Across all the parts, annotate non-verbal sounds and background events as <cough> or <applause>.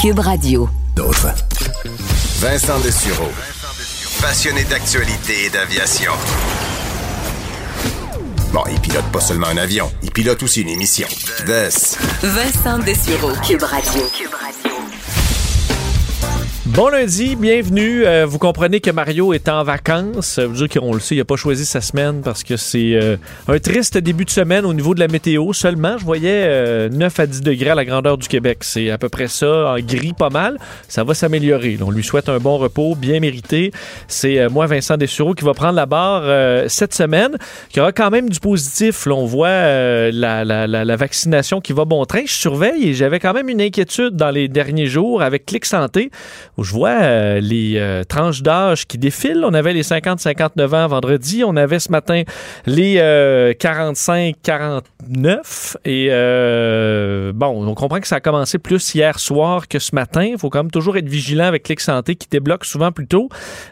Cube Radio. D'autres. Vincent Dessureau. Passionné d'actualité et d'aviation. Bon, il pilote pas seulement un avion, il pilote aussi une émission. Des. Vincent Dessureau. Cube Radio. Bon lundi, bienvenue. Euh, vous comprenez que Mario est en vacances. Veut dire qu'on le sait, il n'a pas choisi sa semaine parce que c'est euh, un triste début de semaine au niveau de la météo. Seulement, je voyais euh, 9 à 10 degrés à la grandeur du Québec. C'est à peu près ça, en gris pas mal. Ça va s'améliorer. On lui souhaite un bon repos, bien mérité. C'est euh, moi, Vincent Dessureau, qui va prendre la barre euh, cette semaine. Il y aura quand même du positif. On voit euh, la vaccination qui va bon train. Je surveille et j'avais quand même une inquiétude dans les derniers jours avec Clic Santé je vois euh, les euh, tranches d'âge qui défilent. On avait les 50-59 ans vendredi. On avait ce matin les 45-49. Et euh, bon, on comprend que ça a commencé plus hier soir que ce matin. Il faut quand même toujours être vigilant avec Clic Santé qui débloque souvent plus tôt.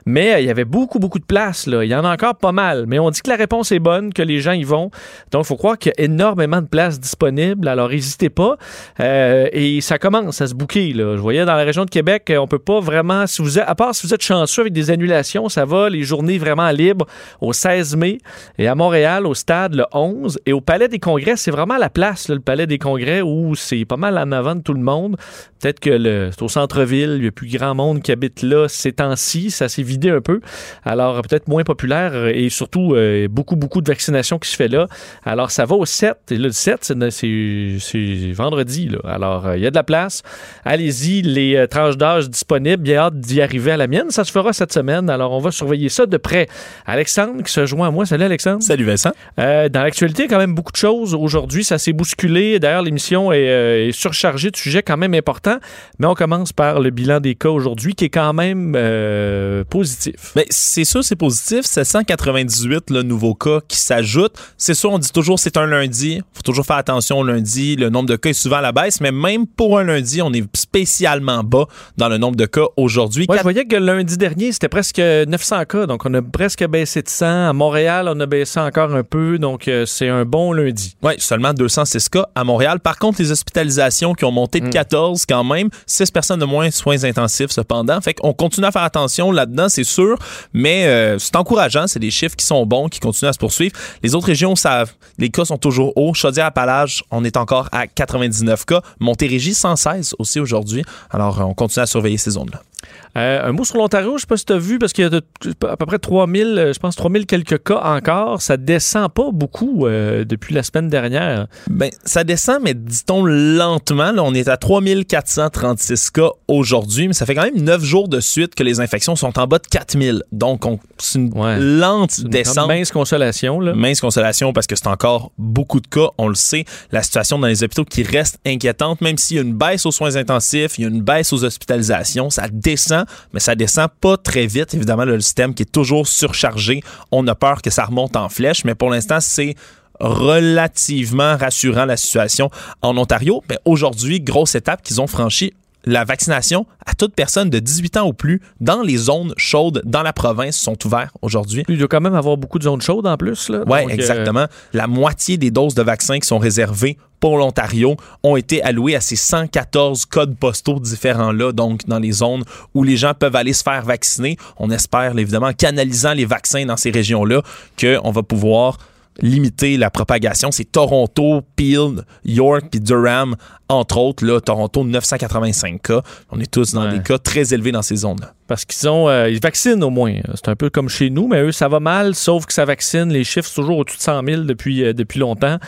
Mais il y avait beaucoup, beaucoup de place. Il y en a encore pas mal. Mais on dit que la réponse est bonne, que les gens y vont. Donc, il faut croire qu'il y a énormément de places disponibles. Alors, n'hésitez pas. Et ça commence à se bouquer. Je voyais dans la région de Québec, on peut pas vraiment, si vous êtes, à part si vous êtes chanceux avec des annulations, ça va, les journées vraiment libres au 16 mai et à Montréal, au stade le 11 et au Palais des Congrès, c'est vraiment la place, le Palais des Congrès, où c'est pas mal en avant de tout le monde. Peut-être que c'est au centre-ville, il y a plus grand monde qui habite là ces temps-ci, ça s'est vidé un peu. Alors peut-être moins populaire et surtout euh, beaucoup, beaucoup de vaccination qui se fait là. Alors ça va au 7, et là, le 7, c'est, c'est, c'est vendredi. Là. Alors euh, il y a de la place. Allez-y, les euh, tranches d'âge disponibles, bien hâte d'y arriver à la mienne. Ça se fera cette semaine, alors on va surveiller ça de près. Alexandre qui se joint à moi. Salut Alexandre. Salut Vincent. Euh, dans l'actualité, quand même beaucoup de choses aujourd'hui. Ça s'est bousculé. D'ailleurs, l'émission est, euh, est surchargée de sujets quand même importants. Mais on commence par le bilan des cas aujourd'hui qui est quand même euh, positif. Mais c'est sûr, c'est positif. 798 le nouveau cas qui s'ajoutent. C'est sûr, on dit toujours c'est un lundi. faut toujours faire attention au lundi. Le nombre de cas est souvent à la baisse, mais même pour un lundi, on est spécialement bas dans le nombre de cas aujourd'hui. Ouais, je voyais que lundi dernier, c'était presque 900 cas. Donc, on a presque baissé de 100. À Montréal, on a baissé encore un peu. Donc, euh, c'est un bon lundi. Oui, seulement 206 cas à Montréal. Par contre, les hospitalisations qui ont monté de Mm. 14 quand même, 6 personnes de moins soins intensifs cependant. Fait qu'on continue à faire attention là-dedans, c'est sûr, mais euh, c'est encourageant. C'est des chiffres qui sont bons, qui continuent à se poursuivre. Les autres régions savent, les cas sont toujours hauts. Chaudière-Appalaches, on est encore à 99 cas. Montérégie, 116 aussi aujourd'hui. Alors, on continue à surveiller ces zones-là. Euh, un mot sur l'Ontario, je sais pas si tu as vu, parce qu'il y a à peu près 3000, euh, je pense 3000 quelques cas encore. Ça descend pas beaucoup euh, depuis la semaine dernière. Ben, ça descend, mais dit-on lentement. Là, on est à 3436 cas aujourd'hui, mais ça fait quand même 9 jours de suite que les infections sont en bas de 4000. Donc, on- c'est une Ouais. lente une descente. mince consolation. Là. Mince consolation parce que c'est encore beaucoup de cas, on le sait. La situation dans les hôpitaux qui reste inquiétante, même s'il y a une baisse aux soins intensifs, il y a une baisse aux hospitalisations, ça descend, mais ça descend pas très vite. Évidemment, le système qui est toujours surchargé, on a peur que ça remonte en flèche, mais pour l'instant, c'est relativement rassurant la situation en Ontario. Mais aujourd'hui, grosse étape qu'ils ont franchie la vaccination à toute personne de 18 ans ou plus dans les zones chaudes dans la province sont ouvertes aujourd'hui. Il doit quand même avoir beaucoup de zones chaudes en plus. Oui, euh, exactement. La moitié des doses de vaccins qui sont réservées pour l'Ontario ont été allouées à ces 114 codes postaux différents-là, donc dans les zones où les gens peuvent aller se faire vacciner. On espère, évidemment, en canalisant les vaccins dans ces régions-là, qu'on va pouvoir limiter la propagation. C'est Toronto, Peel, York puis Durham, entre autres. Là, Toronto, 985 cas. On est tous dans Ouais. des cas très élevés dans ces zones-là. Parce qu'ils ont, euh, ils vaccinent au moins. C'est un peu comme chez nous, mais eux, ça va mal, sauf que ça vaccine. Les chiffres sont toujours au-dessus de 100 000 depuis, euh, depuis longtemps.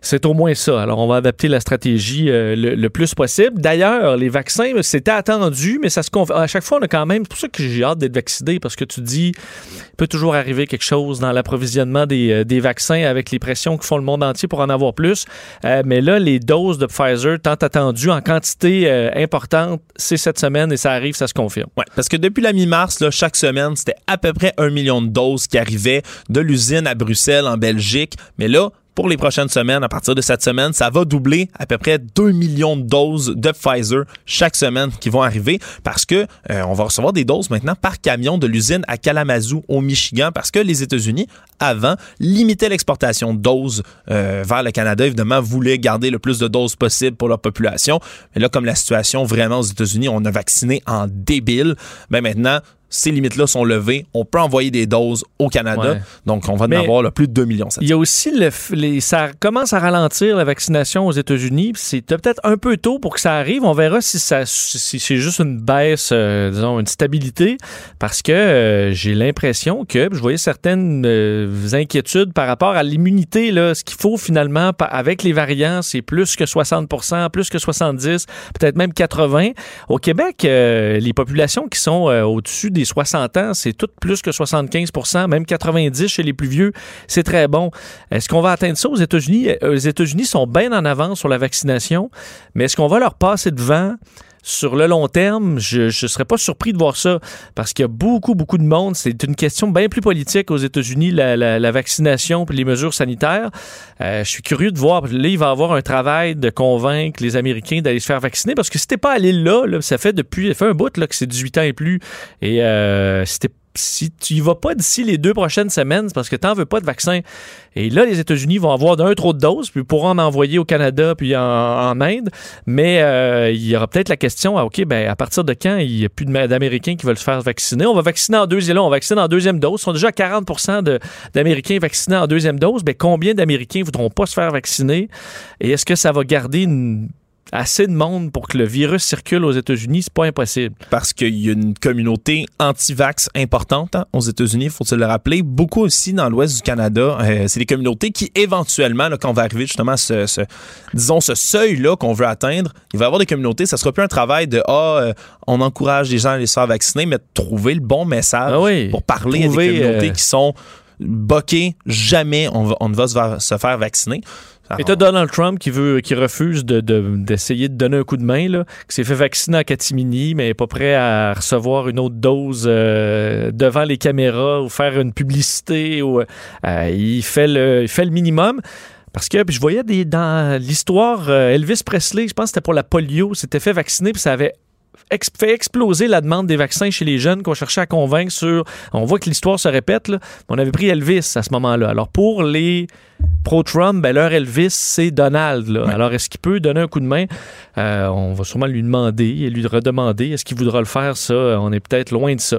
C'est au moins ça. Alors, on va adapter la stratégie euh, le, le plus possible. D'ailleurs, les vaccins, c'était attendu, mais ça se conf... à chaque fois, on a quand même. C'est pour ça que j'ai hâte d'être vacciné, parce que tu dis, il peut toujours arriver quelque chose dans l'approvisionnement des, des vaccins avec les pressions que font le monde entier pour en avoir plus. Mais là, les doses de Pfizer, tant attendues en quantité euh, importante, c'est cette semaine et ça arrive, ça se confirme. Ouais, parce que depuis la mi-mars, chaque semaine, c'était à peu près un million de doses qui arrivaient de l'usine à Bruxelles, en Belgique. Mais là, pour les prochaines semaines, à partir de cette semaine, ça va doubler à peu près 2 millions de doses de Pfizer chaque semaine qui vont arriver parce que euh, on va recevoir des doses maintenant par camion de l'usine à Kalamazoo au Michigan parce que les États-Unis avant limitaient l'exportation de doses euh, vers le Canada, évidemment voulaient garder le plus de doses possible pour leur population. Mais là comme la situation vraiment aux États-Unis, on a vacciné en débile, ben maintenant ces limites-là sont levées. On peut envoyer des doses au Canada. Ouais. Donc, on va en avoir là, plus de 2 millions. Il y a aussi le, les, ça commence à ralentir la vaccination aux États-Unis. C'est peut-être un peu tôt pour que ça arrive. On verra si ça si c'est juste une baisse, euh, disons une stabilité, parce que euh, j'ai l'impression que je voyais certaines euh, inquiétudes par rapport à l'immunité. Là, ce qu'il faut finalement avec les variants, c'est plus que 60%, plus que 70, peut-être même 80. Au Québec, les populations qui sont au-dessus des 60 ans, c'est tout plus que 75% même 90 chez les plus vieux. C'est très bon. Est-ce qu'on va atteindre ça aux États-Unis? Euh, Les États-Unis sont bien en avance sur la vaccination, mais est-ce qu'on va leur passer devant? Sur le long terme, je ne serais pas surpris de voir ça parce qu'il y a beaucoup, beaucoup de monde. C'est une question bien plus politique aux États-Unis, la, la- la vaccination et les mesures sanitaires. Euh, je suis curieux de voir. Là, il va avoir un travail de convaincre les Américains d'aller se faire vacciner parce que si t'es pas allé là, là, ça fait depuis ça fait un bout là, que c'est 18 ans et plus. Et euh, si, si tu y vas pas d'ici les deux prochaines semaines, c'est parce que tu n'en veux pas de vaccin. Et là, les États-Unis vont avoir d'un trop de doses, puis pourront en envoyer au Canada puis en, Inde. Mais euh, il y aura peut-être la question, ah, OK, ben, à partir de quand il n'y a plus d'Américains qui veulent se faire vacciner? On va vacciner en deuxième, là, on vaccine en deuxième dose. Ils sont déjà à 40 de- d'Américains vaccinés en deuxième dose. Ben, combien d'Américains voudront pas se faire vacciner? Et est-ce que ça va garder une- assez de monde pour que le virus circule aux États-Unis? C'est pas impossible. parce qu'il y a une communauté anti-vax importante hein, aux États-Unis, faut-il le rappeler. Beaucoup aussi dans l'ouest du Canada. Euh, c'est des communautés qui, éventuellement, là, quand on va arriver justement à ce, ce- disons, ce seuil-là qu'on veut atteindre, il va y avoir des communautés, ça sera plus un travail de, ah, euh, on encourage les gens à se faire vacciner, mais de trouver le bon message Ah oui. pour parler Trouver, à des communautés euh, qui sont boquées, jamais on, va- on ne se, va- se faire vacciner. Et t'as Donald Trump qui veut, qui refuse de- de- d'essayer de, donner un coup de main, là, qui s'est fait vacciner en catimini, mais n'est pas prêt à recevoir une autre dose euh, devant les caméras ou faire une publicité. Ou, euh, il, fait le, il fait le minimum. Parce que je voyais des, dans l'histoire, euh, Elvis Presley, je pense que c'était pour la polio, s'était fait vacciner, puis ça avait ex- fait exploser la demande des vaccins chez les jeunes qu'on cherchait à convaincre sur. On voit que l'histoire se répète. Là. On avait pris Elvis à ce moment-là. Alors pour les pro-Trump, ben, leur Elvis, c'est Donald. là. Alors est-ce qu'il peut donner un coup de main? Euh, on va sûrement lui demander et lui redemander. Est-ce qu'il voudra le faire, ça? On est peut-être loin de ça.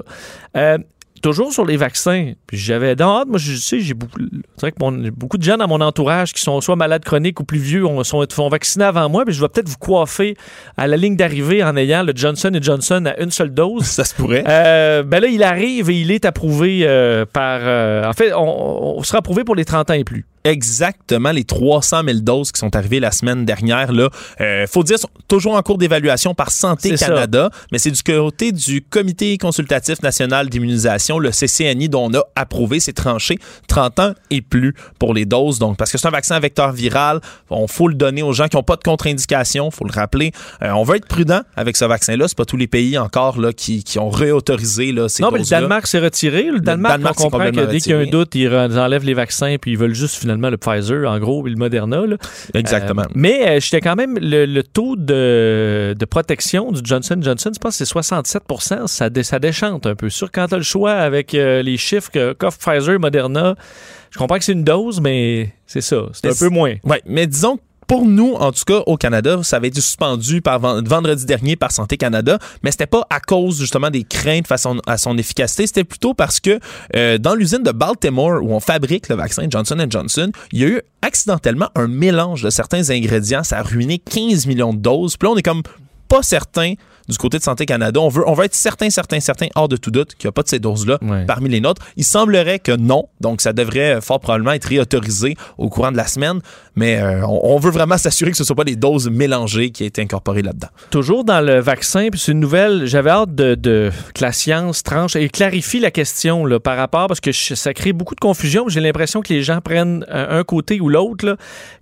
Euh, toujours sur les vaccins, puis j'avais hâte, moi je sais, j'ai beaucoup, c'est vrai que mon- beaucoup de gens dans mon entourage qui sont soit malades chroniques ou plus vieux on, sont font vacciner avant moi, puis je vais peut-être vous coiffer à la ligne d'arrivée en ayant le Johnson Johnson à une seule dose. Ça se pourrait. Euh, ben là, il arrive et il est approuvé euh, par. euh, en fait, on, on sera approuvé pour les 30 ans et plus. Exactement les 300 000 doses qui sont arrivées la semaine dernière. Là, euh, faut dire, sont toujours en cours d'évaluation par Santé ça. Canada, mais c'est du côté du Comité consultatif national d'immunisation, le CCNI, dont on a approuvé, c'est tranché 30 ans et plus pour les doses. Donc, parce que c'est un vaccin à vecteur viral, on faut le donner aux gens qui n'ont pas de contre-indication, faut le rappeler. Euh, on veut être prudent avec ce vaccin-là. C'est pas tous les pays encore là qui, qui ont réautorisé là, ces non, mais le. Danemark s'est retiré. Le Danemark, Danemark on comprend que dès qu'il y a un doute, ils enlèvent les vaccins puis ils veulent juste finalement le Pfizer, en gros, et le Moderna. là. Exactement. Euh, mais euh, j'étais quand même le, le taux de, de protection du Johnson Johnson, je pense que c'est 67 ça, dé- ça déchante un peu. Sûr, quand tu as le choix avec euh, les chiffres que- qu'offre Pfizer, Moderna, je comprends que c'est une dose, mais c'est ça. C'est un peu moins. Oui, mais disons que pour nous, en tout cas, au Canada, ça avait été suspendu vendredi dernier par Santé Canada, mais c'était pas à cause justement des craintes face à son, à son efficacité, c'était plutôt parce que euh, dans l'usine de Baltimore où on fabrique le vaccin Johnson Johnson, il y a eu accidentellement un mélange de certains ingrédients, ça a ruiné 15 millions de doses. Puis là, on est comme pas certain du côté de Santé Canada. On veut, on veut être certain, certain, certain, hors de tout doute qu'il n'y a pas de ces doses-là Ouais. parmi les nôtres. Il semblerait que non, donc ça devrait euh, fort probablement être réautorisé au courant de la semaine, mais euh, on, on veut vraiment s'assurer que ce ne sont pas des doses mélangées qui aient été incorporées là-dedans. Toujours dans le vaccin, puis c'est une nouvelle, j'avais hâte de, de- que la science tranche et clarifie la question là, par rapport, parce que je- ça crée beaucoup de confusion. J'ai l'impression que les gens prennent un, un côté ou l'autre.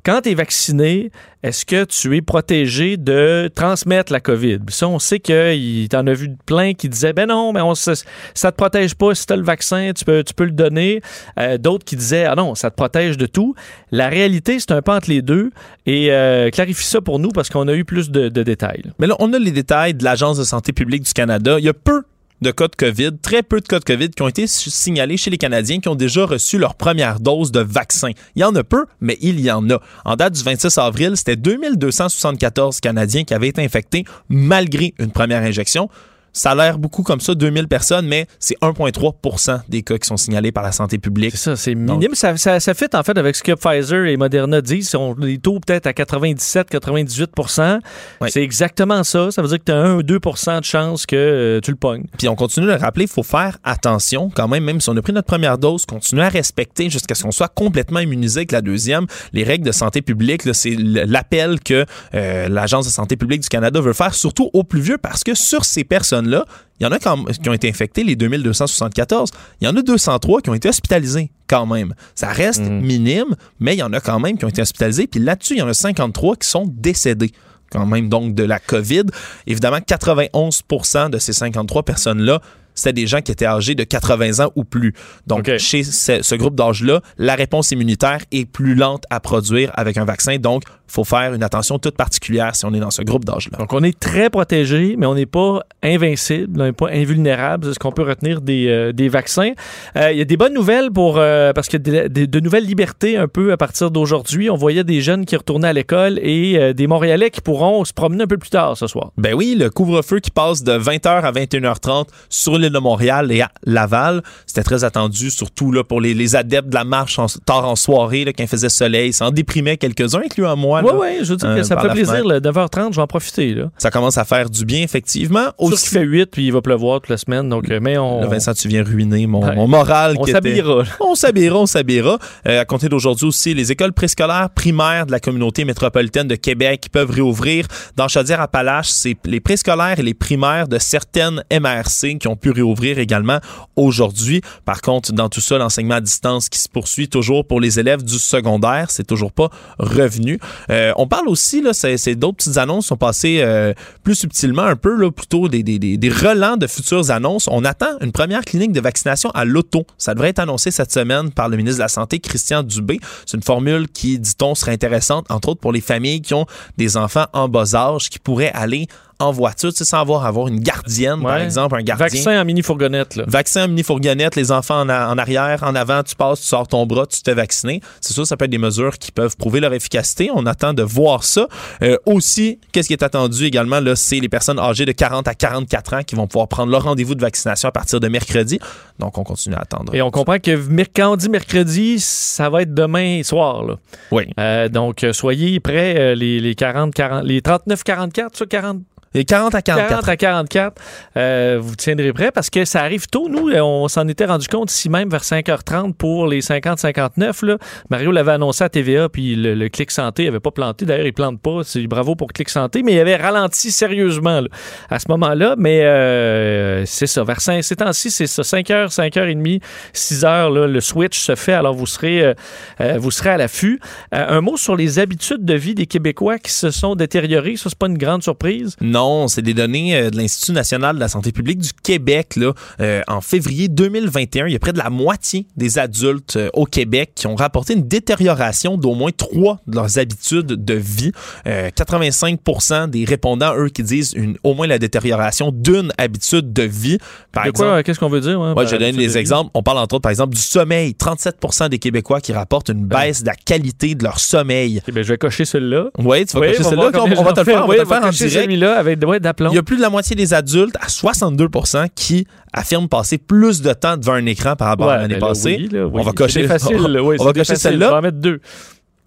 Quand tu es vacciné, est-ce que tu es protégé de transmettre la COVID? Ça, on sait qu'il t'en a vu plein qui disaient, ben non, mais on, ça te protège pas. Si tu as le vaccin, tu peux, tu peux le donner. Euh, d'autres qui disaient, ah non, ça te protège de tout. La réalité, c'est un peu entre les deux. Et euh, clarifie ça pour nous parce qu'on a eu plus de, de détails. Mais là, on a les détails de l'Agence de santé publique du Canada. Il y a peu de cas de COVID, très peu de cas de COVID qui ont été signalés chez les Canadiens qui ont déjà reçu leur première dose de vaccin. Il y en a peu, mais il y en a. En date du 26 avril, c'était 2274 Canadiens qui avaient été infectés malgré une première injection. Ça a l'air beaucoup comme ça, 2000 personnes, mais c'est 1,3% des cas qui sont signalés par la santé publique. C'est ça, c'est minime. ça, ça, ça, fit en fait avec ce que Pfizer et Moderna disent. On les taux peut-être à 97, 98% C'est exactement ça. Ça veut dire que tu as 1 ou 2% de chance que euh, tu le pognes. Puis on continue de le rappeler, il faut faire attention quand même, même si on a pris notre première dose, continuer à respecter jusqu'à ce qu'on soit complètement immunisé avec la deuxième. Les règles de santé publique, c'est l'appel que euh, l'Agence de santé publique du Canada veut faire, surtout aux plus vieux, parce que sur ces personnes là il y en a qui ont été infectés, les 2274. Il y en a 203 qui ont été hospitalisés quand même. Ça reste mhm. minime, mais il y en a quand même qui ont été hospitalisés. Puis là-dessus, il y en a 53 qui sont décédés quand même donc de la COVID. Évidemment, 91% de ces 53 personnes-là c'était des gens qui étaient âgés de 80 ans ou plus. Donc, chez ce, ce groupe d'âge-là, la réponse immunitaire est plus lente à produire avec un vaccin. Donc, faut faire une attention toute particulière si on est dans ce groupe d'âge-là. Donc, on est très protégé, mais on n'est pas invincible, on n'est pas invulnérable. C'est ce qu'on peut retenir des, euh, des vaccins. Euh, il y a des bonnes nouvelles pour euh, parce que de, de, nouvelles libertés un peu à partir d'aujourd'hui. On voyait des jeunes qui retournaient à l'école et des Montréalais qui pourront se promener un peu plus tard ce soir. Ben oui, le couvre-feu qui passe de 20h à 21h30 sur l'île de Montréal et à Laval. C'était très attendu, surtout là, pour les, les adeptes de la marche en, tard en soirée, là, quand il faisait soleil. Ça en déprimait quelques-uns, incluant moi oui, oui, je veux dire que euh, ça fait plaisir. 9h30, je vais en profiter. Là. Ça commence à faire du bien, effectivement. Aussi... qu'il fait 8 puis il va pleuvoir toute la semaine. Donc, euh, mais on... Vincent, tu viens ruiner mon, mon moral. On s'habillera. On s'habillera, on s'habillera. Euh, à compter d'aujourd'hui aussi, les écoles préscolaires primaires de la communauté métropolitaine de Québec peuvent réouvrir. Dans Chaudière-Appalaches, c'est les préscolaires et les primaires de certaines MRC qui ont pu réouvrir également aujourd'hui. Par contre, dans tout ça, l'enseignement à distance qui se poursuit toujours pour les élèves du secondaire, c'est toujours pas revenu. Euh, on parle aussi, là, c'est, d'autres petites annonces sont passées euh, plus subtilement un peu, là, plutôt des, des, des, relents de futures annonces. On attend une première clinique de vaccination à l'auto. Ça devrait être annoncé cette semaine par le ministre de la Santé, Christian Dubé. C'est une formule qui, dit-on, serait intéressante, entre autres pour les familles qui ont des enfants en bas âge qui pourraient aller en voiture, tu sais, sans avoir, avoir une gardienne, par exemple, un gardien. Vaccin en mini-fourgonnette, là. Vaccin en mini-fourgonnette, les enfants en, arrière, en avant, tu passes, tu sors ton bras, tu te fais vacciner. C'est sûr, ça peut être des mesures qui peuvent prouver leur efficacité. On attend de voir ça. Euh, aussi, qu'est-ce qui est attendu également, là, c'est les personnes âgées de 40 à 44 ans qui vont pouvoir prendre leur rendez-vous de vaccination à partir de mercredi. Donc, on continue à attendre. Et on comprend que quand on dit mercredi, ça va être demain soir, là. Oui. Euh, donc, soyez prêts, euh, les, les 40, 40, les 39, 44, ça, 40, et 40 à 44. 40 à 44, euh, vous tiendrez prêt parce que ça arrive tôt. Nous, on s'en était rendu compte ici même vers 5h30 pour les 50-59. Mario l'avait annoncé à TVA, puis le, Clic Santé n'avait pas planté. D'ailleurs, il plante pas. C'est bravo pour Clic Santé, mais il avait ralenti sérieusement à ce moment-là. Mais euh, c'est ça, vers 5, ces temps-ci, c'est ça, 5h, 5h30, 6h, le switch se fait. Alors, vous serez, euh, vous serez à l'affût. un mot sur les habitudes de vie des Québécois qui se sont détériorées. Ça, c'est pas une grande surprise. Non non, c'est des données euh, de l'Institut national de la santé publique du Québec. Là, euh, en février 2021, il y a près de la moitié des adultes euh, au Québec qui ont rapporté une détérioration d'au moins trois de leurs habitudes de vie. 85% des répondants, eux, qui disent une, au moins la détérioration d'une habitude de vie. Par exemple, qu'est-ce qu'on veut dire? Ouais, je donne des exemples. On parle entre autres, par exemple, du sommeil. 37% des Québécois qui rapportent une baisse de la qualité de leur sommeil. Ben, je vais cocher celui-là. Oui, tu vas cocher celui-là. On, va te le faire, on va te le faire en direct il y a plus de la moitié des adultes, à 62% qui affirment passer plus de temps devant un écran par rapport à l'année ben passée. On va cocher, facile, on va cocher celle-là. On va mettre deux.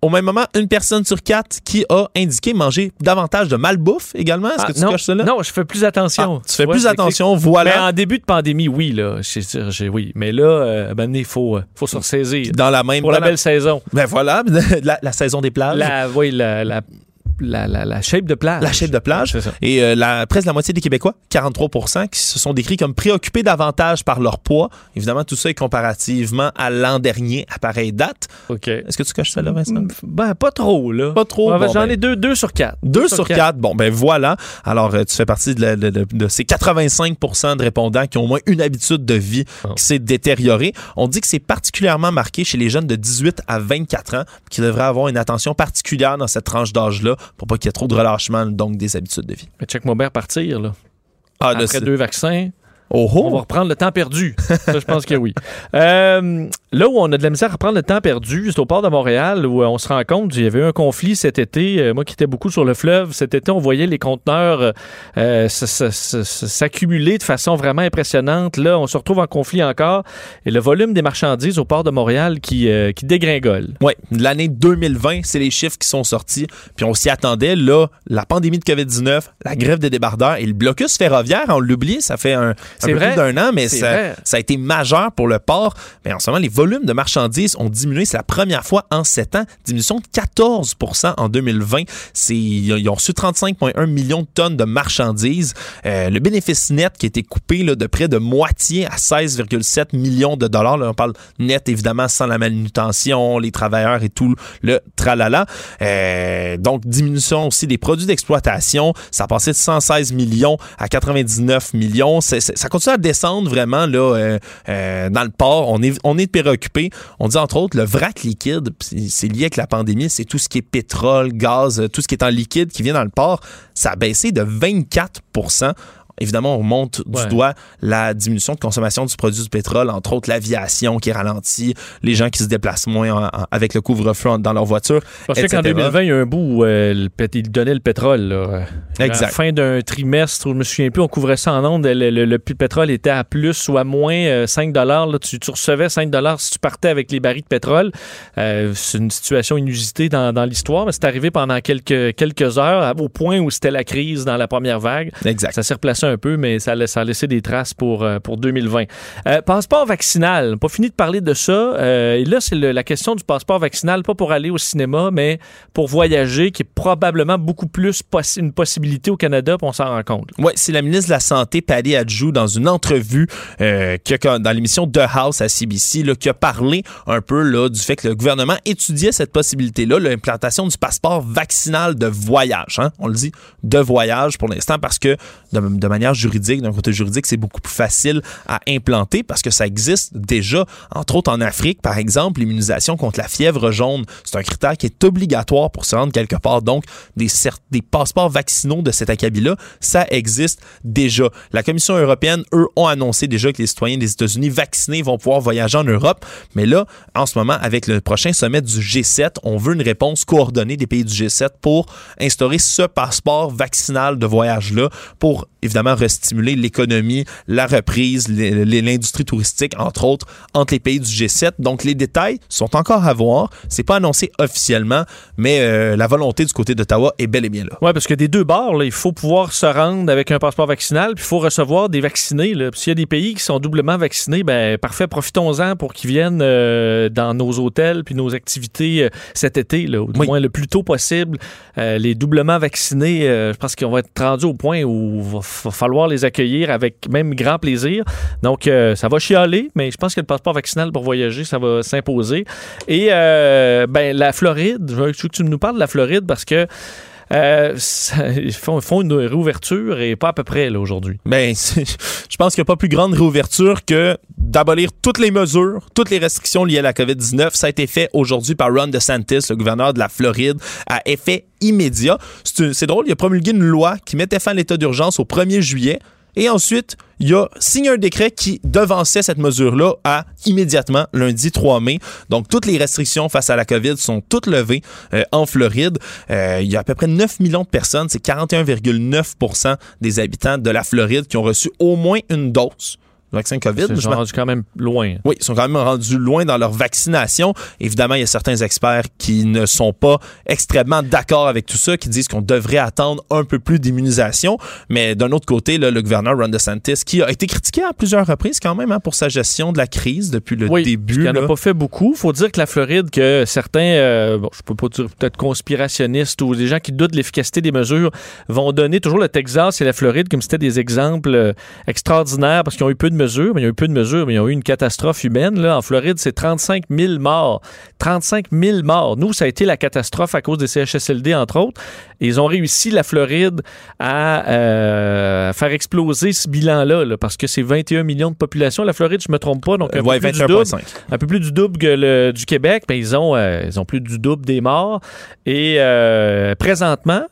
Au même moment, une personne sur quatre qui a indiqué manger davantage de malbouffe également. Est-ce que tu ah, non, coches cela? Non, je fais plus attention. Ah, tu fais plus attention, voilà. Mais en début de pandémie, oui, là. oui. Mais là, euh, ben, il faut, euh, faut se ressaisir. Dans la même. Pour la belle saison. Ben voilà, <laughs> la, saison des plages. La, oui, la la, la, la shape de plage. La shape de plage. Et euh, la, presque la moitié des Québécois, 43% qui se sont décrits comme préoccupés davantage par leur poids. Évidemment, tout ça est comparativement à l'an dernier, à pareille date. OK. Est-ce que tu caches ça là, Vincent? Ben, pas trop, là. Pas trop. Bon, J'en ben, ai deux, deux sur quatre. Deux sur quatre. Bon, ben voilà. Alors, euh, tu fais partie de, la- de- de- de ces 85% de répondants qui ont au moins une habitude de vie Oh. qui s'est détériorée. On dit que c'est particulièrement marqué chez les jeunes de 18 à 24 ans qui devraient avoir une attention particulière dans cette tranche d'âge-là pour pas qu'il y ait trop de relâchement, donc des habitudes de vie. Mais check mon partir, là. Ah, Après deux vaccins, Oh, on va oh. reprendre le temps perdu. Ça, je pense que oui. <laughs> Euh, là où on a de la misère à reprendre le temps perdu, c'est au port de Montréal où euh, on se rend compte, il y avait eu un conflit cet été. Euh, moi qui étais beaucoup sur le fleuve, cet été, on voyait les conteneurs euh, s'accumuler de façon vraiment impressionnante. Là, on se retrouve en conflit encore. Et le volume des marchandises au port de Montréal qui, euh, qui dégringole. Oui, l'année 2020, c'est les chiffres qui sont sortis. Puis on s'y attendait. Là, la pandémie de COVID-19, la grève des débardeurs et le blocus ferroviaire, on l'oublie, ça fait un C'est vrai. plus d'un an, mais ça, vrai. ça a été majeur pour le port. Mais en ce moment, les volumes de marchandises ont diminué. C'est la première fois en sept ans. Diminution de 14% en 2020. C'est, ils ont reçu 35,1 millions de tonnes de marchandises. Euh, le bénéfice net qui a été coupé là, de près de moitié à 16,7 millions de dollars. Là, on parle net, évidemment, sans la manutention, les travailleurs et tout le tralala. Euh, donc, diminution aussi des produits d'exploitation. Ça a passé de 116 millions à 99 millions. Ça continue à descendre vraiment euh, euh, dans le port. On est, on est préoccupé. On dit entre autres le vrac liquide, c'est lié avec la pandémie, c'est tout ce qui est pétrole, gaz, tout ce qui est en liquide qui vient dans le port. Ça a baissé de 24 Évidemment, on monte Ouais. du doigt la diminution de consommation du produit du pétrole, entre autres l'aviation qui est ralentie, les gens qui se déplacent moins en- en- avec le couvre-feu dans leur voiture. Parce qu'en etc. 2020, il y a un bout où euh, le il donnait le pétrole. Là. Euh, À la Exact. fin d'un trimestre, je me souviens plus, on couvrait ça en ondes, le, le- le pétrole était à plus ou à moins euh, 5 là, tu, tu recevais 5 si tu partais avec les barils de pétrole. Euh, c'est une situation inusitée dans, dans l'histoire, mais c'est arrivé pendant quelques, quelques heures, au point où c'était la crise dans la première vague. Exact. Ça s'est replacé un peu, mais ça, a- ça a laissé des traces pour, euh, pour 2020. Euh, passeport vaccinal, pas fini de parler de ça. Euh, et là, c'est la question du passeport vaccinal, pas pour aller au cinéma, mais pour voyager, qui est probablement beaucoup plus une possibilité au Canada, puis on s'en rend compte. Oui, c'est la ministre de la Santé, Patty Adjou, dans une entrevue euh, dans l'émission The House à CBC, qui a parlé un peu là, du fait que le gouvernement étudiait cette possibilité-là, l'implantation du passeport vaccinal de voyage. hein. On le dit de voyage pour l'instant parce que de, de manière d'un côté juridique, c'est beaucoup plus facile à implanter parce que ça existe déjà, entre autres en Afrique, par exemple, l'immunisation contre la fièvre jaune. C'est un critère qui est obligatoire pour se rendre quelque part. Donc, des, des passeports vaccinaux de cet acabit-là, ça existe déjà. La Commission européenne, eux, ont annoncé déjà que les citoyens des États-Unis vaccinés vont pouvoir voyager en Europe. Mais là, en ce moment, avec le prochain sommet du G7, on veut une réponse coordonnée des pays du G7 pour instaurer ce passeport vaccinal de voyage-là pour évidemment restimuler l'économie, la reprise, l'industrie touristique, entre autres, entre les pays du G7. Donc, les détails sont encore à voir. C'est pas annoncé officiellement, mais euh, la volonté du côté d'Ottawa est bel et bien là. Oui, parce que des deux bords, là, il faut pouvoir se rendre avec un passeport vaccinal, puis il faut recevoir des vaccinés. S'il y a des pays qui sont doublement vaccinés, ben parfait, profitons-en pour qu'ils viennent euh, dans nos hôtels puis nos activités euh, cet été, là, ou du Oui. moins le plus tôt possible. Les doublement vaccinés, je pense qu'on va être rendu au point où il va, fa- falloir les accueillir avec même grand plaisir. Donc, euh, ça va chialer, mais je pense que le passeport vaccinal pour voyager, ça va s'imposer. Et euh, ben, la Floride, je veux que tu nous parles de la Floride parce que euh, ils font, une réouverture et pas à peu près là, aujourd'hui. Ben, <laughs> je pense qu'il n'y a pas plus grande réouverture que d'abolir toutes les mesures, toutes les restrictions liées à la COVID-19. Ça a été fait aujourd'hui par Ron DeSantis, le gouverneur de la Floride, à effet immédiat. C'est drôle, il a promulgué une loi qui mettait fin à l'état d'urgence au 1er juillet. Et ensuite, il a signé un décret qui devançait cette mesure-là à immédiatement lundi 3 mai. Donc, toutes les restrictions face à la COVID sont toutes levées euh, en Floride. Euh, il y a à peu près 9 millions de personnes, c'est 41,9% des habitants de la Floride qui ont reçu au moins une dose le vaccin COVID. Ils sont rendus quand même loin. Oui, ils sont quand même rendus loin dans leur vaccination. Évidemment, il y a certains experts qui ne sont pas extrêmement d'accord avec tout ça, qui disent qu'on devrait attendre un peu plus d'immunisation. Mais d'un autre côté, là, le gouverneur Ron DeSantis, qui a été critiqué à plusieurs reprises quand même hein, pour sa gestion de la crise depuis le oui, début. Il n'en a pas fait beaucoup. faut dire que la Floride, que certains, euh, bon, je peux pas dire peut-être conspirationnistes ou des gens qui doutent de l'efficacité des mesures, vont donner toujours le Texas et la Floride comme c'était des exemples euh, extraordinaires parce qu'ils ont eu peu de mesures, mais ils ont eu peu de mesures, mais ils ont eu une catastrophe humaine. Là. En Floride, c'est 35 000 morts. 35 000 morts. Nous, ça a été la catastrophe à cause des CHSLD, entre autres. Et ils ont réussi, la Floride, à euh, faire exploser ce bilan-là, parce que c'est 21 millions de population. La Floride, je me trompe pas, donc un, ouais, peu, plus du double, un peu plus du double que le, du Québec, mais ils ont, euh, ils ont plus du double des morts. Et euh, présentement,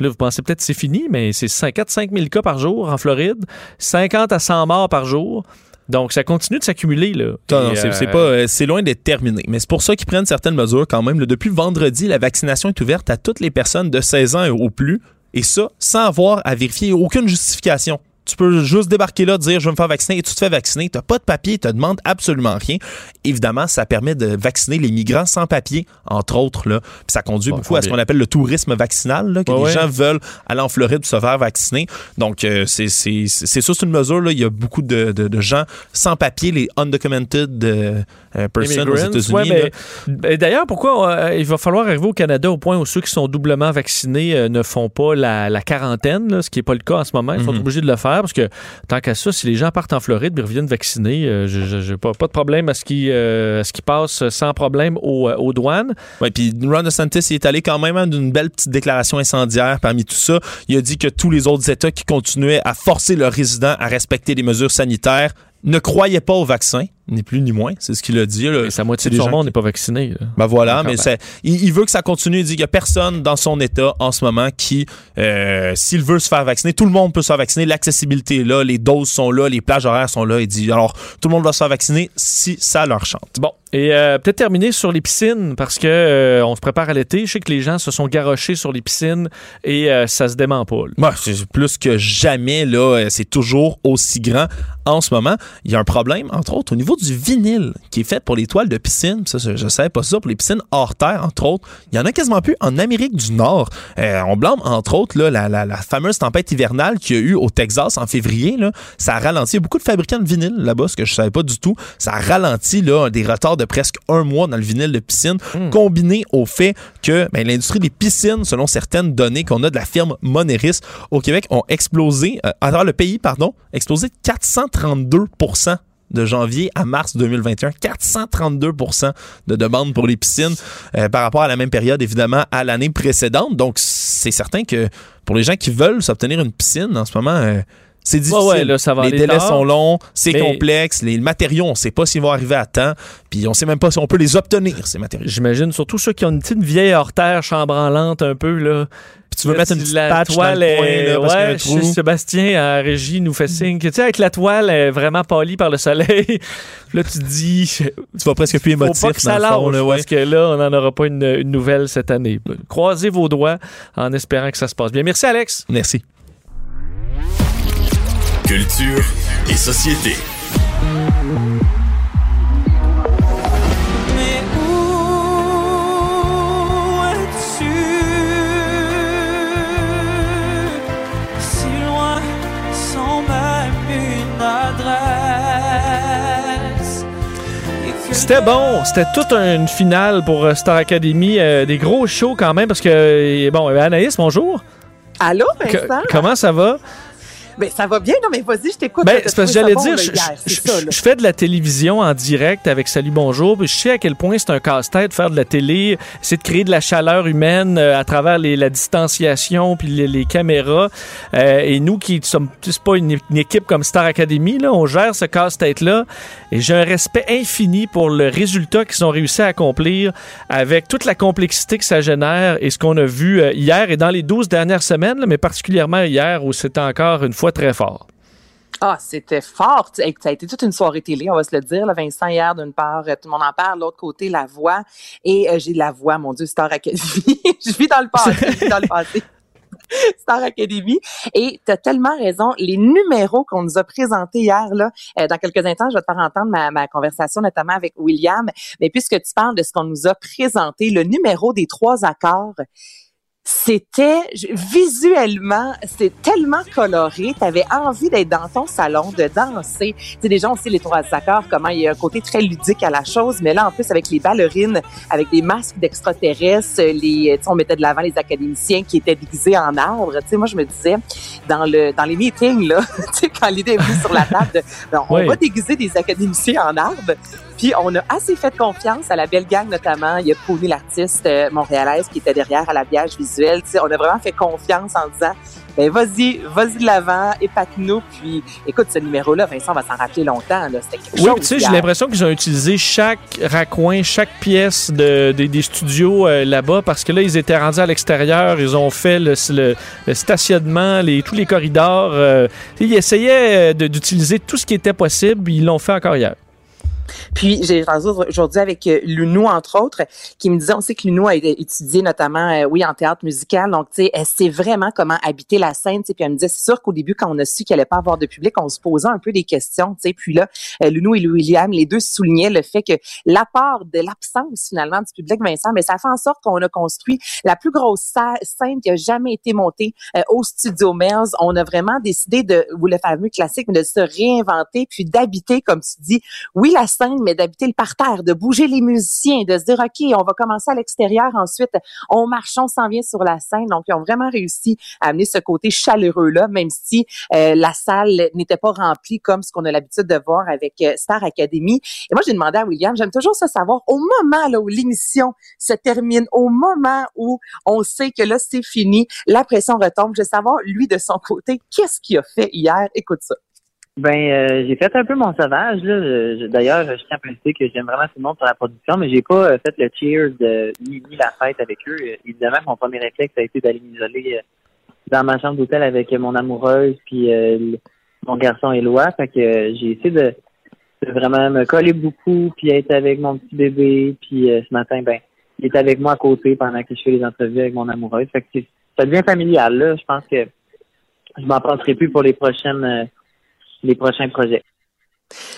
Là, vous pensez peut-être que c'est fini, mais c'est 4-5 000 cas par jour en Floride, 50 à 100 morts par jour. Donc, ça continue de s'accumuler. là. Non, non, c'est pas, c'est loin d'être terminé. Mais c'est pour ça qu'ils prennent certaines mesures quand même. Depuis vendredi, la vaccination est ouverte à toutes les personnes de 16 ans au plus. Et ça, sans avoir à vérifier aucune justification. Tu peux juste débarquer là, dire je veux me faire vacciner et tu te fais vacciner. Tu n'as pas de papier, tu te demandes absolument rien. Évidemment, ça permet de vacciner les migrants sans papier, entre autres. Là. Puis ça conduit Bon, beaucoup à ce qu'on appelle le tourisme vaccinal, là, que Ouais, les ouais. gens veulent aller en Floride se faire vacciner. Donc, euh, c'est c'est- c'est ça, c'est une mesure. Là. Il y a beaucoup de, de- de gens sans papier, les undocumented euh, euh, persons aux États-Unis. ouais, ben, D'ailleurs, pourquoi euh, il va falloir arriver au Canada au point où ceux qui sont doublement vaccinés euh, ne font pas la, la quarantaine, là, ce qui n'est pas le cas en ce moment. Ils sont Mhm. obligés de le faire parce que tant qu'à ça, si les gens partent en Floride et reviennent vaccinés, euh, je- pas, de problème à ce qu'ils euh, passent sans problème aux, euh, aux douanes. Ouais, puis Ron DeSantis est allé quand même d'une belle petite déclaration incendiaire parmi tout ça. Il a dit que tous les autres États qui continuaient à forcer leurs résidents à respecter les mesures sanitaires ne croyaient pas au vaccin, ni plus ni moins. C'est ce qu'il a dit. là. Sa moitié gens monde qui- n'est pas vacciné. là. Ben voilà, mais il, il veut que ça continue. Il dit qu'il n'y a personne dans son État en ce moment qui, euh, s'il veut se faire vacciner, tout le monde peut se faire vacciner. L'accessibilité est là, les doses sont là, les plages horaires sont là. Il dit alors tout le monde va se faire vacciner si ça leur chante. Bon, et euh, peut-être terminer sur les piscines parce que euh, on se prépare à l'été. Je sais que les gens se sont garochés sur les piscines et ça se dément pas. Ouais, c'est plus que jamais, là, c'est toujours aussi grand. En ce moment, il y a un problème, entre autres, au niveau du vinyle qui est fait pour les toiles de piscine. Ça, je ne savais pas ça. Pour les piscines hors terre, entre autres, il y en a quasiment plus en Amérique du Nord. Euh, on blâme, entre autres, là, la, la- la fameuse tempête hivernale qu'il y a eu au Texas en février. Là. Ça a ralenti. Il y a beaucoup de fabricants de vinyle là-bas, ce que je savais pas du tout. Ça a ralenti là, des retards de presque un mois dans le vinyle de piscine, combiné au fait que ben, l'industrie des piscines, selon certaines données qu'on a de la firme Moneris au Québec, ont explosé, euh, à travers le pays, pardon, explosé de 432 de janvier à mars 2021, 432% de demandes pour les piscines euh, par rapport à la même période, évidemment, à l'année précédente. Donc, c'est certain que pour les gens qui veulent s'obtenir une piscine en ce moment, euh, c'est difficile. ouais, là, ça va les délais tard. sont longs, c'est Mais- complexe, les matériaux, on ne sait pas s'ils vont arriver à temps, puis on ne sait même pas si on peut les obtenir, ces matériaux. J'imagine surtout ceux qui ont une petite vieille hors-terre chambranlante un peu. là. Puis tu veux mettre une petite la patch dans toile le coin, est- là, parce qu'il y a un ouais, trou. Sébastien à régie nous fait signe que tu sais avec la toile est vraiment pâlie par le soleil. <laughs> là tu te dis Tu vas presque plus faut émotif pas que ça dans le fond, lâche là, ouais. parce que là on n'en aura pas une, une nouvelle cette année. Croisez vos doigts en espérant que ça se passe bien. Merci Alex. Merci. Culture et société. C'était bon, c'était toute une finale pour euh, Star Academy, Euh, des gros shows quand même parce que euh, bon Anaïs bonjour. Allô, Que- comment ça va? Ben, ça va bien, non, mais vas-y, je t'écoute. Ben, c'est parce que j'allais dire, bon, je, hier, je- ça, fais de la télévision en direct avec Salut Bonjour, puis je sais à quel point c'est un casse-tête faire de la télé, c'est de créer de la chaleur humaine euh, à travers les- la distanciation puis les, les caméras. Euh, et nous qui sommes, c'est pas une, une équipe comme Star Academy, là, on gère ce casse-tête-là. Et j'ai un respect infini pour le résultat qu'ils ont réussi à accomplir avec toute la complexité que ça génère et ce qu'on a vu euh, hier et dans les 12 dernières semaines, là, mais particulièrement hier où c'était encore une fois très fort. Ah, c'était fort. Ça a été toute une soirée télé, on va se le dire. Là, Vincent, hier, d'une part, euh, tout le monde en parle. L'autre côté, la voix. Et euh, j'ai la voix, mon Dieu, Star Academy. <laughs> je vis dans le passé. dans le passé. <laughs> Star Academy. Et tu as tellement raison. Les numéros qu'on nous a présentés hier, euh, dans quelques instants, je vais te faire entendre ma conversation, notamment avec William. Mais puisque tu parles de ce qu'on nous a présenté, le numéro des trois accords, c'était visuellement, c'est tellement coloré. Tu avais envie d'être dans ton salon, de danser. Tu sais, déjà, on sait les trois accords, comment il y a un côté très ludique à la chose, mais là, en plus, avec les ballerines, avec des masques d'extraterrestres, les, tu sais, on mettait de l'avant les académiciens qui étaient déguisés en arbre. Tu sais, moi, je me disais, dans le dans les meetings, là, <laughs> tu sais, quand l'idée est venue sur la table, de, ben, on Oui. va déguiser des académiciens en arbre. Puis on a assez fait confiance à la belle gang notamment. Il y a Pony l'artiste euh, montréalaise qui était derrière à l'habillage visuel. Tu sais, on a vraiment fait confiance en disant ben vas-y, vas-y de l'avant, épate-nous. Puis écoute, ce numéro-là, Vincent va s'en rappeler longtemps. Là. C'était quelque Oui, tu sais, j'ai l'impression qu'ils ont utilisé chaque raccoin, chaque pièce de, des- des studios euh, là-bas parce que là, ils étaient rendus à l'extérieur, ils ont fait le, le- le stationnement, les, tous les corridors. euh, ils essayaient d'utiliser tout ce qui était possible, ils l'ont fait encore hier. Puis j'ai entendu aujourd'hui avec euh, Lunou, entre autres, qui me disait, on sait que Lunou a étudié notamment, euh, oui, en théâtre musical. Donc, tu sais, elle sait vraiment comment habiter la scène. tu. Puis elle me disait, c'est sûr qu'au début, quand on a su qu'il allait pas avoir de public, on se posait un peu des questions. tu sais. Puis là, euh, Lunou et William, les deux soulignaient le fait que l'apport de l'absence finalement du public, Vincent, mais ça fait en sorte qu'on a construit la plus grosse scène qui a jamais été montée euh, au Studio Mills. On a vraiment décidé de, ou le fameux classique, mais de se réinventer puis d'habiter, comme tu dis, oui, la scène, mais d'habiter le parterre, de bouger les musiciens, de se dire, OK, on va commencer à l'extérieur, ensuite, on marche, on s'en vient sur la scène. Donc, ils ont vraiment réussi à amener ce côté chaleureux-là, même si euh, la salle n'était pas remplie comme ce qu'on a l'habitude de voir avec euh, Star Academy. Et moi, j'ai demandé à William, j'aime toujours ça savoir, au moment là, où l'émission se termine, au moment où on sait que là, c'est fini, la pression retombe, je veux savoir, lui, de son côté, qu'est-ce qu'il a fait hier? Écoute ça. Ben, euh, j'ai fait un peu mon sauvage. Là. D'ailleurs, je tiens à préciser que j'aime vraiment tout le monde sur la production, mais j'ai pas euh, fait le cheers de, ni, la fête avec eux. Euh, évidemment, mon premier réflexe a été d'aller m'isoler euh, dans ma chambre d'hôtel avec mon amoureuse puis euh, mon garçon Éloi. Fait que j'ai essayé de, vraiment me coller beaucoup puis être avec mon petit bébé. Puis ce matin, ben, il est avec moi à côté pendant que je fais les entrevues avec mon amoureuse. Fait que ça devient familial. Là, je pense que je m'en passerai plus pour les prochaines les prochains projets.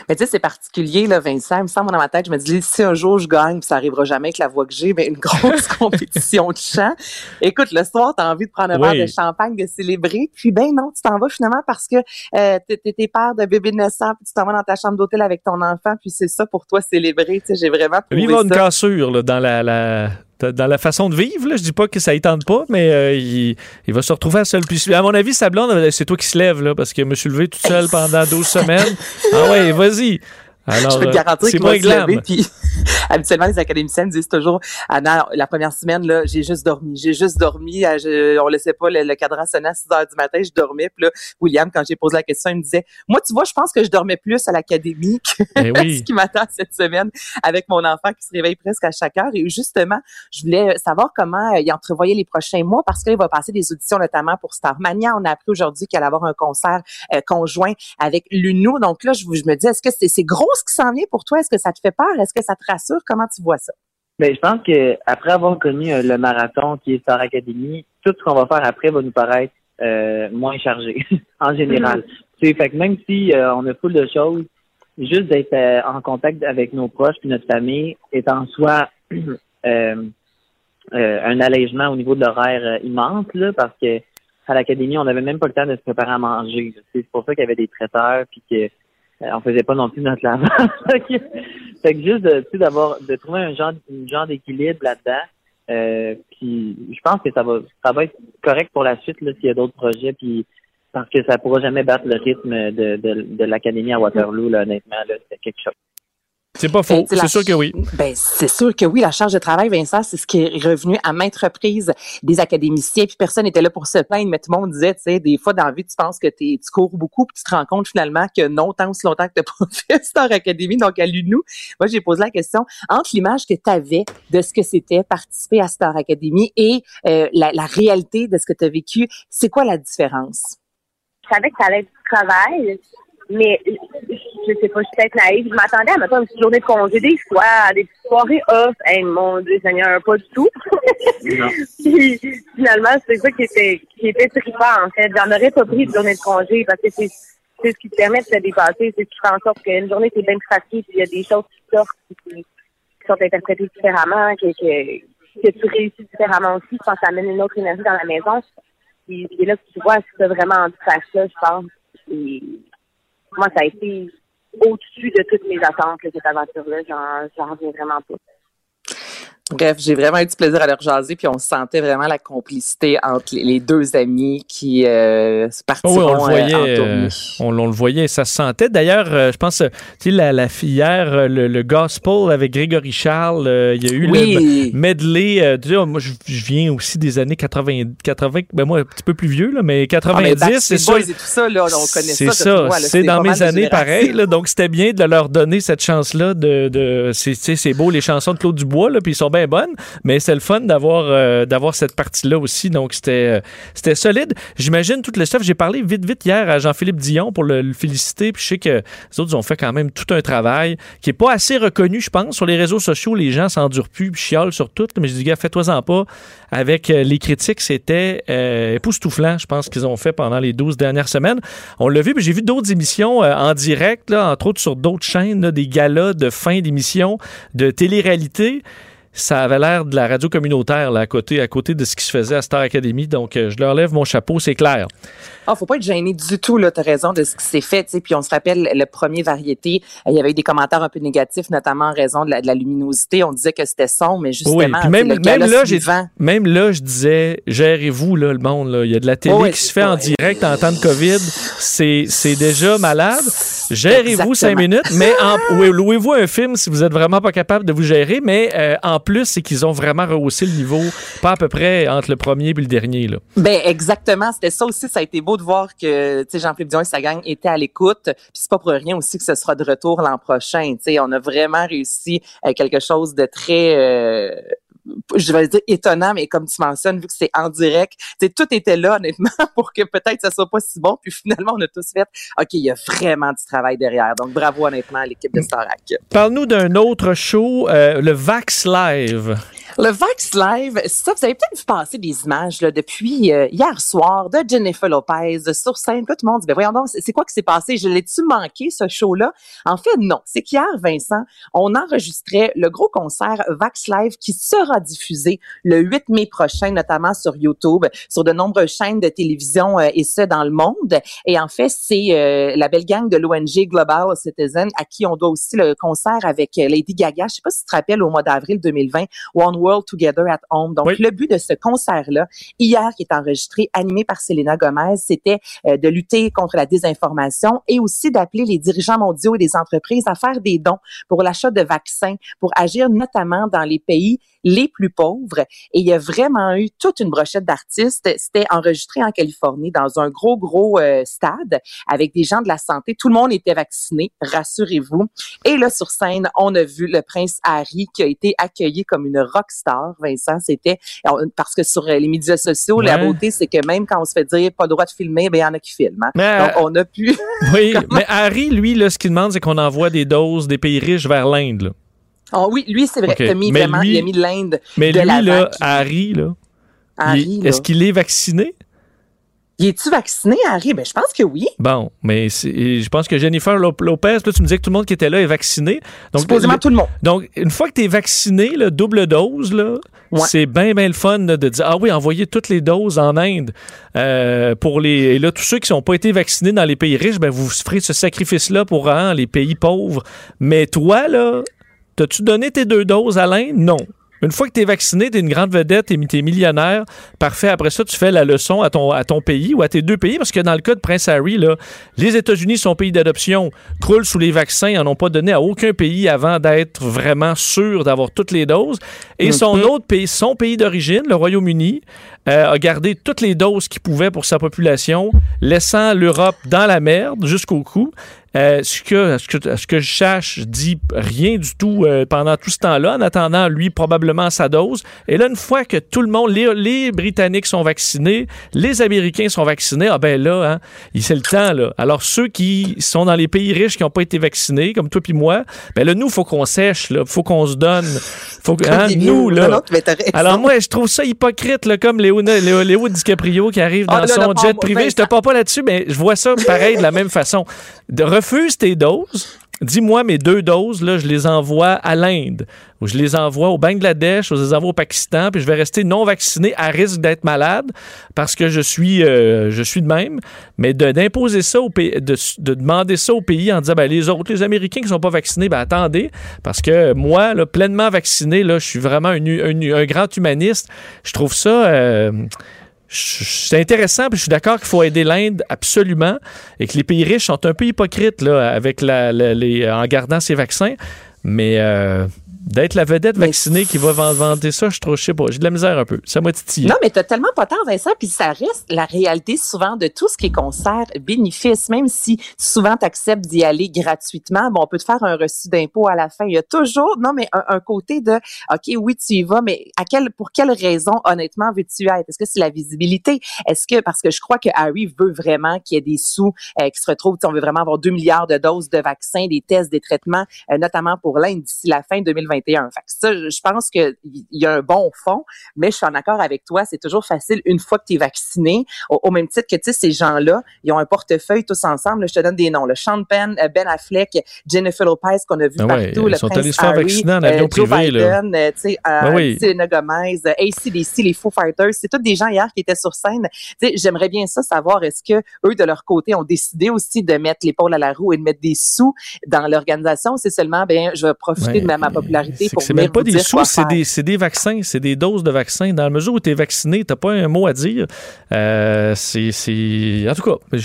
Mais tu sais, c'est particulier, là, Vincent. Il me semble dans ma tête, je me dis, si un jour je gagne, puis ça arrivera jamais avec la voix que j'ai, mais une <laughs> grosse compétition de chant. Écoute, le soir, t'as envie de prendre un Oui. verre de champagne, de célébrer. Puis ben non, tu t'en vas finalement parce que euh, t'es père de bébé naissant, puis tu t'en vas dans ta chambre d'hôtel avec ton enfant, puis c'est ça pour toi célébrer. Tu sais, j'ai vraiment Lui, il trouvé va une cassure là, dans la, la- dans la façon de vivre. Là. Je dis pas que ça ne tente pas, mais euh, il, va se retrouver seul. Puis, à mon avis, sa blonde, c'est toi qui se lève, là, parce que je me suis levé tout seul pendant 12 semaines. Ah ouais, vas-y. Alors, je peux te euh, garantir qu'il va se lever, puis <laughs> habituellement, les académiciens disent toujours, Anna, la première semaine, là, j'ai juste dormi, j'ai juste dormi, euh, je- on laissait pas le, le cadran sonner à 6 heures du matin, je dormais, puis là, William, quand j'ai posé la question, il me disait, moi, tu vois, je pense que je dormais plus à l'académie que Eh <laughs> ce qui m'attend cette semaine avec mon enfant qui se réveille presque à chaque heure. Et justement, je voulais savoir comment euh, il entrevoyait les prochains mois parce qu'il va passer des auditions notamment pour Starmania. On a appris aujourd'hui qu'il allait avoir un concert euh, conjoint avec l'UNO. Donc là, je, je me dis, est-ce que c'est c'est gros ce qui s'en vient pour toi? Est-ce que ça te fait peur? Est-ce que ça te rassure? Comment tu vois ça? Ben, je pense que après avoir connu euh, le marathon qui est Star Academy, tout ce qu'on va faire après va nous paraître euh, moins chargé <laughs> en général. Tu sais, fait que même si euh, on a full de choses, juste d'être euh, en contact avec nos proches puis notre famille est en soi <clears throat> un allègement au niveau de l'horaire immense là, parce que à l'académie on n'avait même pas le temps de se préparer à manger. C'est pour ça qu'il y avait des traiteurs puis que on faisait pas non plus notre lavage. <laughs> Fait que- juste de, d'avoir de trouver un genre, un genre d'équilibre là-dedans. Euh, puis je pense que ça va ça va être correct pour la suite là s'il y a d'autres projets puis parce que ça pourra jamais battre le rythme de, de, de l'académie à Waterloo là, honnêtement là c'est quelque chose. C'est pas faux. tu la C'est sûr que oui. Ben, c'est sûr que oui, la charge de travail, Vincent, c'est ce qui est revenu à maintes reprises des académiciens. Puis personne n'était là pour se plaindre, mais tout le monde disait, tu sais, des fois dans la vie, tu penses que t'es, tu cours beaucoup, puis tu te rends compte finalement que non, tant aussi longtemps que t'as <laughs> pas fait Star Academy, donc à l'UNU. Moi, j'ai posé la question entre l'image que tu avais de ce que c'était participer à Star Academy et euh, la, la réalité de ce que tu as vécu, c'est quoi la différence? je savais que ça allait être du travail, Mais je sais pas, je suis peut-être naïve. Je m'attendais à mettons, une petite journée de congé des fois, à des petites soirées off. Hey, mon Dieu Seigneur, pas du tout. <laughs> Puis finalement, c'est ça qui était qui était trippant en fait. J'en aurais pas pris de journée de congé parce que c'est c'est ce qui te permet de se dépasser, c'est ce qui fait en sorte qu'une journée c'est bien facile, puis il y a des choses qui sortent qui, qui sont interprétées différemment, que, que, que tu réussis différemment aussi. Je pense que ça amène une autre énergie dans la maison. C'est là tu vois si tu as vraiment envie de faire ça, je pense. Et moi, ça a été au-dessus de toutes mes attentes, cette aventure-là? J'en, j'en reviens vraiment pas. Bref, j'ai vraiment eu du plaisir à leur jaser, puis on sentait vraiment la complicité entre les, deux amis qui euh, se Oh oui, partiront on le euh, voyait. en euh, tournée. on, on le voyait, ça se sentait. D'ailleurs, euh, je pense, tu sais, la, la hier, le, le gospel avec Grégory Charles, euh, il y a eu Oui. le medley. euh, tu sais, moi, je, je viens aussi des années 80, 80, ben moi, un petit peu plus vieux, là, mais Ah, mais 90, Backstreet c'est ça. Boys et tout ça, là, on connaît C'est ça. là, C'est dans mes années génération. pareil. là. donc, c'était bien de leur donner cette chance-là. De, c'est beau, les chansons de Claude Dubois, là, puis ils sont bien bonnes. Mais c'est le fun d'avoir, euh, d'avoir cette partie-là aussi. Donc, c'était, euh, c'était solide. J'imagine tout le stuff. J'ai parlé vite, vite hier à Jean-Philippe Dion pour le, féliciter. Puis je sais que les autres ont fait quand même tout un travail qui est pas assez reconnu, je pense. Sur les réseaux sociaux, les gens s'endurent plus puis chiolent sur tout. Mais je dis, gars, fais-toi-en pas. Avec euh, les critiques, c'était époustouflant, je pense, qu'ils ont fait pendant les 12 dernières semaines. On l'a vu, puis j'ai vu d'autres émissions en direct, là, entre autres sur d'autres chaînes, des galas de fin d'émission de télé-réalité. Ça avait l'air de la radio communautaire là, à, côté, à côté de ce qui se faisait à Star Academy. Donc, euh, je leur lève mon chapeau, c'est clair. Ah, faut pas être gêné du tout, là, t'as raison de ce qui s'est fait, tu sais. Puis on se rappelle le premier variété, il y avait eu des commentaires un peu négatifs, notamment en raison de la, de la luminosité. On disait que c'était sombre, mais justement, Oui, puis même, le même, là, j'ai, même là, je disais, gérez-vous, là, le monde. Là. Il y a de la télé Oui, qui se fait en direct en temps de COVID. C'est, c'est déjà malade. Gérez-vous cinq minutes, mais en, louez-vous un film si vous êtes vraiment pas capable de vous gérer. Mais euh, en plus, c'est qu'ils ont vraiment rehaussé le niveau, pas à peu près entre le premier et le dernier. Là. Ben exactement, c'était ça aussi. Ça a été beau de voir que Jean-Philippe Dion et sa gang étaient à l'écoute. Puis c'est pas pour rien aussi que ce sera de retour l'an prochain. On a vraiment réussi euh, quelque chose de très euh, je vais dire étonnant, mais comme tu mentionnes, vu que c'est en direct, tout était là, honnêtement, <laughs> pour que peut-être ça soit pas si bon. Puis finalement, on a tous fait, OK, il y a vraiment du travail derrière. Donc, bravo, honnêtement, à l'équipe de Starac. Parle-nous d'un autre show, euh, le Vax Live. Le Vax Live, ça, vous avez peut-être vu passer des images là, depuis euh, hier soir de Jennifer Lopez sur scène. Tout le monde dit, ben voyons donc, c'est quoi qui s'est passé? Je l'ai-tu manqué, ce show-là? En fait, non. C'est qu'hier, Vincent, on enregistrait le gros concert Vax Live qui sera diffusé le 8 mai prochain, notamment sur YouTube, sur de nombreuses chaînes de télévision euh, et ce, dans le monde. Et en fait, c'est euh, la belle gang de l'ONG Global Citizen à qui on doit aussi le concert avec euh, Lady Gaga. Je sais pas si tu te rappelles, au mois d'avril 2020, One World Together at Home. Donc, Oui. le but de ce concert-là, hier, qui est enregistré, animé par Selena Gomez, c'était euh, de lutter contre la désinformation et aussi d'appeler les dirigeants mondiaux et les entreprises à faire des dons pour l'achat de vaccins, pour agir notamment dans les pays les plus pauvres. Et il y a vraiment eu toute une brochette d'artistes. C'était enregistré en Californie dans un gros, gros euh, stade avec des gens de la santé. Tout le monde était vacciné, rassurez-vous. Et là, sur scène, on a vu le prince Harry qui a été accueilli comme une rock star. Vincent, c'était parce que sur euh, les médias sociaux, la beauté, c'est que même quand on se fait dire pas le droit de filmer, ben il y en a qui filment. hein. Mais, Donc, on a pu. <laughs> oui, <laughs> mais Harry, lui, là, ce qu'il demande, c'est qu'on envoie des doses des pays riches vers l'Inde. Ah oui, lui, c'est vrai. Ok. T'as mis Mais vraiment, lui- il a mis de l'Inde. Mais de lui, l'avant là, qui- Harry, là, Harry, il- là. est-ce qu'il est vacciné? Il est-tu vacciné, Harry? Ben, je pense que oui. Bon, mais c'est- je pense que Jennifer Lop- Lopez, là, tu me disais que tout le monde qui était là est vacciné. Donc, Supposément le- tout le monde. donc une fois que tu es vacciné, le double dose, là, Ouais. c'est bien, bien le fun là, de dire Ah oui, envoyez toutes les doses en Inde. Euh, pour les, et là, tous ceux qui n'ont pas été vaccinés dans les pays riches, ben, vous ferez ce sacrifice-là pour hein, les pays pauvres. Mais toi, là, t'as-tu donné tes deux doses à l'Inde? Non. Une fois que tu es vacciné, tu es une grande vedette, tu es, millionnaire, parfait. Après ça, tu fais la leçon à ton, à ton pays ou à tes deux pays, parce que dans le cas de Prince Harry, là, les États-Unis, son pays d'adoption, croulent sous les vaccins, ils n'en ont pas donné à aucun pays avant d'être vraiment sûr d'avoir toutes les doses. Et son autre pays, son pays d'origine, le Royaume-Uni, euh, a gardé toutes les doses qu'il pouvait pour sa population, laissant l'Europe dans la merde jusqu'au cou. Euh, ce, que, ce, que, ce que je cherche, je dis rien du tout euh, pendant tout ce temps-là, en attendant, lui, probablement sa dose. Et là, une fois que tout le monde, les, les Britanniques sont vaccinés, les Américains sont vaccinés, ah ben là, hein, c'est le temps, là. Alors, ceux qui sont dans les pays riches qui n'ont pas été vaccinés, comme toi puis moi, ben là, nous, faut qu'on sèche, là. Faut qu'on se donne. Faut que, hein, nous, là. Non, non. Alors moi, je trouve ça hypocrite, là, comme Léo, Léo, Léo DiCaprio qui arrive dans Ah, là, son là, jet privé. ben, Je te parle pas là-dessus, mais je vois ça pareil de la même façon. De, refuse tes doses. Dis-moi mes deux doses, là, je les envoie à l'Inde, ou je les envoie au Bangladesh, ou je les envoie au Pakistan, puis je vais rester non vacciné à risque d'être malade parce que je suis, euh, je suis de même. Mais d'imposer ça au pays, de, de demander ça au pays en disant, ben, les autres, les Américains qui sont pas vaccinés, ben, attendez, parce que moi, pleinement vacciné, là, je suis vraiment un, grand humaniste. Je trouve ça. euh, c'est intéressant, puis je suis d'accord qu'il faut aider l'Inde absolument et que les pays riches sont un peu hypocrites là, avec la, les, en gardant ces vaccins. Mais euh, d'être la vedette Mais vaccinée qui va vanter ça, je trouve, je sais pas, j'ai de la misère un peu. Ça m'a titillé. Non, mais t'as tellement pas tort, Vincent, puis ça reste la réalité souvent de tout ce qui est concert bénéfice, même si souvent tu acceptes d'y aller gratuitement, bon, on peut te faire un reçu d'impôt à la fin. Il y a toujours, non, mais un, un côté de, OK, oui, tu y vas, mais à quel, pour quelle raison, honnêtement, veux-tu être? Est-ce que c'est la visibilité? Est-ce que, parce que je crois que Harry veut vraiment qu'il y ait des sous euh, qui se retrouvent, on veut vraiment avoir 2 milliards de doses de vaccins, des tests, des traitements, euh, notamment pour l'Inde d'ici la fin 2021. Fait que ça, je pense qu'il y a un bon fond, mais je suis en accord avec toi, c'est toujours facile une fois que tu es vacciné, au, au même titre que, tu sais, ces gens-là, ils ont un portefeuille tous ensemble, là, je te donne des noms, le Sean Penn, euh, Ben Affleck, Jennifer Lopez qu'on a vu Ah ouais, partout, ils le sont allés se faire vacciner en avion euh, Joe privé, là. Biden, sais, euh, Ah oui. Selena Gomez, euh, AC/DC, les Foo Fighters, c'est tous des gens hier qui étaient sur scène. Tu sais, j'aimerais bien ça savoir, est-ce que eux, de leur côté, ont décidé aussi de mettre l'épaule à la roue et de mettre des sous dans l'organisation, c'est seulement, ben, je vais profiter Ouais. de ma, ma popularité C'est pour même pas des sous, c'est des, des vaccins, c'est des doses de vaccins. Dans la mesure où tu es vacciné, tu pas un mot à dire. Euh, c'est, En tout cas,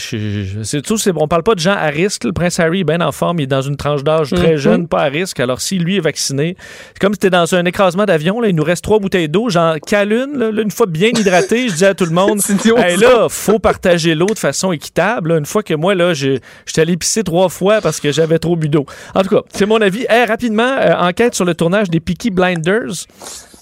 c'est tout. On parle pas de gens à risque. Le prince Harry est bien en forme, il est dans une tranche d'âge très Mhm. jeune, pas à risque. Alors, si lui est vacciné, c'est comme si tu dans un écrasement d'avion, là, il nous reste trois bouteilles d'eau. J'en cale une, là, une fois bien hydratée, je dis à tout le monde <laughs> Hey, là, faut partager l'eau de façon équitable. là. Une fois que moi, là, j'étais allé pisser trois fois parce que j'avais trop bu d'eau. En tout cas, c'est mon avis. Hey, rapidement, euh, enquête sur le tournage des Peaky Blinders.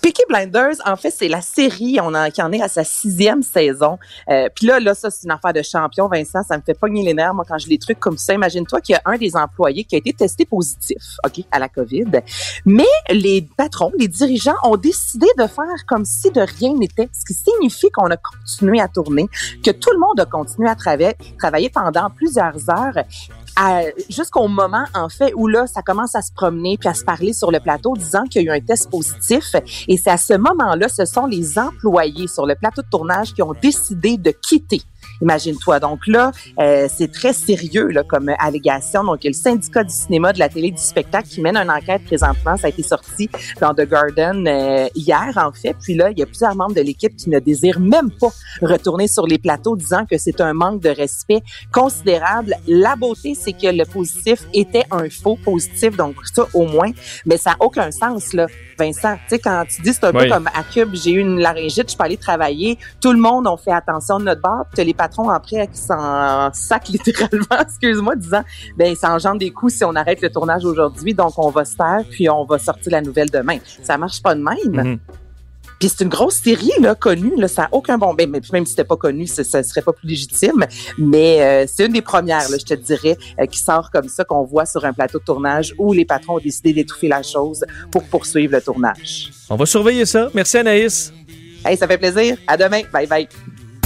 Peaky Blinders, en fait, c'est la série qui en est à sa sixième saison. Euh, Puis là, là, ça, c'est une affaire de champion, Vincent. Ça me fait pogner les nerfs, moi, quand je les trucs comme ça. Imagine-toi qu'il y a un des employés qui a été testé positif, OK, à la COVID. Mais les patrons, les dirigeants ont décidé de faire comme si de rien n'était, ce qui signifie qu'on a continué à tourner, que tout le monde a continué à travailler, travailler pendant plusieurs heures jusqu'au moment, en fait, où là, ça commence à se promener puis à se parler sur le plateau disant qu'il y a eu un test positif. Et c'est à ce moment-là, ce sont les employés sur le plateau de tournage qui ont décidé de quitter. Imagine-toi. Donc là, euh, c'est très sérieux là, comme allégation. Donc, il y a le syndicat du cinéma, de la télé, du spectacle qui mène une enquête présentement. Ça a été sorti dans The Garden euh, hier, en fait. Puis là, il y a plusieurs membres de l'équipe qui ne désirent même pas retourner sur les plateaux, disant que c'est un manque de respect considérable. La beauté, c'est que le positif était un faux positif, donc ça au moins. Mais ça n'a aucun sens, là, Vincent. Tu sais, quand tu dis, c'est un Oui. peu comme à Cube, j'ai eu une laryngite, je peux aller travailler. Tout le monde a fait attention de notre les patrons après qui s'en sac littéralement, <laughs> excuse-moi, disant, ben ça engendre des coûts si on arrête le tournage aujourd'hui, donc on va se taire, puis on va sortir la nouvelle demain. Ça marche pas de même. Mhm. Puis c'est une grosse série là, connue, là, ça a aucun bon. Ben, même si c'était pas connu, ça, ça serait pas plus légitime. Mais euh, c'est une des premières, là, je te dirais, euh, qui sort comme ça qu'on voit sur un plateau de tournage où les patrons ont décidé d'étouffer la chose pour poursuivre le tournage. On va surveiller ça. Merci Anaïs. Hey, ça fait plaisir. À demain. Bye bye.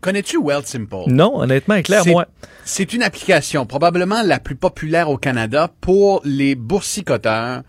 Connais-tu Wealth Simple? Non, honnêtement, éclaire-moi. C'est une application probablement la plus populaire au Canada pour les boursicoteurs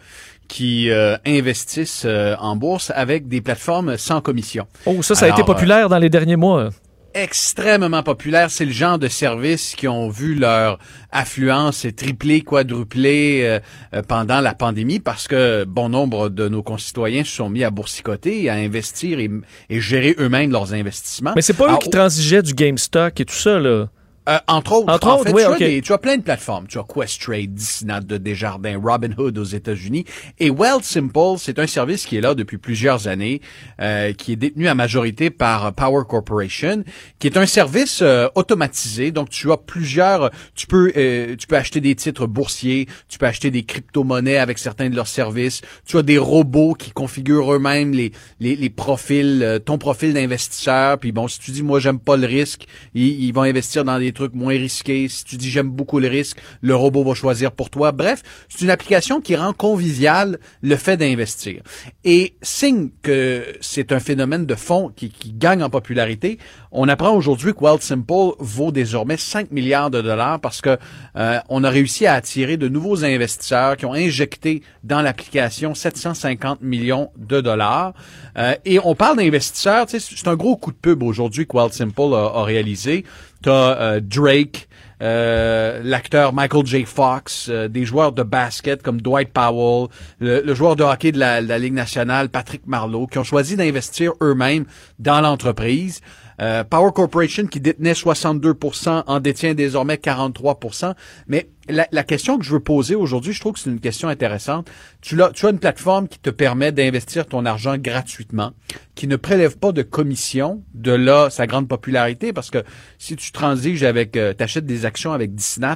qui euh, investissent euh, en bourse avec des plateformes sans commission. Oh, ça, ça a été populaire dans les derniers mois. Extrêmement populaire. C'est le genre de services qui ont vu leur affluence tripler, quadrupler euh, euh, pendant la pandémie parce que bon nombre de nos concitoyens se sont mis à boursicoter, à investir et, et gérer eux-mêmes leurs investissements. Mais c'est pas eux qui transigeaient du GameStop et tout ça, là. Euh, entre autres, Entre en autres, fait, oui, tu, as des- tu as plein de plateformes. Tu as Questrade, Disney de Desjardins, Robinhood aux États-Unis. Et Wealthsimple, c'est un service qui est là depuis plusieurs années, euh, qui est détenu à majorité par euh, Power Corporation, qui est un service euh, automatisé. Donc, tu as plusieurs... Tu peux, euh, tu peux acheter des titres boursiers, tu peux acheter des crypto-monnaies avec certains de leurs services. Tu as des robots qui configurent eux-mêmes les, les, les profils, euh, ton profil d'investisseur. Puis bon, si tu dis, moi, j'aime pas le risque, ils, ils vont investir dans des trucs moins risqués. Si tu dis, j'aime beaucoup le risque, le robot va choisir pour toi. Bref, c'est une application qui rend convivial le fait d'investir. Et signe que c'est un phénomène de fond qui, qui gagne en popularité, on apprend aujourd'hui que Wealthsimple vaut désormais 5 milliards de dollars parce que euh, on a réussi à attirer de nouveaux investisseurs qui ont injecté dans l'application 750 millions de dollars. Euh, et on parle d'investisseurs, c'est un gros coup de pub aujourd'hui que Wealthsimple a, a réalisé. T'as euh, Drake, euh, l'acteur Michael J. Fox, euh, des joueurs de basket comme Dwight Powell, le, joueur de hockey de la, de la Ligue nationale, Patrick Marleau, qui ont choisi d'investir eux-mêmes dans l'entreprise. Euh, Power Corporation, qui détenait 62% en détient désormais 43% Mais la, la question que je veux poser aujourd'hui, je trouve que c'est une question intéressante. Tu, l'as- tu as une plateforme qui te permet d'investir ton argent gratuitement, qui ne prélève pas de commission, de là sa grande popularité, parce que si tu transiges avec, euh, t'achètes des actions avec Disney,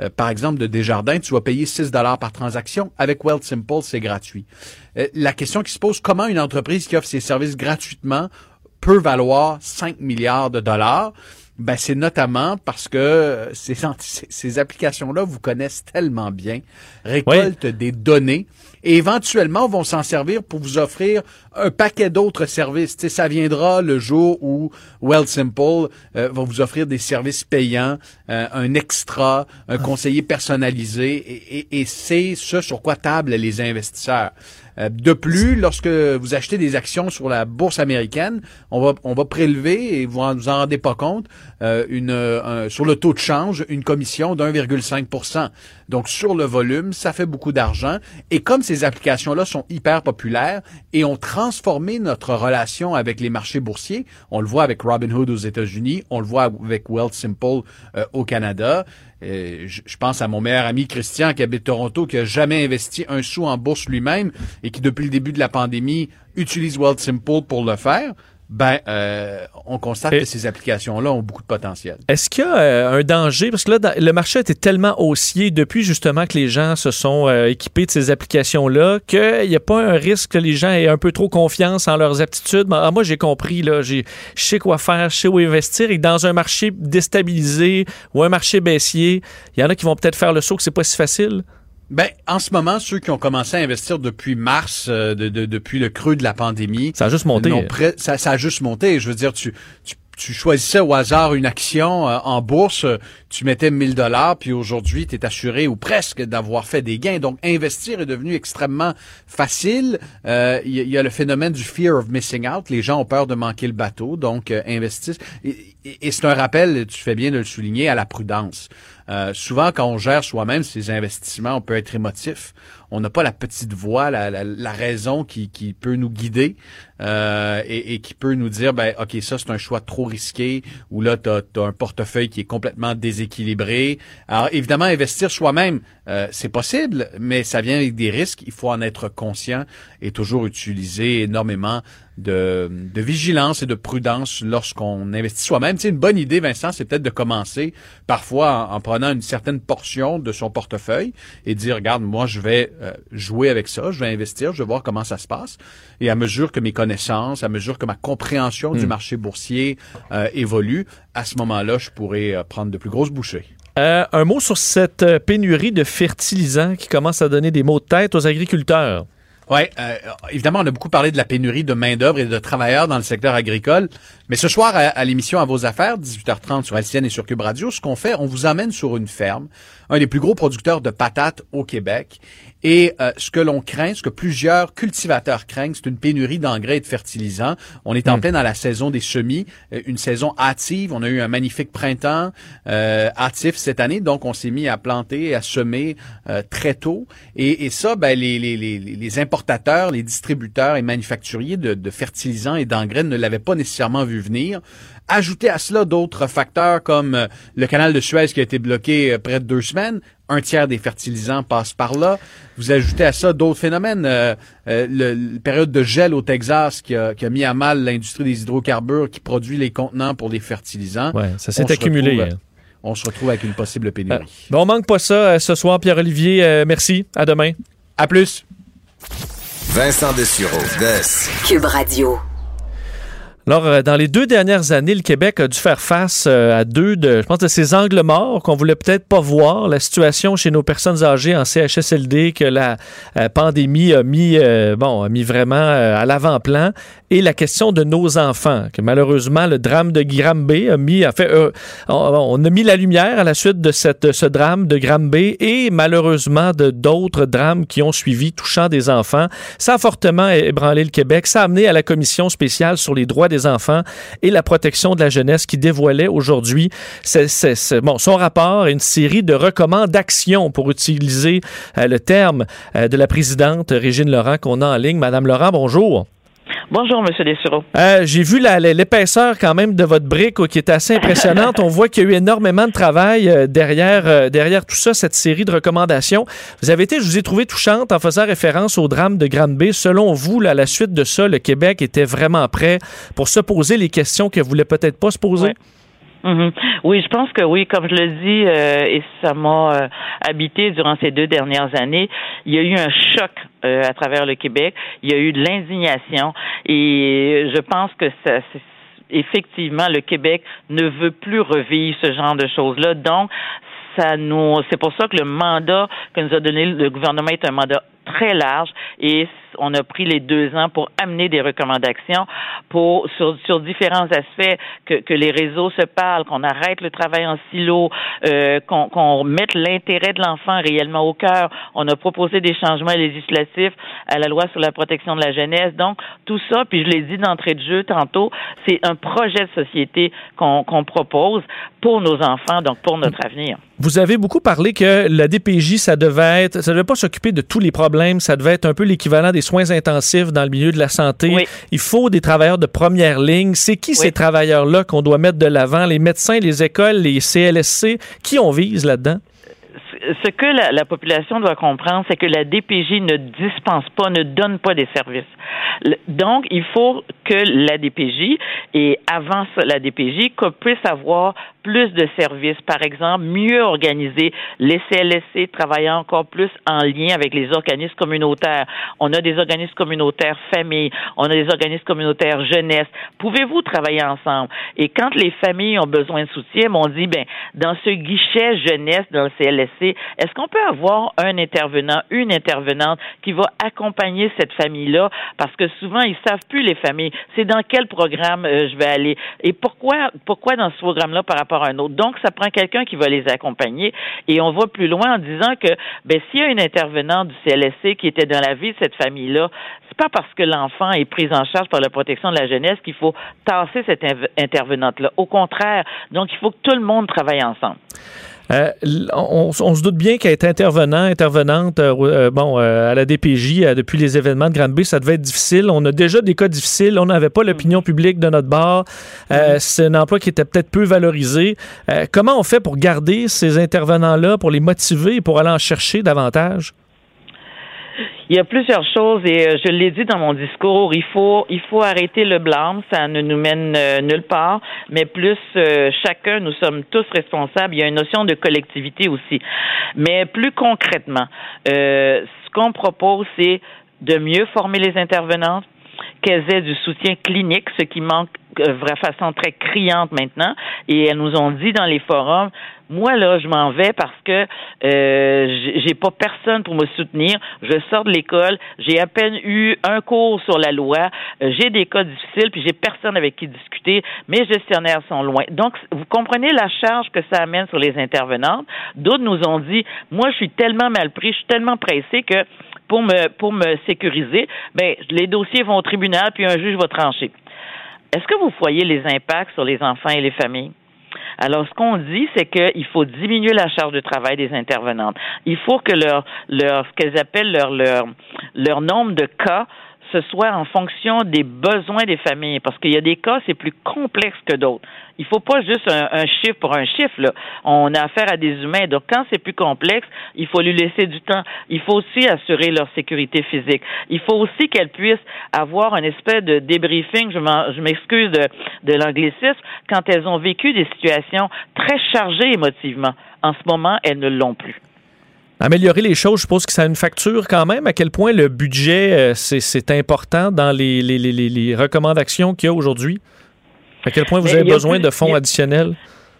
euh, par exemple de Desjardins, tu vas payer 6 dollars par transaction. Avec Wealthsimple, c'est gratuit. Euh, la question qui se pose, comment une entreprise qui offre ses services gratuitement peut valoir 5 milliards de dollars? Ben, c'est notamment parce que ces, ces, ces applications-là vous connaissent tellement bien, récoltent des données et éventuellement vont s'en servir pour vous offrir un paquet d'autres services. Ça viendra le jour où Wealthsimple euh, va vous offrir des services payants, euh, un extra, un conseiller personnalisé et, et- et c'est ce sur quoi tablent les investisseurs. Euh, De plus, lorsque vous achetez des actions sur la bourse américaine, on va on va prélever et vous en, vous en rendez pas compte euh, une euh, un- sur le taux de change une commission d'1,5 Donc sur le volume, ça fait beaucoup d'argent et comme ces applications là sont hyper populaires et ont transformé notre relation avec les marchés boursiers, on le voit avec Robinhood aux États-Unis, on le voit avec Wealthsimple euh, au Canada. Je pense à mon meilleur ami Christian qui habite Toronto, qui a jamais investi un sou en bourse lui-même et qui depuis le début de la pandémie utilise Wealthsimple pour le faire. Ben, euh, on constate Et- que ces applications-là ont beaucoup de potentiel. Est-ce qu'il y a euh, un danger? Parce que là, dans- le marché était tellement haussier depuis justement que les gens se sont euh, équipés de ces applications-là qu'il n'y a pas un risque que les gens aient un peu trop confiance en leurs aptitudes? Ah, moi, j'ai compris, là, j'ai, je sais quoi faire, je sais où investir. Et dans un marché déstabilisé ou un marché baissier, il y en a qui vont peut-être faire le saut que c'est pas si facile. Ben, en ce moment, ceux qui ont commencé à investir depuis mars, euh, de, de- depuis le creux de la pandémie, Ça a juste monté. ça, ça a juste monté. Je veux dire, tu, tu, tu choisissais au hasard une action euh, en bourse, tu mettais 1000 dollars, puis aujourd'hui, tu es assuré ou presque d'avoir fait des gains. Donc, investir est devenu extrêmement facile. Euh, Il y, y a le phénomène du fear of missing out. Les gens ont peur de manquer le bateau, donc euh, investissent. Et, et- et c'est un rappel, tu fais bien de le souligner, à la prudence. Euh, souvent, quand on gère soi-même ses investissements, on peut être émotif. On n'a pas la petite voix, la, raison qui, peut nous guider euh, et, et qui peut nous dire, ben, ok, ça c'est un choix trop risqué, ou là tu as, un portefeuille qui est complètement déséquilibré. Alors évidemment, investir soi-même, euh, c'est possible, mais ça vient avec des risques. Il faut en être conscient et toujours utiliser énormément de, de vigilance et de prudence lorsqu'on investit soi-même. Sais, une bonne idée, Vincent, c'est peut-être de commencer parfois en, en prenant une certaine portion de son portefeuille et dire, regarde, moi, je vais euh, jouer avec ça, je vais investir, je vais voir comment ça se passe. Et à mesure que mes connaissances, à mesure que ma compréhension du marché boursier euh, évolue, à ce moment-là, je pourrais euh, prendre de plus grosses bouchées. Euh, un mot sur cette euh, pénurie de fertilisants qui commence à donner des maux de tête aux agriculteurs. Oui, euh, évidemment, on a beaucoup parlé de la pénurie de main-d'œuvre et de travailleurs dans le secteur agricole. Mais ce soir, à, l'émission À vos affaires, 18h30 sur LCN et sur Cube Radio, ce qu'on fait, on vous amène sur une ferme, un des plus gros producteurs de patates au Québec. Et euh, ce que l'on craint, ce que plusieurs cultivateurs craignent, c'est une pénurie d'engrais et de fertilisants. On est en Mm. plein dans la saison des semis, euh, une saison hâtive. On a eu un magnifique printemps euh, hâtif cette année, donc on s'est mis à planter, et à semer euh, très tôt. Et, et ça, ben, les, les, les, les importateurs, les distributeurs et manufacturiers de, de fertilisants et d'engrais ne l'avaient pas nécessairement vu venir. Ajoutez à cela d'autres facteurs comme euh, le canal de Suez qui a été bloqué euh, près de deux semaines. Un tiers des fertilisants passent par là. Vous ajoutez à ça d'autres phénomènes. Euh, euh, le, période de gel au Texas qui a, qui a mis à mal l'industrie des hydrocarbures qui produit les contenants pour les fertilisants. Ouais, ça s'est On se accumulé. retrouve- hein. On se retrouve avec une possible pénurie. Bon, on manque pas ça euh, ce soir, Pierre-Olivier. Euh, merci. À demain. À plus. Vincent Dessureau, Des. Cube Radio. Alors, euh, dans les deux dernières années, le Québec a dû faire face euh, à deux de, je pense, de ces angles morts qu'on voulait peut-être pas voir. La situation chez nos personnes âgées en CHSLD que la euh, pandémie a mis, bon, a mis vraiment à l'avant-plan, et la question de nos enfants, que malheureusement le drame de Granby a mis, a fait, on, a mis la lumière à la suite de cette, ce drame de Granby et malheureusement de d'autres drames qui ont suivi touchant des enfants. Ça a fortement ébranlé le Québec. Ça a amené à la commission spéciale sur les droits des enfants et la protection de la jeunesse qui dévoilait aujourd'hui bon, son rapport et une série de recommandations pour utiliser euh, le terme euh, de la présidente Régine Laurent qu'on a en ligne. Madame Laurent, bonjour. Bonjour, Monsieur Dessureau. Euh, J'ai vu l'épaisseur quand même de votre brique oh, qui est assez impressionnante. On voit qu'il y a eu énormément de travail euh, derrière, euh, derrière tout ça, cette série de recommandations. Vous avez été, je vous ai trouvé touchante en faisant référence au drame de Granby. Selon vous, là, à la suite de ça, le Québec était vraiment prêt pour se poser les questions qu'elle voulait peut-être pas se poser? Mhm. Oui, je pense que oui, comme je le dis, euh, et ça m'a euh, habité durant ces deux dernières années, il y a eu un choc euh, à travers le Québec, il y a eu de l'indignation, et je pense que ça, effectivement, le Québec ne veut plus revivre ce genre de choses-là. Donc, ça nous, c'est pour ça que le mandat que nous a donné le gouvernement est un mandat très large et on a pris les deux ans pour amener des recommandations pour sur, différents aspects que, les réseaux se parlent, qu'on arrête le travail en silo, euh, qu'on mette l'intérêt de l'enfant réellement au cœur. On a proposé des changements législatifs à la loi sur la protection de la jeunesse. Donc tout ça, puis je l'ai dit d'entrée de jeu tantôt, c'est un projet de société qu'on qu'on propose pour nos enfants, donc pour notre avenir. Vous avez beaucoup parlé que la DPJ, ça devait être, ça devait pas s'occuper de tous les problèmes, ça devait être un peu l'équivalent des soins intensifs dans le milieu de la santé. Il faut des travailleurs de première ligne. C'est qui ces travailleurs-là qu'on doit mettre de l'avant? Les médecins, les écoles, les CLSC? Qui on vise là-dedans? ce que la, la population doit comprendre, c'est que la DPJ ne dispense pas, ne donne pas des services. Donc, il faut que la DPJ, et avant la DPJ, qu'on puisse avoir plus de services. Par exemple, mieux organiser les CLSC, travailler encore plus en lien avec les organismes communautaires. On a des organismes communautaires famille, on a des organismes communautaires jeunesse. Pouvez-vous travailler ensemble? Et quand les familles ont besoin de soutien, on dit, ben, dans ce guichet jeunesse dans le CLSC, est-ce qu'on peut avoir un intervenant, une intervenante qui va accompagner cette famille-là? Parce que souvent, ils savent plus les familles. C'est dans quel programme euh, je vais aller? Et pourquoi, pourquoi dans ce programme-là par rapport à un autre? Donc, ça prend quelqu'un qui va les accompagner. Et on va plus loin en disant que, ben, s'il y a une intervenante du CLSC qui était dans la vie de cette famille-là, c'est pas parce que l'enfant est pris en charge par la protection de la jeunesse qu'il faut tasser cette intervenante-là. Au contraire, donc il faut que tout le monde travaille ensemble. Euh, on, on se doute bien qu'être intervenant, intervenante, euh, euh, bon, à la DPJ depuis les événements de Granby, ça devait être difficile. On a déjà des cas difficiles. On n'avait pas l'opinion publique de notre bord. Euh, C'est un emploi qui était peut-être peu valorisé. Comment on fait pour garder ces intervenants-là, pour les motiver, pour aller en chercher davantage? Il y a plusieurs choses et euh, je l'ai dit dans mon discours, il faut il faut arrêter le blâme, ça ne nous mène euh, nulle part, mais plus euh, chacun, nous sommes tous responsables. Il y a une notion de collectivité aussi, mais plus concrètement, ce qu'on propose, c'est de mieux former les intervenantes, qu'elles aient du soutien clinique, ce qui manque de façon très criante maintenant. Et elles nous ont dit dans les forums, moi là, je m'en vais parce que euh, j'ai pas personne pour me soutenir. Je sors de l'école, j'ai à peine eu un cours sur la loi, euh, j'ai des cas difficiles, puis j'ai personne avec qui discuter. Mes gestionnaires sont loin. Donc, vous comprenez la charge que ça amène sur les intervenantes. D'autres nous ont dit, moi, je suis tellement mal pris, je suis tellement pressé que pour me pour me sécuriser, ben les dossiers vont au tribunal puis un juge va trancher. Est-ce que vous voyez les impacts sur les enfants et les familles? Alors, ce qu'on dit, c'est qu'il faut diminuer la charge de travail des intervenantes. Il faut que leur, leur ce qu'elles appellent leur, leur, leur nombre de cas ce soit en fonction des besoins des familles, parce qu'il y a des cas, c'est plus complexe que d'autres. Il faut pas juste un, chiffre pour un chiffre. Là. On a affaire à des humains. Donc, quand c'est plus complexe, il faut lui laisser du temps. Il faut aussi assurer leur sécurité physique. Il faut aussi qu'elles puissent avoir un espèce de débriefing, je m'excuse de, de l'anglicisme, quand elles ont vécu des situations très chargées émotivement. En ce moment, elles ne l'ont plus. Améliorer les choses, je suppose que ça a une facture quand même. À quel point le budget, euh, c'est important dans les, les, les, les recommandations qu'il y a aujourd'hui? À quel point vous avez besoin de fonds additionnels?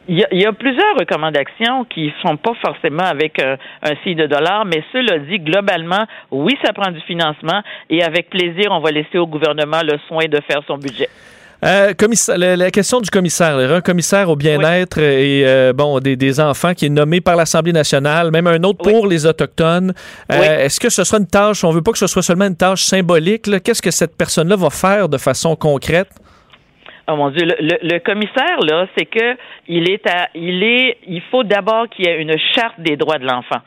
Il y, a, plusieurs recommandations qui ne sont pas forcément avec un, signe de dollar, mais cela dit, globalement, oui, ça prend du financement et avec plaisir, on va laisser au gouvernement le soin de faire son budget. Euh, la, question du commissaire, un commissaire au bien-être et euh, bon des, enfants qui est nommé par l'Assemblée nationale, même un autre pour les autochtones. Euh, est-ce que ce sera une tâche On veut pas que ce soit seulement une tâche symbolique. Qu'est-ce que cette personne-là va faire de façon concrète? Oh mon Dieu, le, commissaire là, c'est que il est à, il est, il faut d'abord qu'il y ait une charte des droits de l'enfant.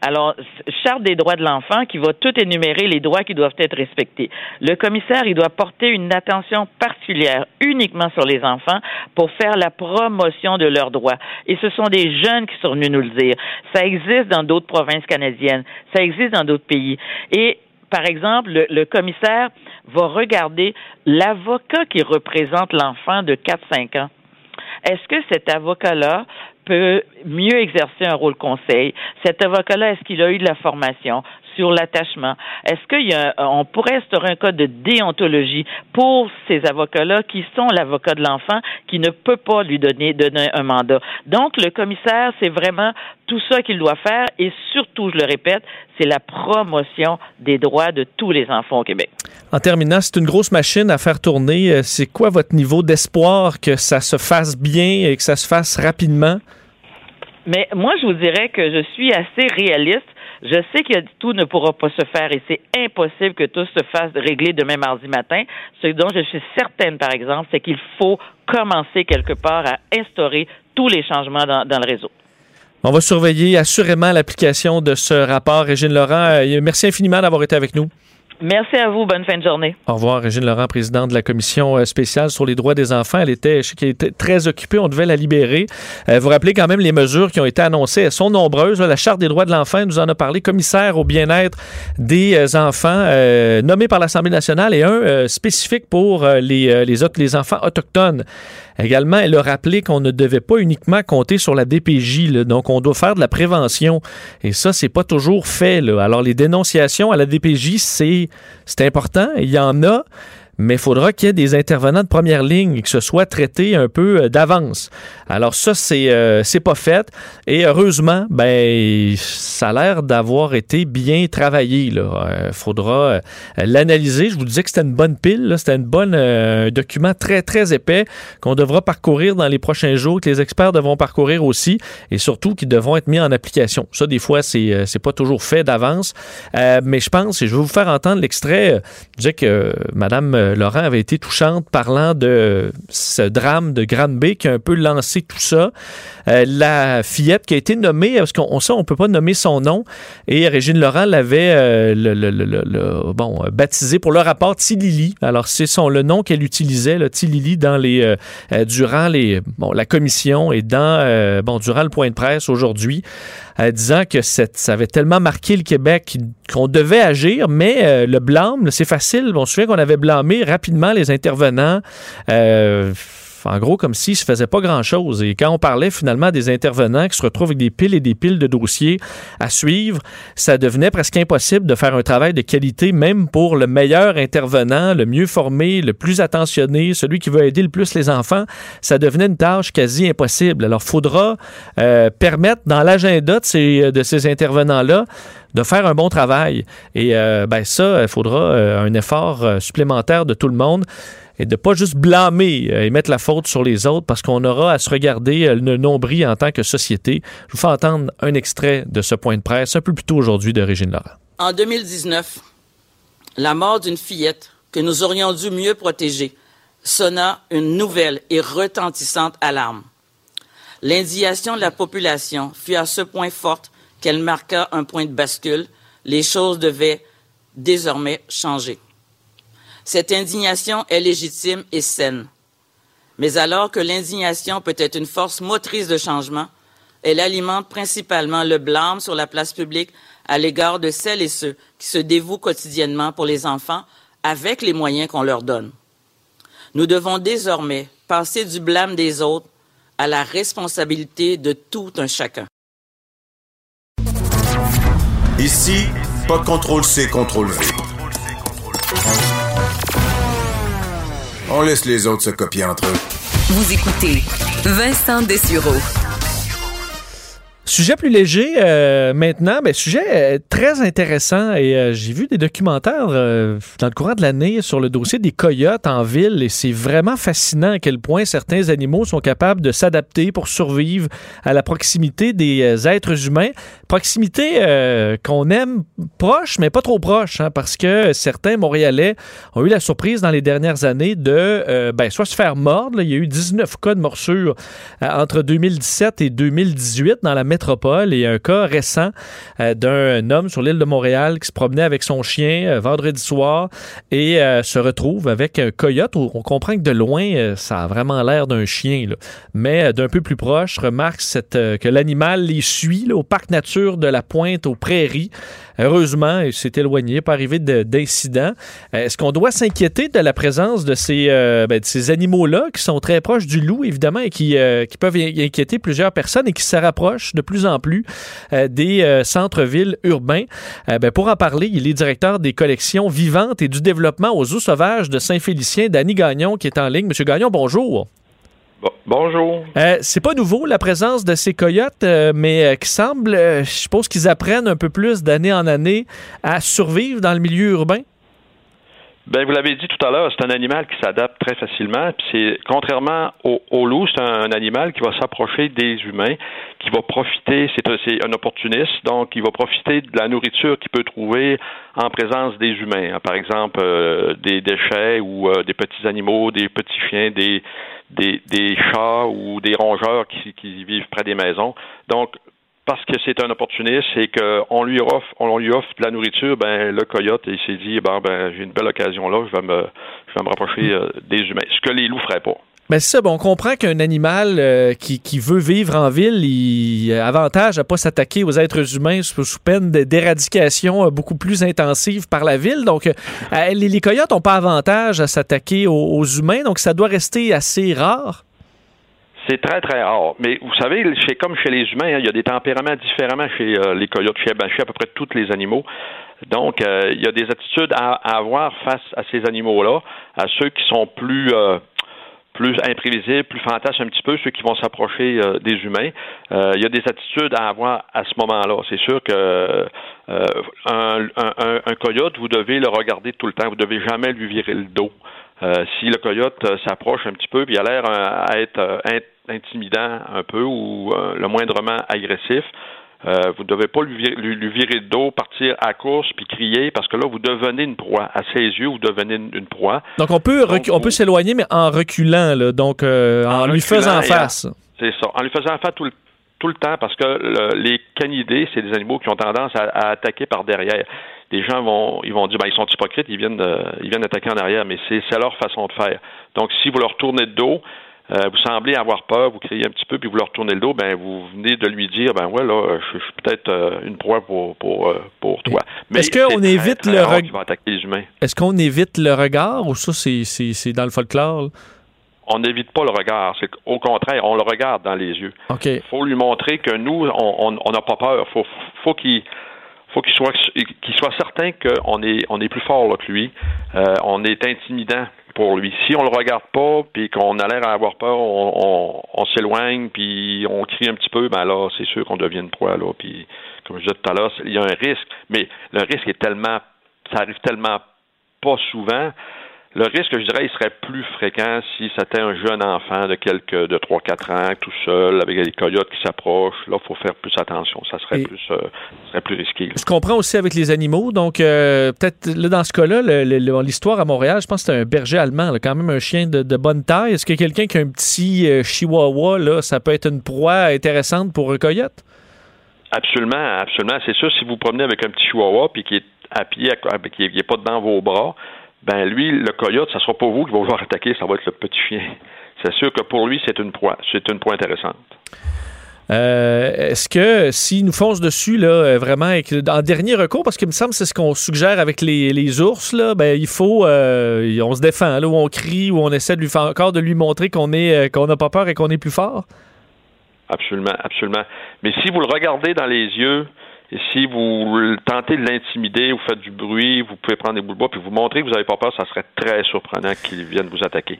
Alors, charte des droits de l'enfant qui va tout énumérer les droits qui doivent être respectés. Le commissaire, il doit porter une attention particulière uniquement sur les enfants pour faire la promotion de leurs droits. Et ce sont des jeunes qui sont venus nous le dire. Ça existe dans d'autres provinces canadiennes. Ça existe dans d'autres pays. Et par exemple, le, commissaire va regarder l'avocat qui représente l'enfant de 4-5 ans. Est-ce que cet avocat-là peut mieux exercer un rôle conseil? Cet avocat-là, est-ce qu'il a eu de la formation? Sur l'attachement. Est-ce qu'on pourrait instaurer un code de déontologie pour ces avocats-là qui sont l'avocat de l'enfant qui ne peut pas lui donner, donner un mandat? Donc, le commissaire, c'est vraiment tout ça qu'il doit faire et surtout, je le répète, c'est la promotion des droits de tous les enfants au Québec. En terminant, c'est une grosse machine à faire tourner. Euh, c'est quoi votre niveau d'espoir que ça se fasse bien et que ça se fasse rapidement? Mais moi, je vous dirais que je suis assez réaliste. Je sais que tout ne pourra pas se faire et c'est impossible que tout se fasse régler demain mardi matin. Ce dont je suis certaine, par exemple, c'est qu'il faut commencer quelque part à instaurer tous les changements dans, le réseau. On va surveiller assurément l'application de ce rapport. Régine Laurent, euh, merci infiniment d'avoir été avec nous. Merci à vous. Bonne fin de journée. Au revoir, Régine Laurent, présidente de la commission euh, spéciale sur les droits des enfants. Elle était, je sais qu'elle était très occupée. On devait la libérer. Euh, vous rappelez quand même les mesures qui ont été annoncées. Elles sont nombreuses. La Charte des droits de l'enfant nous en a parlé. Commissaire au bien-être des euh, enfants nommé par l'Assemblée nationale et un spécifique pour les, les enfants autochtones. Également, elle a rappelé qu'on ne devait pas uniquement compter sur la DPJ, donc on doit faire de la prévention. Et ça, c'est pas toujours fait. Alors, les dénonciations à la DPJ, c'est important. Il y en a mais il faudra qu'il y ait des intervenants de première ligne et que ce soit traité un peu euh, d'avance. Alors ça, c'est euh, c'est pas fait. Et heureusement, ben ça a l'air d'avoir été bien travaillé. Il euh, faudra l'analyser. Je vous disais que c'était une bonne pile, c'était une bonne un document très très épais qu'on devra parcourir dans les prochains jours, que les experts devront parcourir aussi, et surtout qui devront être mis en application. Ça, des fois, c'est c'est pas toujours fait d'avance, mais je pense, et je vais vous faire entendre l'extrait. Je disais que Madame euh, Laurent avait été touchante parlant de ce drame de Grande-Bay qui a un peu lancé tout ça. Euh, la fillette qui a été nommée, parce qu'on sait, on peut pas nommer son nom, et Régine Laurent l'avait euh, le, bon, baptisé pour le rapport Tilili. Alors, c'est son le nom qu'elle utilisait, le Tilili, dans les, durant les, bon, la commission et dans, bon, durant le point de presse aujourd'hui, disant que ça avait tellement marqué le Québec qu'on devait agir, mais le blâme, c'est facile. On se souvient qu'on avait blâmé rapidement les intervenants. Euh, en gros, comme s'il se faisait pas grand-chose. Et quand on parlait finalement des intervenants qui se retrouvent avec des piles et des piles de dossiers à suivre, ça devenait presque impossible de faire un travail de qualité, même pour le meilleur intervenant, le mieux formé, le plus attentionné, celui qui veut aider le plus les enfants. Ça devenait une tâche quasi impossible. Alors, faudra euh, permettre dans l'agenda de ces, intervenants-là de faire un bon travail. Et euh, ben ça, il faudra euh, un effort supplémentaire de tout le monde et de pas juste blâmer euh, et mettre la faute sur les autres parce qu'on aura à se regarder euh, le nombril en tant que société. Je vous fais entendre un extrait de ce point de presse un peu plus tôt aujourd'hui de Régine Laurent. En 2019, la mort d'une fillette que nous aurions dû mieux protéger sonna une nouvelle et retentissante alarme. L'indignation de la population fut à ce point forte qu'elle marqua un point de bascule. Les choses devaient désormais changer. Cette indignation est légitime et saine. Mais alors que l'indignation peut être une force motrice de changement, elle alimente principalement le blâme sur la place publique à l'égard de celles et ceux qui se dévouent quotidiennement pour les enfants avec les moyens qu'on leur donne. Nous devons désormais passer du blâme des autres à la responsabilité de tout un chacun. Ici, pas contrôle C, contrôle V. On laisse les autres se copier entre eux. Vous écoutez Vincent Dessureau. Sujet plus léger euh, maintenant, mais sujet euh, très intéressant et euh, j'ai vu des documentaires dans le courant de l'année sur le dossier des coyotes en ville et c'est vraiment fascinant à quel point certains animaux sont capables de s'adapter pour survivre à la proximité des êtres humains. Proximité qu'on aime proche, mais pas trop proche, hein, parce que certains Montréalais ont eu la surprise dans les dernières années de ben, soit se faire mordre. il y a eu 19 cas de morsure entre 2017 et 2018 dans la et un cas récent euh, d'un homme sur l'île de Montréal qui se promenait avec son chien euh, vendredi soir et euh, se retrouve avec un coyote. On comprend que de loin, ça a vraiment l'air d'un chien, mais d'un peu plus proche, remarque cette, que l'animal les suit au parc nature de la Pointe aux Prairies. Heureusement, il s'est éloigné, pas arrivé de- d'incident. Euh, Est-ce qu'on doit s'inquiéter de la présence de ces, euh, ben, de ces animaux-là qui sont très proches du loup, évidemment, et qui, euh, peuvent in- inquiéter plusieurs personnes et qui se rapprochent de plus en plus des centres-villes urbains? Ben, pour en parler, il est directeur des collections vivantes et du développement aux eaux sauvages de Saint-Félicien, Danny Gagnon, qui est en ligne. Monsieur Gagnon, bonjour. Bonjour. Euh, c'est pas nouveau la présence de ces coyotes, euh, mais euh, qui semble, je suppose qu'ils apprennent un peu plus d'année en année à survivre dans le milieu urbain? Ben, vous l'avez dit tout à l'heure, c'est un animal qui s'adapte très facilement. Puis c'est contrairement au, au loup, c'est un animal qui va s'approcher des humains, qui va profiter. C'est un, c'est un opportuniste, donc il va profiter de la nourriture qu'il peut trouver en présence des humains. Hein, Par exemple, euh, des déchets ou euh, des petits animaux, des petits chiens, des des, chats ou des rongeurs qui, vivent près des maisons. Donc parce que c'est un opportuniste et qu'on lui offre, on lui offre de la nourriture, ben le coyote il s'est dit ben, ben j'ai une belle occasion là, je vais me je vais me rapprocher euh, des humains. Ce que les loups feraient pas. Ben c'est ça, bon, on comprend qu'un animal euh, qui, qui veut vivre en ville, il a avantage à pas s'attaquer aux êtres humains sous, peine d'éradication euh, beaucoup plus intensive par la ville. Donc, euh, les, les coyotes n'ont pas avantage à s'attaquer aux, aux humains, donc ça doit rester assez rare. C'est très, très rare. Mais vous savez, chez, comme chez les humains, hein, il y a des tempéraments différemment chez euh, les coyotes, chez, ben, à peu près tous les animaux. Donc, il y a des attitudes à, à avoir face à ces animaux-là, à ceux qui sont plus plus imprévisibles, plus fantasmes un petit peu, ceux qui vont s'approcher euh, des humains. Euh, il y a des attitudes à avoir à ce moment-là. C'est sûr que euh, un, un, un- coyote, vous devez le regarder tout le temps. Vous devez jamais lui virer le dos. Euh, si le coyote euh, s'approche un petit peu, puis il a l'air à être int- intimidant un peu ou le moindrement agressif, euh, vous ne devez pas lui virer, lui, lui virer le dos, partir à course puis crier parce que là vous devenez une proie. À ses yeux, vous devenez une, une proie. Donc, on peut, on peut s'éloigner, mais en reculant, là, donc euh, en, lui reculant faisant face. C'est ça. En lui faisant face tout le, tout le temps parce que le- les canidés, c'est des animaux qui ont tendance à, à attaquer par derrière. Les gens vont, ils vont dire, ben, ils sont hypocrites, ils viennent, de- ils viennent attaquer en arrière, mais c'est c'est leur façon de faire. Donc, si vous leur tournez le dos, euh, vous semblez avoir peur, vous criez un petit peu, puis vous leur tournez le dos, ben vous venez de lui dire, ben ouais, là, je, je suis peut-être euh, une proie pour pour euh, pour toi. Mais Est-ce qu'on évite le rare reg- qu'il va attaquer les humains. Est-ce qu'on évite le regard ou ça, c'est- dans le folklore? là? on n'évite pas le regard. C'est au contraire, on le regarde dans les yeux. OK. faut lui montrer que nous, on n'a pas peur. Faut, faut qu'il faut qu'il soit qu'il soit certain qu'on est on est plus fort là, que lui. Euh, on est intimidant pour lui. Si on le regarde pas, puis qu'on a l'air à avoir peur, on, s'éloigne, puis on crie un petit peu, ben là, c'est sûr qu'on devient une proie là. Puis comme je disais tout à l'heure, il y a un risque, mais le risque est tellement, ça arrive tellement pas souvent le risque, je dirais, il serait plus fréquent si c'était un jeune enfant de quelques de 3-4 ans, tout seul, avec des coyotes qui s'approchent. Là, il faut faire plus attention. Ça serait plus euh, ça serait plus risqué. Je comprends aussi avec les animaux. Donc, euh, peut-être là, dans ce cas-là, l'histoire à Montréal, je pense que c'est un berger allemand, là, quand même un chien de, de bonne taille. Est-ce que quelqu'un qui a un petit euh, chihuahua, là, ça peut être une proie intéressante pour un coyote? Absolument, absolument. C'est sûr, si vous promenez avec un petit chihuahua puis qui est à pied, qui n'est pas dans vos bras, ben lui, le coyote, ça sera pas vous qui va vouloir attaquer, ça va être le petit chien. C'est sûr que pour lui, c'est une proie. C'est une proie intéressante. Euh, Est-ce que s'il nous fonce dessus, là, euh, vraiment, en dernier recours, parce qu'il me semble que c'est ce qu'on suggère avec les, les, ours, là, ben, il faut, euh, on se défend, là, où on crie, où on essaie de lui faire encore de lui montrer qu'on est, qu'on n'a pas peur et qu'on est plus fort? Absolument, absolument. Mais si vous le regardez dans les yeux, et si vous tentez de l'intimider, vous faites du bruit, vous pouvez prendre des boules de bois, puis vous montrer que vous n'avez pas peur, ça serait très surprenant qu'il vienne vous attaquer.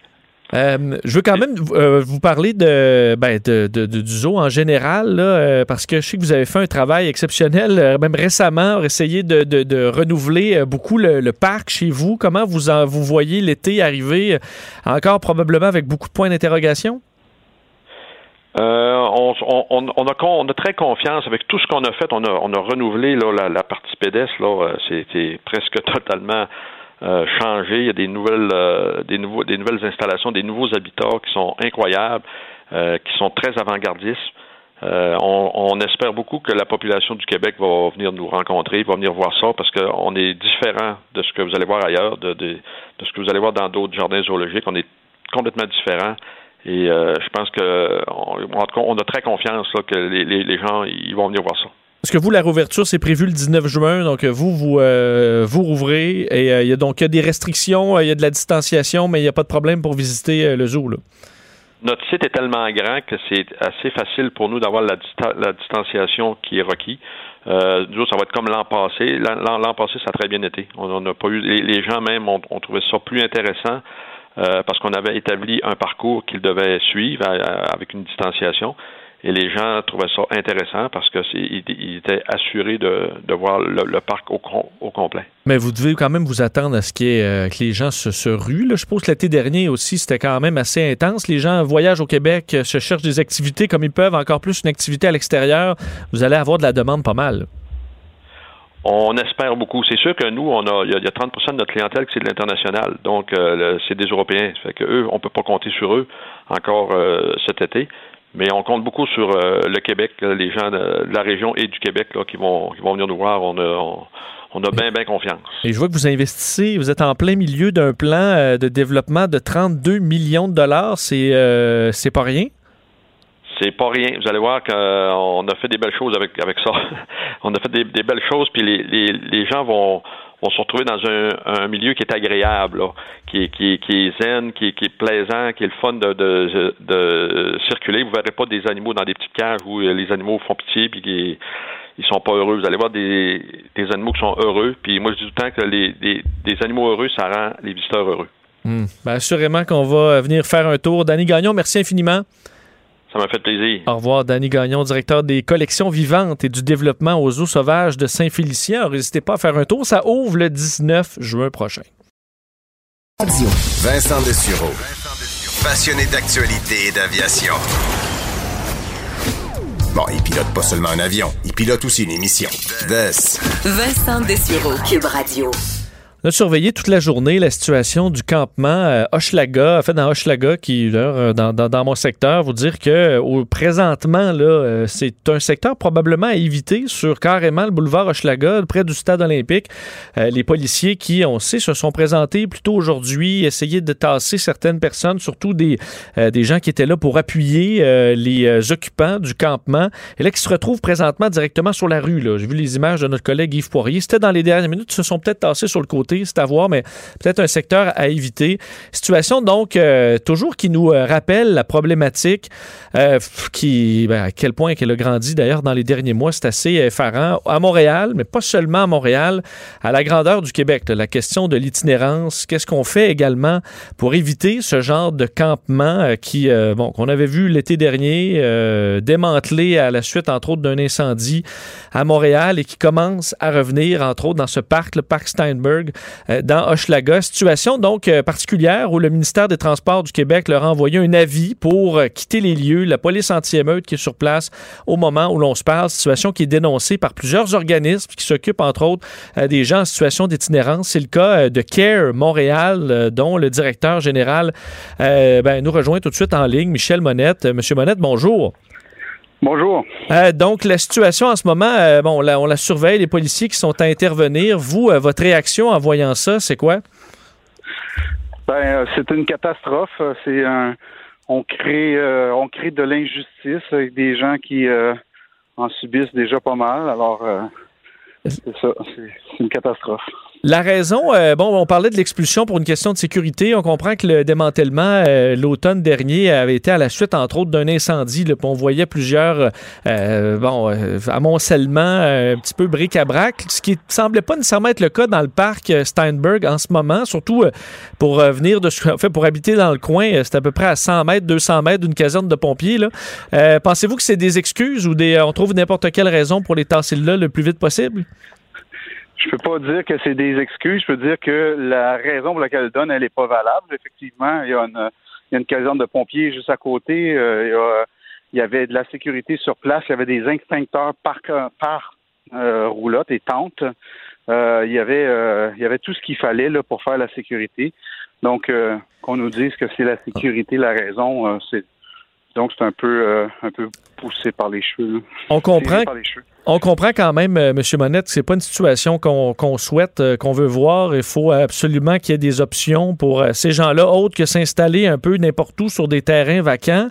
Euh, je veux quand même euh, vous parler de, ben, de, du zoo en général, euh, parce que je sais que vous avez fait un travail exceptionnel, même récemment, essayer de, de renouveler beaucoup le, le, parc chez vous. Comment vous, en, vous voyez l'été arriver, encore probablement avec beaucoup de points d'interrogation? Euh, on, a, on, très confiance avec tout ce qu'on a fait. On a, renouvelé la, partie pédestre. Là, c'était presque <laughs> totalement euh, changé. Il y a des nouvelles, euh, installations, des nouveaux habitats qui sont incroyables, euh, qui sont très avant-gardistes. On, espère beaucoup que la population du Québec va venir nous rencontrer, va venir voir ça, parce qu'on est différent de ce que vous allez voir ailleurs, de, de, de ce que vous allez voir dans d'autres jardins zoologiques. On est complètement différent. Et euh, je pense que, en tout cas, on a très confiance là, que les, les, les, gens ils vont venir voir ça. Parce que vous, la réouverture, c'est prévu le 19 juin, donc vous, vous, euh, vous rouvrez. Et euh, il y a donc y a des restrictions, il y a de la distanciation, mais il n'y a pas de problème pour visiter le zoo. Là. Notre site est tellement grand que c'est assez facile pour nous d'avoir la, dista la, distanciation qui est requise. Euh, ça va être comme l'an passé. L'an passé, ça a très bien été. On n'a pas eu. Les, les gens même ont, ont trouvé ça plus intéressant. Euh, parce qu'on avait établi un parcours qu'ils devaient suivre avec une distanciation. Et les gens trouvaient ça intéressant parce qu'ils ils étaient assurés de, voir le, parc au, complet. Mais vous devez quand même vous attendre à ce euh, que les gens se, se ruent. Je suppose que l'été dernier aussi, c'était quand même assez intense. Les gens voyagent au Québec, euh, se cherchent des activités comme ils peuvent, encore plus une activité à l'extérieur. Vous allez avoir de la demande pas mal. On espère beaucoup. C'est sûr que nous, on a, il y a 30% de notre clientèle qui c'est de l'international, donc euh, c'est des Européens. Ça fait que eux, on peut pas compter sur eux encore euh, cet été, mais on compte beaucoup sur euh, le Québec, les gens de, la région et du Québec qui vont venir nous voir. On a on, on a bien, bien confiance. Et je vois que vous investissez, vous êtes en plein milieu d'un plan de développement de 32 millions de dollars. C'est c'est pas rien? C'est pas rien. Vous allez voir qu'on a fait des belles choses avec ça. <laughs> on a fait des, belles choses, puis les, gens vont se retrouver dans un, milieu qui est agréable, qui, est, zen, qui, est plaisant, qui est le fun de, circuler. Vous verrez pas des animaux dans des petites cages où les animaux font pitié puis qui ils sont pas heureux. Vous allez voir des, animaux qui sont heureux. Puis moi, je dis tout le temps que les, des, animaux heureux, ça rend les visiteurs heureux. Mmh. Assurément qu'on va venir faire un tour. Danny Gagnon, merci infiniment. Ça m'a fait plaisir. Au revoir, Danny Gagnon, directeur des collections vivantes et du développement aux eaux sauvages de Saint-Félicien. N'hésitez pas à faire un tour. Ça ouvre le 19 juin prochain. Radio. Vincent Dessureau. Passionné d'actualité et d'aviation. Bon, il pilote pas seulement un avion, il pilote aussi une émission. Des. Vincent Dessureau, Cube Radio. On a surveillé toute la journée la situation du campement euh, Hochelaga, en fait dans Hochelaga, qui euh, dans, dans, mon secteur, vous dire que au, présentement, là, euh, c'est un secteur probablement à éviter sur carrément le boulevard Hochelaga, près du stade olympique. Les policiers qui, on sait, se sont présentés plus tôt aujourd'hui, essayer de tasser certaines personnes, surtout des, des gens qui étaient là pour appuyer les occupants du campement, et là qui se retrouvent présentement directement sur la rue. J'ai vu les images de notre collègue Yves Poirier. C'était dans les dernières minutes, ils se sont peut-être tassés sur le côté c'est à voir, mais peut-être un secteur à éviter. Situation donc euh, toujours qui nous euh, rappelle la problématique euh, qui, ben, à quel point qu'elle a grandi d'ailleurs dans les derniers mois, c'est assez effarant à Montréal, mais pas seulement à Montréal, à la grandeur du Québec. la question de l'itinérance, qu'est-ce qu'on fait également pour éviter ce genre de campement qui, bon, qu'on avait vu l'été dernier, démantelé à la suite entre autres d'un incendie à Montréal et qui commence à revenir entre autres dans ce parc, le parc Steinberg, dans Hochelaga. Situation donc euh, particulière où le ministère des Transports du Québec leur a envoyé un avis pour euh, quitter les lieux. La police anti-émeute qui est sur place au moment où l'on se parle. Situation qui est dénoncée par plusieurs organismes qui s'occupent entre autres euh, des gens en situation d'itinérance. C'est le cas euh, de CARE Montréal, euh, dont le directeur général euh, ben, nous rejoint tout de suite en ligne, Michel Monette. Euh, Monsieur Monette, bonjour. Bonjour. Euh, donc, la situation en ce moment, euh, bon, on la, on la surveille, les policiers qui sont à intervenir. Vous, euh, votre réaction en voyant ça, c'est quoi? Ben, c'est une catastrophe. C'est un, on crée, euh, on crée de l'injustice avec des gens qui en subissent déjà pas mal. Alors, c'est ça. C'est une catastrophe. La raison, euh, bon, on parlait de l'expulsion pour une question de sécurité. On comprend que le démantèlement euh, l'automne dernier avait été à la suite, entre autres, d'un incendie. Là, on voyait plusieurs, euh, bon, amoncellements un petit peu bric-à-brac, ce qui semblait pas nécessairement être le cas dans le parc Steinberg en ce moment, surtout pour venir de, en fait, pour habiter dans le coin, c'est à peu près à 100 mètres, 200 mètres d'une caserne de pompiers. Pensez-vous que c'est des excuses ou des, on trouve n'importe quelle raison pour les tasser là le plus vite possible? Je peux pas dire que c'est des excuses. Je peux dire que la raison pour laquelle elle donne, elle est pas valable. Effectivement, il y a une, il y a une caserne de pompiers juste à côté. Euh, il, y a- il y avait de la sécurité sur place. Il y avait des extincteurs par, par euh, roulotte et tente. Euh, il y avait, euh, il y avait tout ce qu'il fallait là, pour faire la sécurité. Donc, euh, qu'on nous dise que c'est la sécurité la raison, euh, c'est donc c'est un peu, un peu poussé par les cheveux. là. On comprend, Tiré par les cheveux. on comprend quand même, euh, M. Monette, que c'est pas une situation qu'on souhaite, euh, qu'on veut voir. Il faut absolument qu'il y ait des options pour euh, ces gens-là, autres que s'installer un peu n'importe où sur des terrains vacants.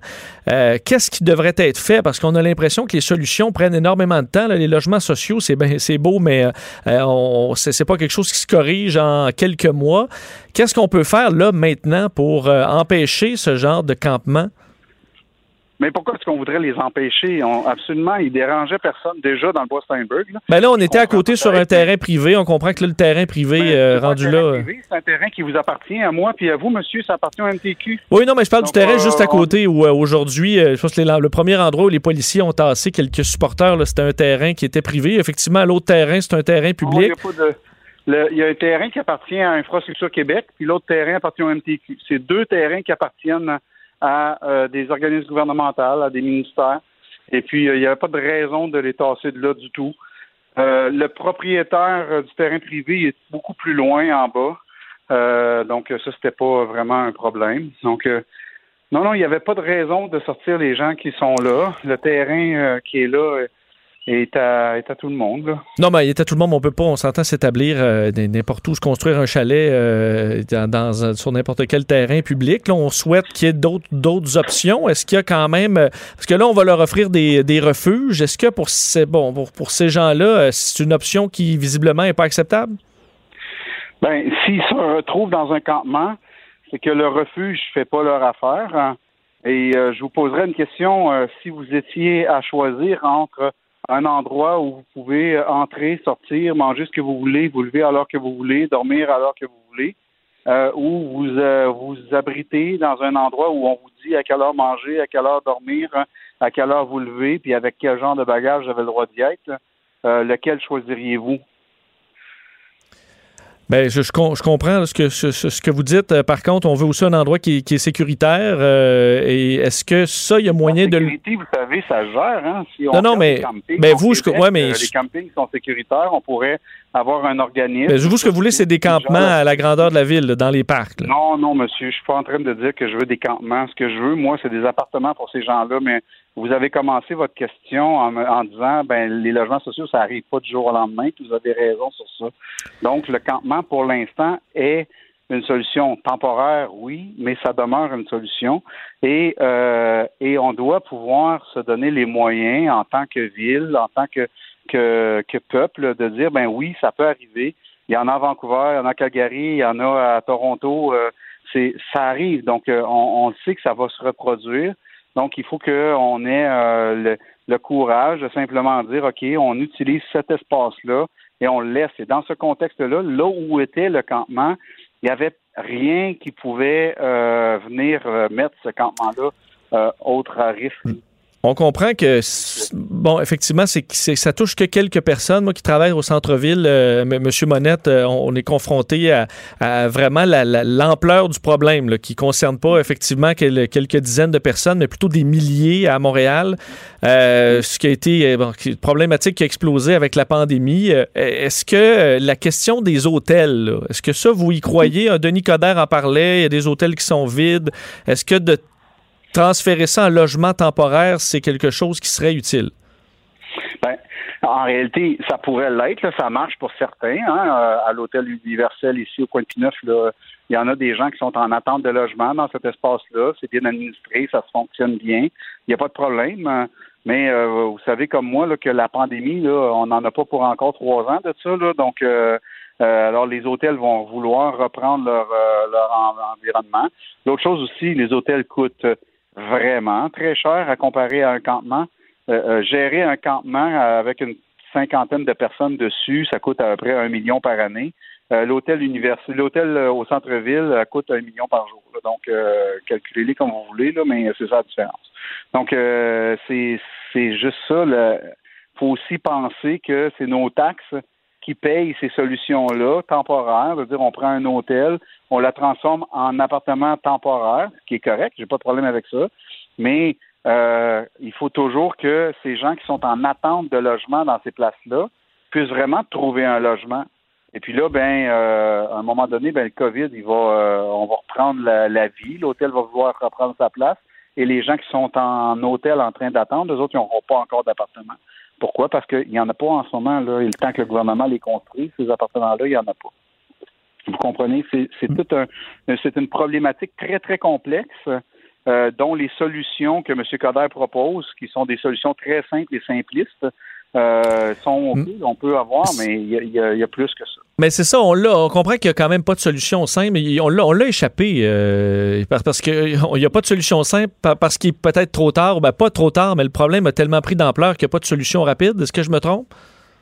Euh, Qu'est-ce qui devrait être fait? Parce qu'on a l'impression que les solutions prennent énormément de temps. là. Les logements sociaux, c'est beau, mais euh, c'est c'est pas quelque chose qui se corrige en quelques mois. Qu'est-ce qu'on peut faire là maintenant pour euh, empêcher ce genre de campement? Mais pourquoi est-ce qu'on voudrait les empêcher? On, absolument, ils dérangeaient personne déjà dans le bois Steinberg. Là. Ben là, on était à côté sur un terrain privé. On comprend que là, le terrain privé euh, C'est pas un rendu terrain là. euh, privé, C'est un terrain qui vous appartient à moi, puis à vous, monsieur, ça appartient au MTQ. Oui, non, mais je parle Donc, du terrain euh, juste à côté où euh, aujourd'hui, euh, je pense que les- le premier endroit où les policiers ont tassé quelques supporters, c'était un terrain qui était privé. Effectivement, l'autre terrain, c'est un terrain public. il y a un terrain qui appartient à Infrastructure Québec, puis l'autre terrain appartient au MTQ. C'est deux terrains qui appartiennent à euh, des organismes gouvernementaux, à des ministères. Et puis, euh, il n'y avait pas de raison de les tasser de là du tout. Euh, le propriétaire du terrain privé est beaucoup plus loin en bas. Donc, ça, c'était pas vraiment un problème. Donc, non, non, il n'y avait pas de raison de sortir les gens qui sont là. Le terrain qui est là est à, est à tout le monde. Là. Non, mais il était tout le monde, mais on peut pas, on s'entend s'établir euh, n'importe où, se construire un chalet euh, dans, sur n'importe quel terrain public. Là, on souhaite qu'il y ait d'autres, d'autres options. Est-ce qu'il y a quand même, euh, parce que là, on va leur offrir des, des refuges. Est-ce que pour ces, bon, pour, pour ces gens-là, c'est une option qui visiblement n'est pas acceptable? Ben, s'ils se retrouvent dans un campement, c'est que le refuge fait pas leur affaire. hein. Et euh, je vous poserai une question si vous étiez à choisir entre un endroit où vous pouvez entrer, sortir, manger ce que vous voulez, vous lever alors que vous voulez, dormir alors que vous voulez, euh, ou vous euh, vous abritez dans un endroit où on vous dit à quelle heure manger, à quelle heure dormir, hein, à quelle heure vous lever, puis avec quel genre de bagage vous avez le droit d'y être, euh, lequel choisiriez-vous? Ben, je, je, je comprends là, ce, que, ce, ce- que vous dites. Euh, par contre, on veut aussi un endroit qui, qui est sécuritaire. euh, et est-ce que ça, il y a moyen de... le- sécurité, vous savez, ça gère. Hein? Si on Non, non, mais- campings ben, vous, je- ouais, mais euh, les campings sont sécuritaires. On pourrait avoir un organisme. Ben, vous, ce que vous voulez, c'est des campements à la grandeur de la ville, dans les parcs. là. Non, non, monsieur, je suis pas en train de dire que je veux des campements. Ce que je veux, moi, c'est des appartements pour ces gens-là. Mais vous avez commencé votre question en, en disant, ben, les logements sociaux, ça arrive pas du jour au lendemain. Vous avez raison sur ça. Donc, le campement, pour l'instant, est une solution temporaire, oui, mais ça demeure une solution. Et, euh, et on doit pouvoir se donner les moyens en tant que ville, en tant que, que, peuple, de dire, ben oui, ça peut arriver Il y en a à Vancouver, il y en a à Calgary, il y en a à Toronto. Euh, c'est ça arrive. Donc, euh, on, sait que ça va se reproduire. Donc, il faut qu'on ait euh, le, courage de simplement dire, OK, on utilise cet espace-là et on le laisse. Et dans ce contexte-là, là où était le campement, il n'y avait rien qui pouvait venir mettre ce campement-là euh, autre à risque. On comprend que, bon, effectivement, c'est, ça touche que quelques personnes. Moi qui travaille au centre-ville, euh, M- Monette, euh, on, est confronté à, vraiment la- la- l'ampleur du problème, qui concerne pas effectivement quel- quelques dizaines de personnes, mais plutôt des milliers à Montréal. Euh, ce qui a été bon, problématique qui a explosé avec la pandémie. Est-ce que la question des hôtels, est-ce que ça, vous y croyez? Denis Coderre en parlait, il y a des hôtels qui sont vides. Est-ce que de transférer ça en logement temporaire, c'est quelque chose qui serait utile? Ben, en réalité, ça pourrait l'être. Ça marche pour certains. Hein, euh, à l'hôtel universel ici au coin de Pineuf, il y en a des gens qui sont en attente de logement dans cet espace-là. C'est bien administré, ça fonctionne bien. Il n'y a pas de problème. hein. Mais euh, vous savez comme moi que la pandémie, on n'en a pas pour encore trois ans de ça. Donc, euh, alors les hôtels vont vouloir reprendre leur, leur en- environnement. L'autre chose aussi, les hôtels coûtent vraiment très cher à comparer à un campement. Euh, euh, gérer un campement avec une cinquantaine de personnes dessus, ça coûte à peu près un million par année. Euh, l'hôtel l'hôtel euh, au centre-ville euh, coûte un million par jour. là. Donc, euh, calculez-les comme vous voulez, là, mais c'est ça la différence. Donc, c'est c'est juste ça. Il faut aussi penser que c'est nos taxes qui payent ces solutions-là temporaires. C'est-à-dire, on prend un hôtel, on la transforme en appartement temporaire, ce qui est correct, j'ai pas de problème avec ça. Mais euh, il faut toujours que ces gens qui sont en attente de logement dans ces places-là puissent vraiment trouver un logement. Et puis là, ben, euh, à un moment donné, ben, le COVID, il va, euh, on va reprendre la, la vie. L'hôtel va vouloir reprendre sa place. Et les gens qui sont en hôtel en train d'attendre, eux autres, ils n'auront pas encore d'appartement. Pourquoi? Parce qu'il n'y en a pas en ce moment, là. Et le temps que le gouvernement les construit, ces appartements-là, il n'y en a pas. Vous comprenez? C'est c'est tout un, c'est une problématique très, très complexe, euh, dont les solutions que M. Coder propose, qui sont des solutions très simples et simplistes, euh, sont OK, on peut avoir, mais il y a, y y plus que ça. Mais c'est ça, on l'a. On comprend qu'il n'y a quand même pas de solution simple. mais On l'a, on l'a échappé euh, par- parce qu'il <laughs> n'y a pas de solution simple par- parce qu'il est peut-être trop tard. Ben, pas trop tard, mais le problème a tellement pris d'ampleur qu'il n'y a pas de solution rapide. Est-ce que je me trompe?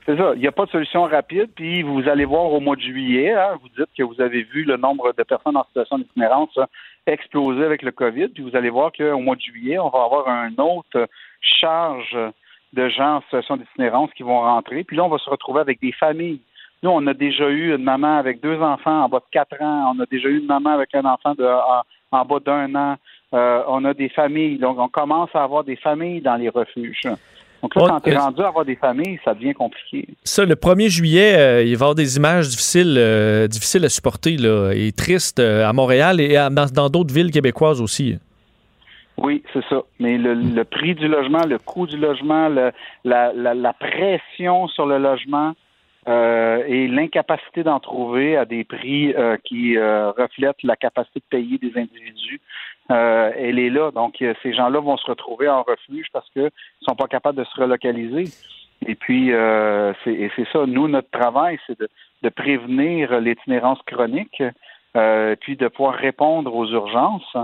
C'est ça. Il n'y a pas de solution rapide. Puis vous allez voir au mois de juillet, hein, vous dites que vous avez vu le nombre de personnes en situation d'itinérance hein, exploser avec le COVID. Puis vous allez voir qu'au mois de juillet, on va avoir un autre charge de gens en situation d'itinérance qui vont rentrer. Puis là, on va se retrouver avec des familles. Nous, on a déjà eu une maman avec deux enfants en bas de quatre ans. On a déjà eu une maman avec un enfant de, en, en bas d'un an. Euh, on a des familles. Donc, on commence à avoir des familles dans les refuges. Donc là, quand tu es euh, rendu à avoir des familles, ça devient compliqué. Ça, le 1er juillet, euh, il va y avoir des images difficiles, euh, difficiles à supporter là, et tristes à Montréal et à- dans d'autres villes québécoises aussi. Oui, c'est ça. Mais le, le prix du logement, le coût du logement, le- la, la, la pression sur le logement euh, et l'incapacité d'en trouver à des prix euh, qui euh, reflètent la capacité de payer des individus, euh, elle est là. Donc, euh, ces gens-là vont se retrouver en refuge parce qu'ils sont pas capables de se relocaliser. Et puis, euh, c'est ça. Nous, notre travail, c'est de, de prévenir l'itinérance chronique, puis de pouvoir répondre aux urgences.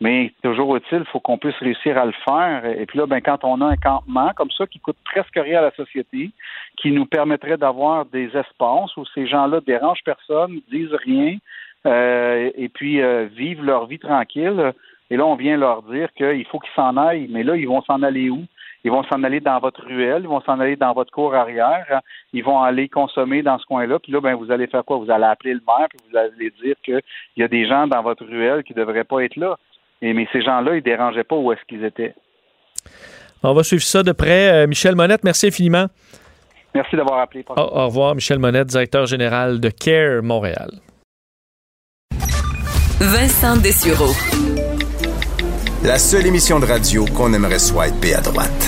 Mais toujours utile, il faut qu'on puisse réussir à le faire. Et puis là, ben, quand on a un campement comme ça qui coûte presque rien à la société, qui nous permettrait d'avoir des espaces où ces gens-là dérangent personne, disent rien, euh, et puis euh, vivent leur vie tranquille. Et là, on vient leur dire qu'il faut qu'ils s'en aillent. Mais là, ils vont s'en aller où? Ils vont s'en aller dans votre ruelle, ils vont s'en aller dans votre cour arrière, ils vont aller consommer dans ce coin-là. Puis là, ben, vous allez faire quoi? Vous allez appeler le maire, puis vous allez dire qu'il y a des gens dans votre ruelle qui ne devraient pas être là. Et, mais ces gens-là, ils dérangeaient pas où est-ce qu'ils étaient. On va suivre ça de près. Euh, Michel Monette, merci infiniment. Merci d'avoir appelé. Au, au revoir, Michel Monette, directeur général de CARE Montréal. Vincent Dessureau. La seule émission de radio qu'on aimerait soit être à droite.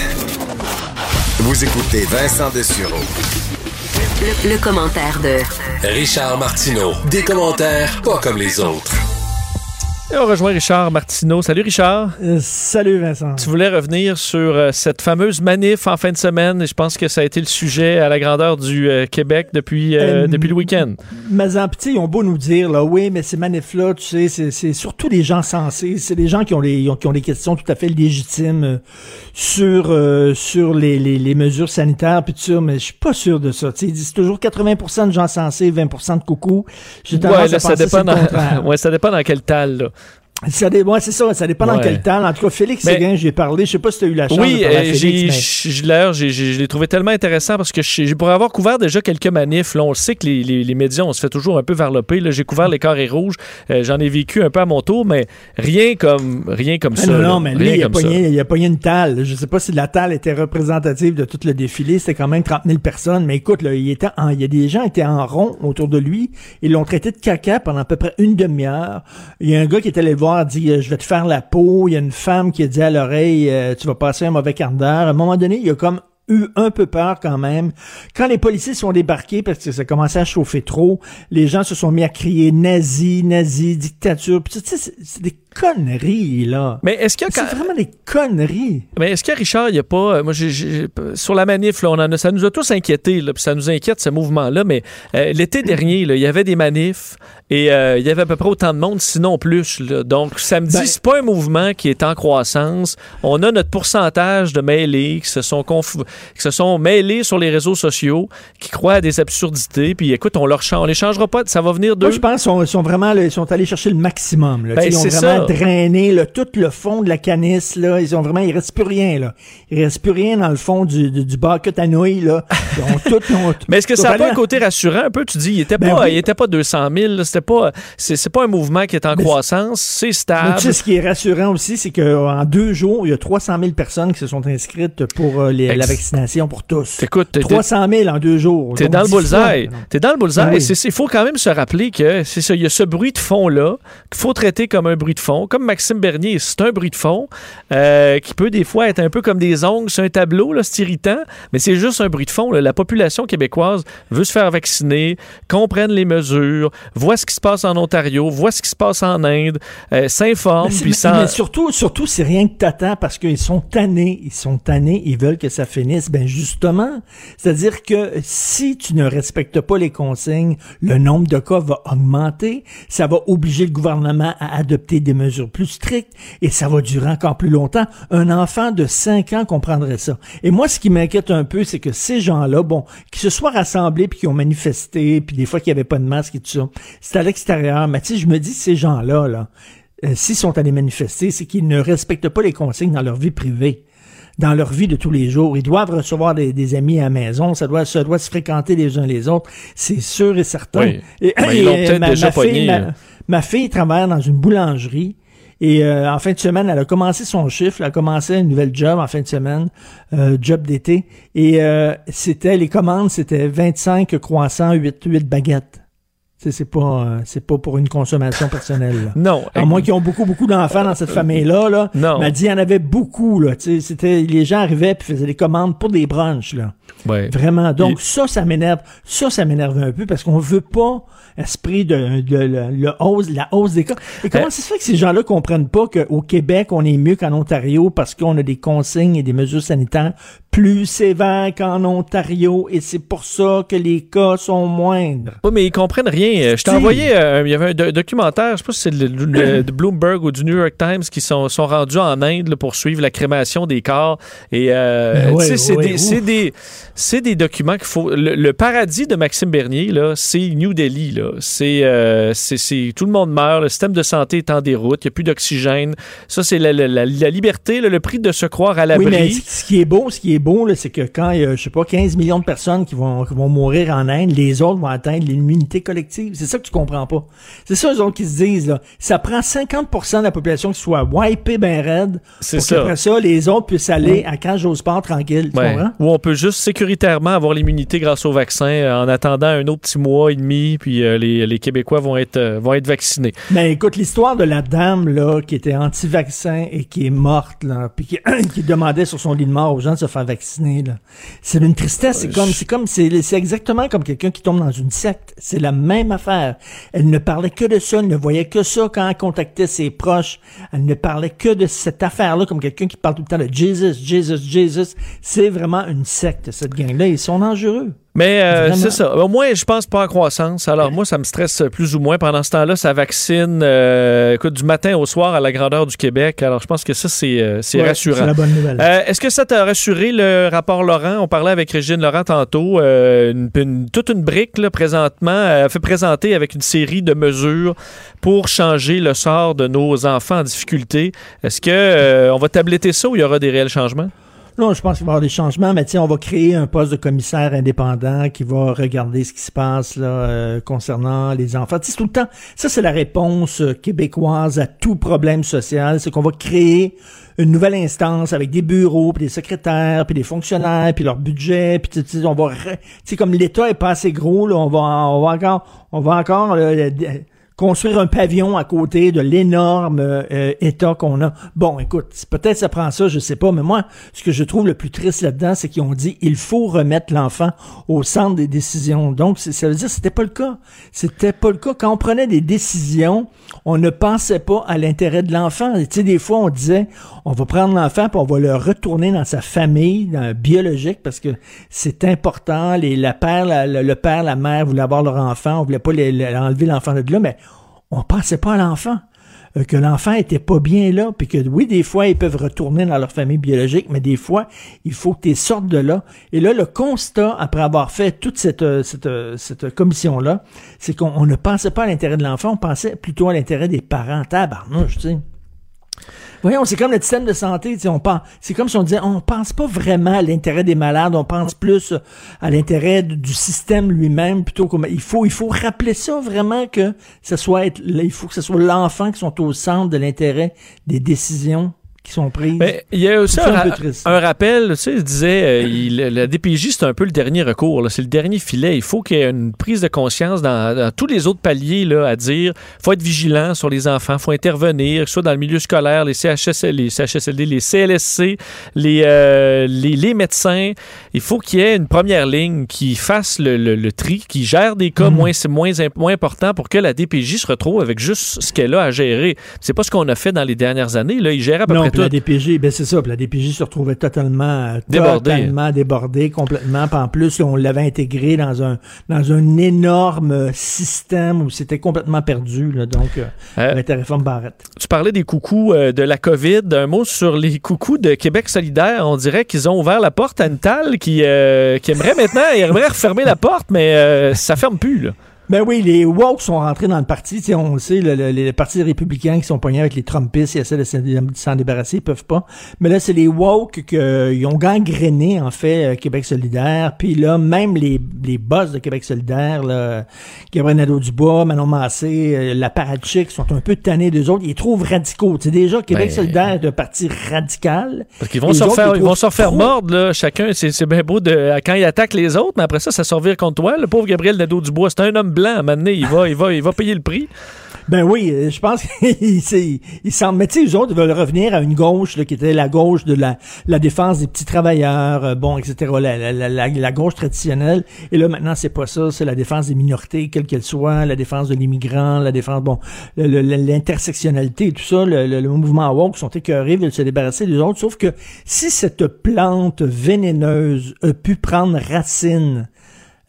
Vous écoutez Vincent Dessureau. Le, le commentaire de Richard Martineau. Des commentaires pas comme les autres. Et on rejoint Richard Martineau. Salut Richard. Euh, salut Vincent. Tu voulais revenir sur euh, cette fameuse manif en fin de semaine et je pense que ça a été le sujet à la grandeur du euh, Québec depuis, depuis le week-end. Mais en petit, ils ont beau nous dire, là, oui, mais ces manifs-là, tu sais, c'est- c'est surtout des gens sensés. C'est des gens qui ont, les, qui ont des questions tout à fait légitimes sur, sur les, les, les mesures sanitaires, puis tout ça, mais je suis pas sûr de ça. Tu sais, ils disent toujours 80% de gens sensés, 20% de coucou. Ouais, là, ça, c'est dépend dans, <laughs> ouais, ça dépend dans quel tal. Là. Ça dé- ouais, c'est ça, ça dépend dans quel temps. En tout cas, Félix Mais- Séguin, j'ai parlé, je sais pas si tu as eu la chance Oui, de parler à euh, Félix, mais- j'ai- je l'ai trouvé tellement intéressant parce que j'ai, pour avoir couvert déjà quelques manifs, là, on le sait que les, les- les médias, on se fait toujours un peu varloper. Là, j'ai couvert les carrés rouges, euh, j'en ai vécu un peu à mon tour, mais rien comme, rien comme Ah ça. non, là. non, mais lui, il a, pogné, il a pogné une talle. Je sais pas si la talle était représentative de tout le défilé. C'était quand même 30 000 personnes. Mais écoute, là, il, était en- il y a des gens qui étaient en rond autour de lui. Ils l'ont traité de caca pendant à peu près une demi-heure. Il y a un gars qui est allé le voir, dit euh, Je vais te faire la peau. Il y a une femme qui a dit à l'oreille euh, Tu vas passer un mauvais quart d'heure. À un moment donné, il y a comme eu un peu peur quand même. Quand les policiers sont débarqués parce que ça commençait à chauffer trop, les gens se sont mis à crier nazi, nazi, dictature. Puis, tu sais, c'est c'est des conneries, là. Mais est-ce qu'il y a C'est vraiment des conneries. Mais est-ce que Richard, il n'y a pas. euh, Moi, sur la manif, là, on en a, ça nous a tous inquiétés, là, puis ça nous inquiète, ce mouvement-là. Mais euh, l'été dernier, il y avait des manifs et euh, il y avait à peu près autant de monde, sinon plus. là. Donc, samedi, Ben- c'est pas un mouvement qui est en croissance. On a notre pourcentage de mêlés qui se sont, conf- qui se sont mêlés sur les réseaux sociaux, qui croient à des absurdités. Puis écoute, on leur change, on les changera pas. Ça va venir d'eux. Moi, je pense qu'ils sont, vraiment, ils sont allés chercher le maximum. Là. Ben, ils ont vraiment ça. Drainé là, tout le fond de la canisse. Là. Ils ont vraiment, il reste plus rien. Là. Il reste plus rien dans le fond du, du, du bucket à nouilles. Là. Ils ont tout, ils ont- Mais est-ce que ça n'a pas un côté rassurant un peu? Tu dis, il était Ben pas, oui. il était pas 200 000, là, c'était pas, c'est, pas un mouvement qui est en Mais croissance, c'est Mais stable. tu sais, ce qui est rassurant aussi, c'est qu'en deux jours, il y a 300 000 personnes qui se sont inscrites pour euh, les- la vaccination pour tous. Écoute, t'es- 300 000 en deux jours. T'es Donc, dans le bullseye. T'es dans le bullseye. Ben Il faut quand même se rappeler que c'est ça. Il y a ce bruit de fond-là qu'il faut traiter comme un bruit de fond. Comme Maxime Bernier, c'est un bruit de fond euh, qui peut des fois être un peu comme des ongles sur un tableau. C'est irritant, mais c'est juste un bruit de fond. là. La population québécoise veut se faire vacciner, comprenne les mesures, voit ce qui se passe en Ontario, voit ce qui se passe en Inde, euh, s'informe, puis mais, mais surtout, surtout, c'est rien que t'attends parce qu'ils sont tannés. Ils sont tannés. Ils veulent que ça finisse. Ben, justement. C'est-à-dire que si tu ne respectes pas les consignes, le nombre de cas va augmenter. Ça va obliger le gouvernement à adopter des mesures plus strictes et ça va durer encore plus longtemps. Un enfant de 5 ans comprendrait ça. Et moi, ce qui m'inquiète un peu, c'est que ces gens-là, bon, qui se soient rassemblés puis qui ont manifesté puis des fois qu'il n'y avait pas de masque et tout ça, c'est à l'extérieur. Mais tu sais, je me dis, ces gens-là, là, euh, s'ils sont allés manifester, c'est qu'ils ne respectent pas les consignes dans leur vie privée, dans leur vie de tous les jours. Ils doivent recevoir des, des amis à la maison, ça doit, ça doit se fréquenter les uns les autres, c'est sûr et certain. Oui. Et, Ben, ils l'ont peut-être déjà ma fille, pogné, ma, là. Ma fille travaille dans une boulangerie. Et euh, en fin de semaine, elle a commencé son chiffre, elle a commencé un nouvel job en fin de semaine, euh, job d'été. Et euh, c'était les commandes, c'était 25 croissants, 8, 8 baguettes. Tu sais, C'est pas, euh, c'est pas pour une consommation personnelle. là. <laughs> Non. À moins qu'ils ont beaucoup, beaucoup d'enfants dans cette famille-là, là. Non. Elle m'a dit, il y en avait beaucoup, là. Tu sais, c'était, les gens arrivaient puis faisaient des commandes pour des brunchs, là. Ouais. Vraiment. Donc, ça, ça m'énerve. Ça, ça m'énerve un peu parce qu'on veut pas esprit de, de, le- le hausse, la hausse des cas. Et comment Euh, ça se fait que ces gens-là comprennent pas qu'au Québec, on est mieux qu'en Ontario parce qu'on a des consignes et des mesures sanitaires plus sévères qu'en Ontario et c'est pour ça que les cas sont moindres? Oui, mais ils comprennent rien. Euh, Je t'ai envoyé, euh, il y avait un do- documentaire, je sais pas si c'est <clears throat> de Bloomberg ou du New York Times qui sont, sont rendus en Inde là, pour suivre la crémation des corps. Et euh, Ben ouais, c'est ouais, des, des, des documents qu'il faut. Le, le paradis de Maxime Bernier, c'est New Delhi. Là. C'est, euh, tout le monde meurt, le système de santé est en déroute, il n'y a plus d'oxygène. Ça, c'est la, la- la- la liberté, là, le prix de se croire à l'abri. Oui, mais ce qui est beau, ce qui est beau, là, c'est que quand il y a, je sais pas, 15 millions de personnes qui vont, qui vont mourir en Inde, les autres vont atteindre l'immunité collective. C'est ça que tu comprends pas. C'est ça, eux autres, qui se disent, là. Ça prend 50% de la population qui soit wipée ben raide. C'est pour ça. qu'après ça, les autres puissent aller à cage au sport tranquille. Tu Ouais. comprends? Où on peut juste sécuritairement avoir l'immunité grâce au vaccin euh, en attendant un autre petit mois et demi, puis euh, les, les Québécois vont être, euh, vont être vaccinés. Mais écoute, l'histoire de la dame là qui était anti-vaccin et qui est morte là, puis qui, <clears throat> qui demandait sur son lit de mort aux gens de se faire vaccinés. là. C'est une tristesse. C'est comme, c'est comme, c'est c'est exactement comme quelqu'un qui tombe dans une secte. C'est la même affaire. Elle ne parlait que de ça, elle ne voyait que ça quand elle contactait ses proches. Elle ne parlait que de cette affaire-là, comme quelqu'un qui parle tout le temps de Jesus, Jesus, Jesus. C'est vraiment une secte, cette gang-là. Ils sont dangereux. Mais euh, c'est ça. Au moins, je pense pas en croissance. Alors moi, ça me stresse plus ou moins. Pendant ce temps-là, ça vaccine euh, écoute, du matin au soir à la grandeur du Québec. Alors je pense que ça, c'est euh, Ouais, rassurant. c'est la bonne nouvelle. Euh, Est-ce que ça t'a rassuré le rapport Laurent? On parlait avec Régine Laurent tantôt. euh, une- une- toute une brique là, présentement euh, fait présenter avec une série de mesures pour changer le sort de nos enfants en difficulté. Est-ce que euh, on va tabletter ça ou il y aura des réels changements? Je pense qu'il va y avoir des changements, mais tiens, on va créer un poste de commissaire indépendant qui va regarder ce qui se passe là, euh, concernant les enfants. Sais, tout le temps, ça c'est la réponse euh, québécoise à tout problème social, c'est qu'on va créer une nouvelle instance avec des bureaux, puis des secrétaires, puis des fonctionnaires, puis leur budget, puis on va, tu sais, comme l'État est pas assez gros, là, on va, on va encore, on va encore euh, d- construire un pavillon à côté de l'énorme euh, État qu'on a. Bon, écoute, peut-être ça prend ça, je sais pas, mais moi, ce que je trouve le plus triste là-dedans, c'est qu'ils ont dit il faut remettre l'enfant au centre des décisions. Donc, ça veut dire que c'était pas le cas. C'était pas le cas. Quand on prenait des décisions, on ne pensait pas à l'intérêt de l'enfant. Tu sais, des fois, on disait on va prendre l'enfant puis on va le retourner dans sa famille dans, biologique parce que c'est important. Les, la père, le, père, la mère voulaient avoir leur enfant, on voulait pas les- enlever l'enfant de là, mais on pensait pas à l'enfant. Euh, que l'enfant était pas bien là, puis que oui, des fois, ils peuvent retourner dans leur famille biologique, mais des fois, il faut que tu sortes de là. Et là, le constat, après avoir fait toute cette, euh, cette, euh, cette commission-là, c'est qu'on on ne pensait pas à l'intérêt de l'enfant, on pensait plutôt à l'intérêt des parents. Tabarnouche, tu sais. Voyons, c'est comme le système de santé, on pense, c'est comme si on disait, on pense pas vraiment à l'intérêt des malades, on pense plus à l'intérêt du du système lui-même plutôt que, il faut, il faut rappeler ça vraiment que ce soit, être- il faut que ce soit l'enfant qui sont au centre de l'intérêt des décisions qui sont prises. Mais il y a aussi un, ra- rappel, tu sais, il disait, euh, il- la DPJ, c'est un peu le dernier recours, c'est le dernier filet. Il faut qu'il y ait une prise de conscience dans, dans tous les autres paliers là, à dire, faut être vigilant sur les enfants, faut intervenir, que ce soit dans le milieu scolaire, les, CHS, les CHSLD, les CLSC, les, euh, les, les médecins. Il faut qu'il y ait une première ligne qui fasse le, le- le tri, qui gère des cas moins, moins, imp- moins importants pour que la DPJ se retrouve avec juste ce qu'elle a à gérer. C'est pas ce qu'on a fait dans les dernières années. Là. Il gérait à peu non, près la. DPJ, ben c'est ça, la DPJ se retrouvait totalement Débordée. totalement débordée complètement. Puis en plus, on l'avait intégré dans un dans un énorme système où c'était complètement perdu. Là, donc, euh, Euh, avec la réforme Barrette. Tu parlais des coucous euh, de la COVID. Un mot sur les coucous de Québec solidaire. On dirait qu'ils ont ouvert la porte à une talle qui, euh, qui aimerait maintenant, aimerait refermer la porte, mais euh, ça ferme plus. Là. Ben oui, les woke sont rentrés dans le parti. Tu sais, on le sait, le- le- les partis républicains qui sont pognés avec les Trumpistes, ils essaient de s'en- débarrasser, ils peuvent pas. Mais là, c'est les woke qui ont gangréné, en fait, euh, Québec solidaire. Puis là, même les, les boss de Québec solidaire, là, Gabriel Nadeau-Dubois, Manon Massé, euh, la Parachic, sont un peu tannés d'eux autres. Ils les trouvent radicaux. Tu sais, déjà, Québec Ben- solidaire est un parti radical. Parce qu'ils vont se refaire, ils vont se refaire mordre, là. Chacun, c'est c'est bien beau de, quand ils attaquent les autres, mais après ça, ça se revire contre toi. Le pauvre Gabriel Nadeau-Dubois, c'est un homme blanc. À moment donné, il va, il va, il va payer le prix. Ben oui, euh, je pense <laughs> qu'ils semblent. Mais tu sais, eux autres veulent revenir à une gauche là, qui était la gauche de la, défense des petits travailleurs, euh, bon, etc. La, gauche traditionnelle. Et là, maintenant, c'est pas ça. C'est la défense des minorités, quelles qu'elles soient, la défense de l'immigrant, la défense, bon, l'intersectionnalité tout ça. Le, le- le mouvement sont écœurés, veulent se débarrasser des autres. Sauf que si cette plante vénéneuse a pu prendre racine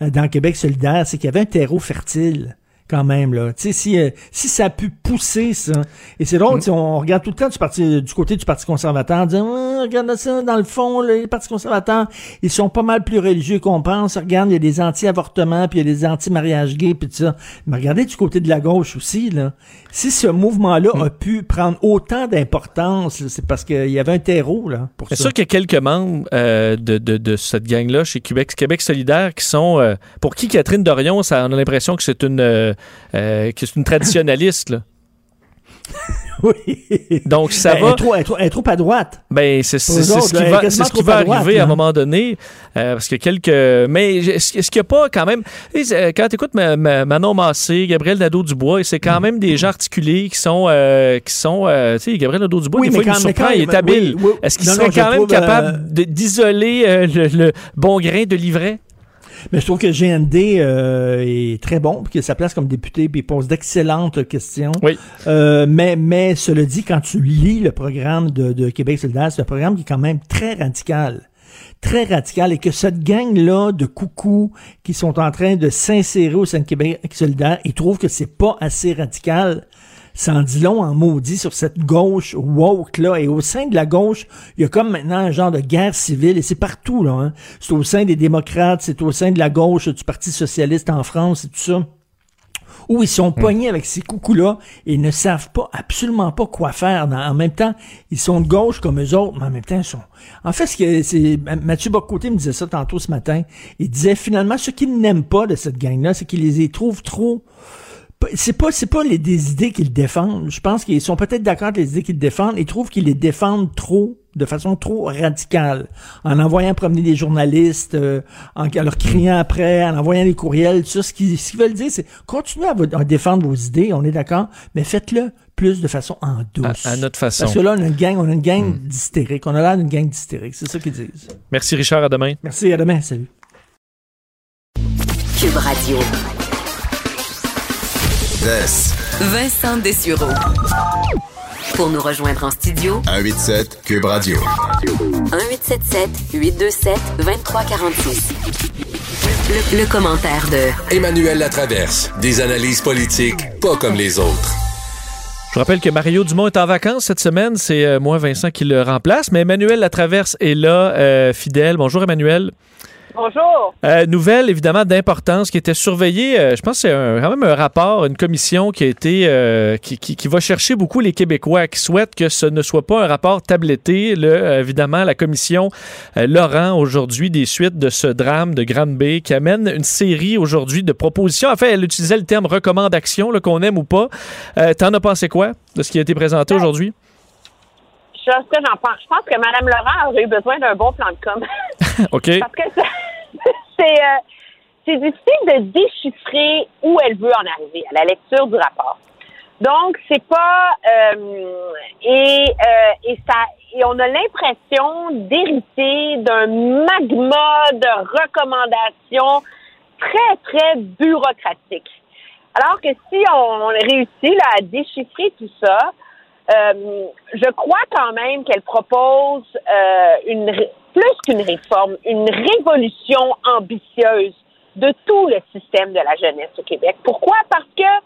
dans Québec solidaire, c'est qu'il y avait un terreau fertile quand même là. Tu sais si euh, si ça a pu pousser ça. Et c'est drôle, sais, on regarde tout le temps du parti du côté du parti conservateur, on dit Ah, regarde ça dans le fond là, les partis conservateurs, ils sont pas mal plus religieux qu'on pense. Regarde, il y a des anti-avortements, puis il y a des anti-mariage gay puis tout ça. Mais regardez du côté de la gauche aussi là. Si ce mouvement-là a pu prendre autant d'importance, là, c'est parce qu'il y avait un terreau là pour C'est sûr qu'il y a quelques membres euh, de, de, de cette gang-là chez Québec, Québec solidaire qui sont... euh, pour qui Catherine Dorion, ça, on a l'impression que c'est une, euh, que c'est une traditionnaliste. Là. <laughs> Donc, ça Ben, va. Elle est trop, elle est trop- elle est trop à droite. Ben, c'est ce qui est va, ce qui droite, arriver à un moment donné. euh, parce que quelques. Mais est-ce qu'il n'y a pas quand même. euh, Quand tu écoutes Manon Massé, Gabriel Nadeau-Dubois, c'est quand même des gens articulés qui sont. euh, qui sont euh, tu sais, Gabriel Nadeau-Dubois, Oui, des fois, il nous quand- mais surprend, quand- il est oui, habile. oui. Est-ce qu'il serait non, quand même capable d'isoler le, le bon grain de livret? Mais je trouve que GND euh, est très bon, puis que sa place comme député, puis il pose d'excellentes questions. Oui. Euh, mais, mais cela dit, quand tu lis le programme de, de Québec solidaire, c'est un programme qui est quand même très radical. Très radical. Et que cette gang-là de coucous qui sont en train de s'insérer au sein de Québec solidaire, ils trouvent que c'est pas assez radical. Ça en dit long en maudit sur cette gauche woke là et au sein de la gauche il y a comme maintenant un genre de guerre civile et c'est partout là hein. c'est au sein des démocrates c'est au sein de la gauche du parti socialiste en France et tout ça où ils sont pognés avec ces coucous-là et ne savent pas, absolument pas quoi faire. Dans- en même temps, ils sont de gauche comme eux autres, mais en même temps, ils sont... En fait, ce que c'est... Mathieu Bocoté me disait ça tantôt ce matin. Il disait, finalement, ce qu'ils n'aiment pas de cette gang-là, c'est qu'ils les trouvent trop... C'est pas, c'est pas les, des idées qu'ils défendent. Je pense qu'ils sont peut-être d'accord avec les idées qu'ils défendent. Ils trouvent qu'ils les défendent trop, de façon trop radicale. En envoyant promener des journalistes, euh, en, en leur criant après, en envoyant des courriels, tout ça. Ce qu'ils, ce qu'ils veulent dire, c'est continuez à, à défendre vos idées, on est d'accord, mais faites-le plus de façon en douce. À, à notre façon. Parce que là, on a une gang, on a une gang d'hystériques. On a l'air d'une gang d'hystériques. C'est ça qu'ils disent. Merci Richard, à demain. Merci, à demain. Salut. Cube Radio. Des. Vincent Dessureau. Pour nous rejoindre en studio, 187 Cube Radio. 1877 827 2346. Le, le commentaire de Emmanuel Latraverse. Des analyses politiques pas comme les autres. Je rappelle que Mario Dumont est en vacances cette semaine. C'est euh, moi, Vincent, qui le remplace. Mais Emmanuel Latraverse est là, euh, fidèle. Bonjour, Emmanuel. Bonjour. Euh, nouvelle, évidemment, d'importance qui était surveillée. euh, je pense que c'est quand même un rapport, une commission qui a été, euh, qui, qui- qui va chercher beaucoup les Québécois, qui souhaitent que ce ne soit pas un rapport tabletté. Le, évidemment, la commission Laurent, aujourd'hui, des suites de ce drame de Grande-Bay, qui amène une série aujourd'hui de propositions. En fait, elle utilisait le terme recommandation, là, qu'on aime ou pas. T'en as pensé quoi de ce qui a été présenté aujourd'hui? Je, ce que j'en pense, je pense que Mme Laurent aurait eu besoin d'un bon plan de com. <laughs> OK. Parce que <laughs> c'est euh, c'est difficile de déchiffrer où elle veut en arriver à la lecture du rapport. Donc, c'est pas euh, et euh, et ça et on a l'impression d'hériter d'un magma de recommandations très très bureaucratique. Alors que si on réussit là, à déchiffrer tout ça, euh, je crois quand même qu'elle propose euh, une plus qu'une réforme, une révolution ambitieuse de tout le système de la jeunesse au Québec. Pourquoi? Parce que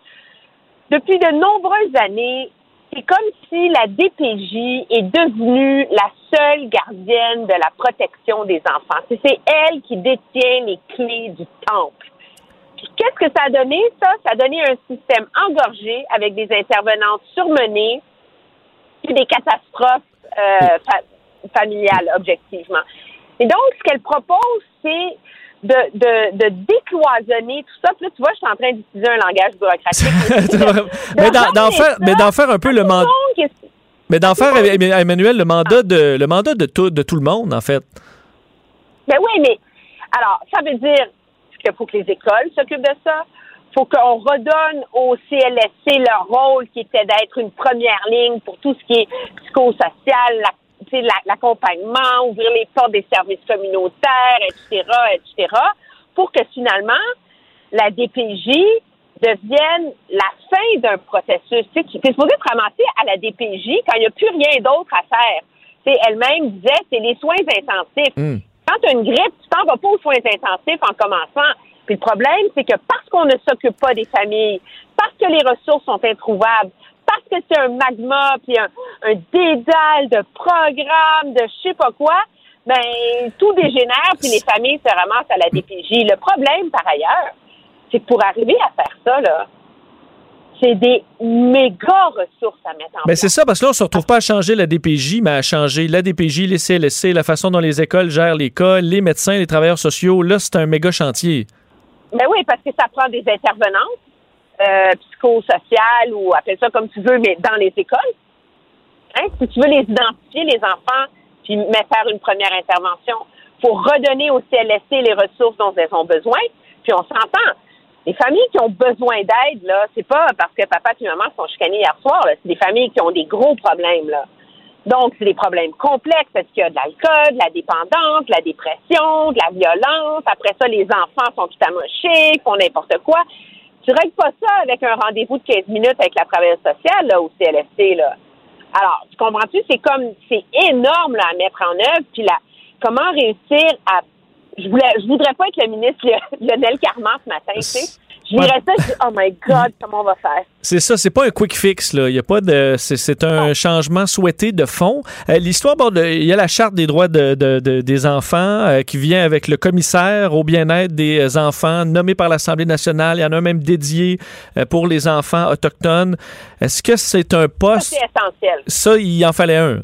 depuis de nombreuses années, c'est comme si la DPJ est devenue la seule gardienne de la protection des enfants. C'est elle qui détient les clés du temple. Qu'est-ce que ça a donné, ça? Ça a donné un système engorgé avec des intervenantes surmenées, des catastrophes euh, fa- familiales, objectivement. Et donc, ce qu'elle propose, c'est de, de, de décloisonner tout ça. Puis là, tu vois, je suis en train d'utiliser un langage bureaucratique. <laughs> mais d'en- faire, un peu le mandat. Mais d'en faire, Em- Emmanuel, le mandat de, le mandat de tout, de tout le monde, en fait. Ben oui, mais alors, ça veut dire qu'il faut que les écoles s'occupent de ça. Faut qu'on redonne au CLSC leur rôle qui était d'être une première ligne pour tout ce qui est psychosocial, la- l'accompagnement, ouvrir les portes des services communautaires, etc., etc., pour que finalement, la DPJ devienne la fin d'un processus. Tu es supposé te ramasser à la DPJ quand il n'y a plus rien d'autre à faire. Elle-même disait, c'est les soins intensifs. Quand tu as une grippe, tu t'en vas pas aux soins intensifs en commençant. Puis le problème, c'est que parce qu'on ne s'occupe pas des familles, parce que les ressources sont introuvables, parce que c'est un magma, puis un, un dédale de programmes, de je sais pas quoi, ben tout dégénère, puis les familles se ramassent à la DPJ. Le problème, par ailleurs, c'est que pour arriver à faire ça, là, c'est des méga ressources à mettre en Ben c'est ça, parce que là, on se retrouve pas à changer la DPJ, mais à changer la DPJ, les CLSC, la façon dont les écoles gèrent les cas, les médecins, les travailleurs sociaux. Là, c'est un méga chantier. Ben oui, parce que ça prend des intervenantes. euh, psychosociales ou appelle ça comme tu veux, mais dans les écoles. Hein? Si tu veux les identifier, les enfants, puis mais faire une première intervention, pour redonner au CLSC les ressources dont elles ont besoin. Puis on s'entend. Les familles qui ont besoin d'aide, là, c'est pas parce que papa et maman sont chicanés hier soir. C'est des familles qui ont des gros problèmes, là. Donc, c'est des problèmes complexes parce qu'il y a de l'alcool, de la dépendance, de la dépression, de la violence. Après ça, les enfants sont tout amochés, font n'importe quoi. Tu règles pas ça avec un rendez-vous de 15 minutes avec la travailleuse sociale, là, au CLSC, là. Alors, tu comprends-tu? C'est comme, c'est énorme, là, à mettre en œuvre. Puis là, comment réussir à je voulais, je voudrais pas être le ministre Lionel Carman ce matin, tu sais. Je dirais ça, je dis, oh my God, comment on va faire? C'est ça, c'est pas un quick fix, là. Il y a pas de. C'est un changement souhaité de fond. Euh, L'histoire, bon, il y a la charte des droits de, de- de- des enfants euh, qui vient avec le commissaire au bien-être des enfants nommé par l'Assemblée nationale. Il y en a un même dédié euh, pour les enfants autochtones. Est-ce que c'est un Ça, poste? c'est essentiel. Ça, il en fallait un.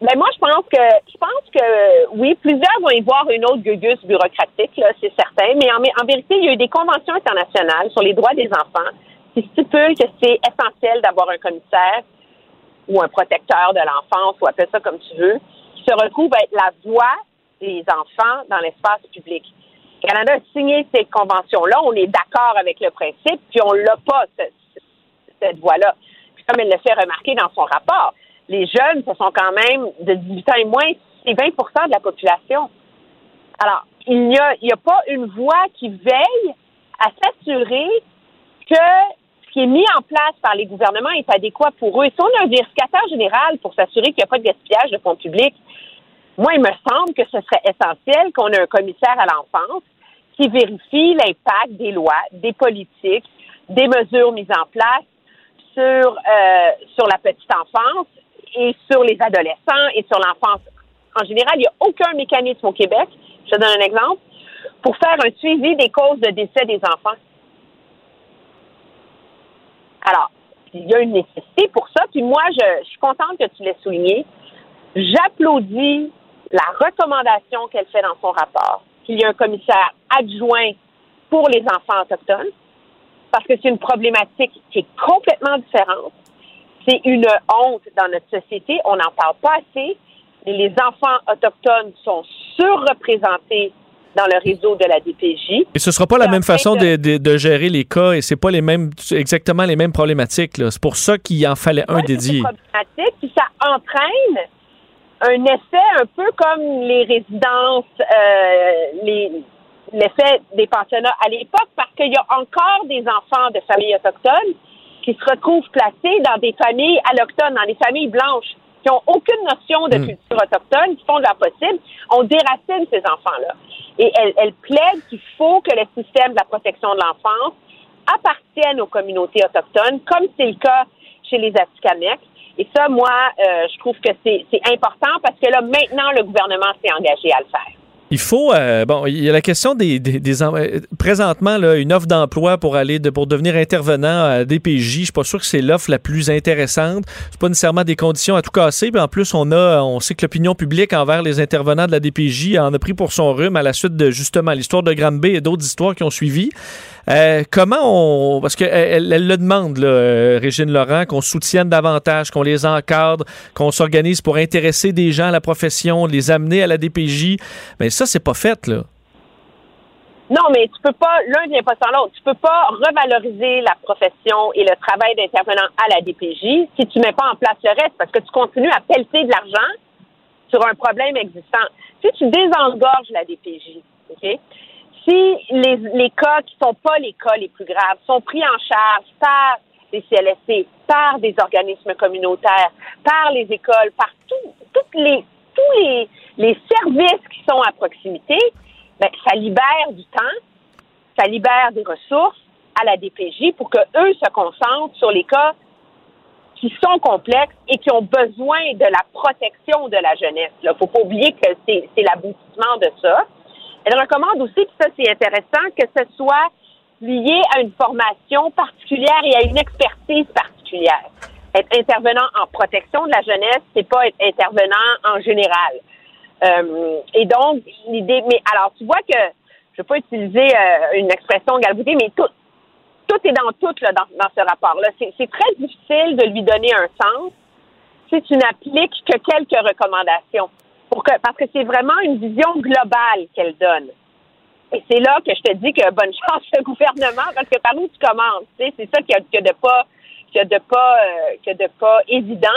Ben moi, je pense que je pense que oui, plusieurs vont y voir une autre gugus bureaucratique, là, c'est certain. Mais en, en vérité, il y a eu des conventions internationales sur les droits des enfants qui stipulent que c'est essentiel d'avoir un commissaire ou un protecteur de l'enfance, ou appelle ça comme tu veux, qui se retrouve à être la voix des enfants dans l'espace public. Le Canada a signé ces conventions-là, on est d'accord avec le principe, puis on l'a pas, ce- ce- cette voix-là. Puis comme elle le fait remarquer dans son rapport, les jeunes, ce sont quand même de 18 ans et moins, c'est 20% de la population. Alors, il n'y a, pas une voix qui veille à s'assurer que ce qui est mis en place par les gouvernements est adéquat pour eux. Si on a un vérificateur général pour s'assurer qu'il n'y a pas de gaspillage de fonds publics, moi, il me semble que ce serait essentiel qu'on ait un commissaire à l'enfance qui vérifie l'impact des lois, des politiques, des mesures mises en place sur, euh, sur la petite enfance et sur les adolescents et sur l'enfance en général. Il n'y a aucun mécanisme au Québec, je te donne un exemple, pour faire un suivi des causes de décès des enfants. Alors, il y a une nécessité pour ça. Puis moi, je, je suis contente que tu l'aies souligné. J'applaudis la recommandation qu'elle fait dans son rapport, qu'il y ait un commissaire adjoint pour les enfants autochtones, parce que c'est une problématique qui est complètement différente. C'est une honte dans notre société. On n'en parle pas assez. Et les enfants autochtones sont surreprésentés dans le réseau de la DPJ. Et ce sera pas la même façon de, de- de gérer les cas et c'est pas les mêmes exactement les mêmes problématiques. C'est pour ça qu'il en fallait un dédié. problématique, puis ça entraîne un effet un peu comme les résidences, euh, l'effet des pensionnats à l'époque, parce qu'il y a encore des enfants de familles autochtones qui se retrouvent placés dans des familles allochtones, dans des familles blanches, qui ont aucune notion de Mm. culture autochtone, qui font de leur possible. On déracine ces enfants-là. Et elle, elle plaide qu'il faut que le système de la protection de l'enfance appartienne aux communautés autochtones, comme c'est le cas chez les Atikamekw. Et ça, moi, euh, je trouve que c'est important parce que là, maintenant, le gouvernement s'est engagé à le faire. Il faut euh, bon, il y a la question des, des, des euh, présentement là, une offre d'emploi pour aller de, pour devenir intervenant à DPJ. Je suis pas sûr que c'est l'offre la plus intéressante. C'est pas nécessairement des conditions à tout casser. Puis en plus, on a, on sait que l'opinion publique envers les intervenants de la DPJ en a pris pour son rhume à la suite de justement l'histoire de Granby et d'autres histoires qui ont suivi. Euh, comment on. Parce qu'elle elle, le demande, euh, Régine Laurent, qu'on soutienne davantage, qu'on les encadre, qu'on s'organise pour intéresser des gens à la profession, les amener à la DPJ. Mais ça, c'est pas fait, là. Non, mais tu peux pas, l'un vient pas sans l'autre. Tu peux pas revaloriser la profession et le travail d'intervenant à la DPJ si tu mets pas en place le reste parce que tu continues à pelleter de l'argent sur un problème existant. Si tu désengorges la DPJ, OK? Si les, les cas qui sont pas les cas les plus graves sont pris en charge par les CLSC, par des organismes communautaires, par les écoles, par tout- toutes les, tous les, les services qui sont à proximité, ben, ça libère du temps, ça libère des ressources à la DPJ pour que eux se concentrent sur les cas qui sont complexes et qui ont besoin de la protection de la jeunesse. Il faut pas oublier que c'est l'aboutissement de ça. Elle recommande aussi, puis ça c'est intéressant, que ce soit lié à une formation particulière et à une expertise particulière. Être intervenant en protection de la jeunesse, c'est pas être intervenant en général. Euh, et donc, l'idée, mais alors, tu vois que, je vais pas utiliser euh, une expression galvaudée, mais tout, tout est dans tout là, dans, dans ce rapport-là. C'est très difficile de lui donner un sens si tu n'appliques que quelques recommandations. Pour que, parce que c'est vraiment une vision globale qu'elle donne. Et c'est là que je te dis que bonne <laughs> chance le gouvernement, parce que par où tu commences, c'est ça qu'il y a, de pas, a de pas, euh, a de pas évident.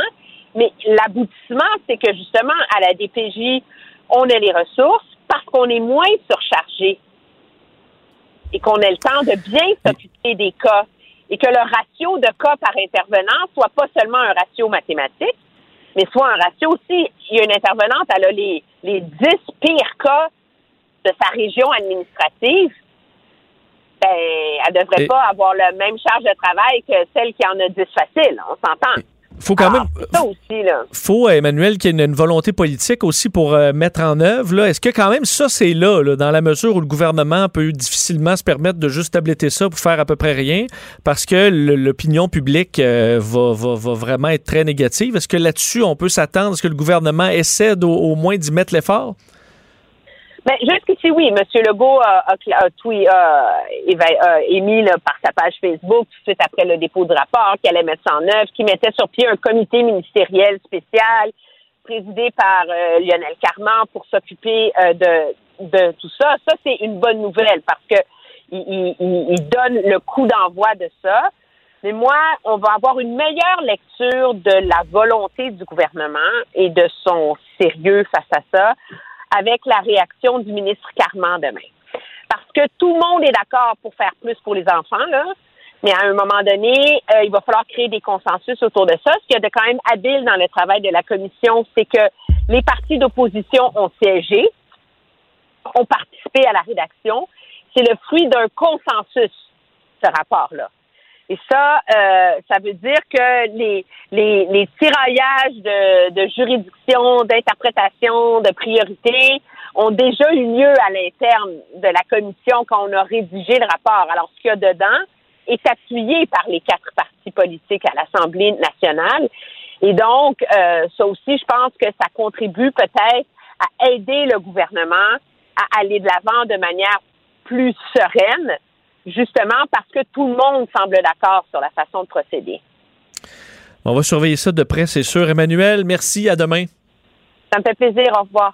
Mais l'aboutissement, c'est que justement, à la DPJ, on a les ressources parce qu'on est moins surchargé et qu'on ait le temps de bien s'occuper des cas et que le ratio de cas par intervenant soit pas seulement un ratio mathématique, mais soit un ratio aussi. Il y a une intervenante, elle a les, les 10 pires cas de sa région administrative. Ben, elle devrait Et- pas avoir la même charge de travail que celle qui en a 10 faciles. On s'entend. Faut quand même. Ça aussi, là. faut, Emmanuel, qu'il y ait une, une volonté politique aussi pour euh, mettre en œuvre. là. Est-ce que quand même ça, c'est là, là, dans la mesure où le gouvernement peut difficilement se permettre de juste tabletter ça pour faire à peu près rien, parce que l'opinion publique euh, va, va- va vraiment être très négative? Est-ce que là-dessus, on peut s'attendre à ce que le gouvernement essaie d'au- au moins d'y mettre l'effort? Ben, jusqu'ici, oui. M. Legault a, a, a tweet- a émis là, par sa page Facebook, tout de suite après le dépôt du rapport, qu'il allait mettre ça en œuvre, qu'il mettait sur pied un comité ministériel spécial présidé par euh, Lionel Carman pour s'occuper euh, de, de tout ça. Ça, c'est une bonne nouvelle parce que il- il- il donne le coup d'envoi de ça. Mais moi, on va avoir une meilleure lecture de la volonté du gouvernement et de son sérieux face à ça avec la réaction du ministre Carman demain. Parce que tout le monde est d'accord pour faire plus pour les enfants, là. Mais à un moment donné, euh, il va falloir créer des consensus autour de ça. Ce qu'il y a de quand même habile dans le travail de la commission, c'est que les partis d'opposition ont siégé, ont participé à la rédaction. C'est le fruit d'un consensus, ce rapport-là. Et ça, euh, ça veut dire que les, les, les tiraillages de, juridiction, d'interprétation, de priorité ont déjà eu lieu à l'interne de la commission quand on a rédigé le rapport. Alors, ce qu'il y a dedans est appuyé par les quatre partis politiques à l'Assemblée nationale. Et donc, euh, ça aussi, je pense que ça contribue peut-être à aider le gouvernement à aller de l'avant de manière plus sereine, justement parce que tout le monde semble d'accord sur la façon de procéder. On va surveiller ça de près, c'est sûr. Emmanuel, merci. À demain. Ça me fait plaisir. Au revoir.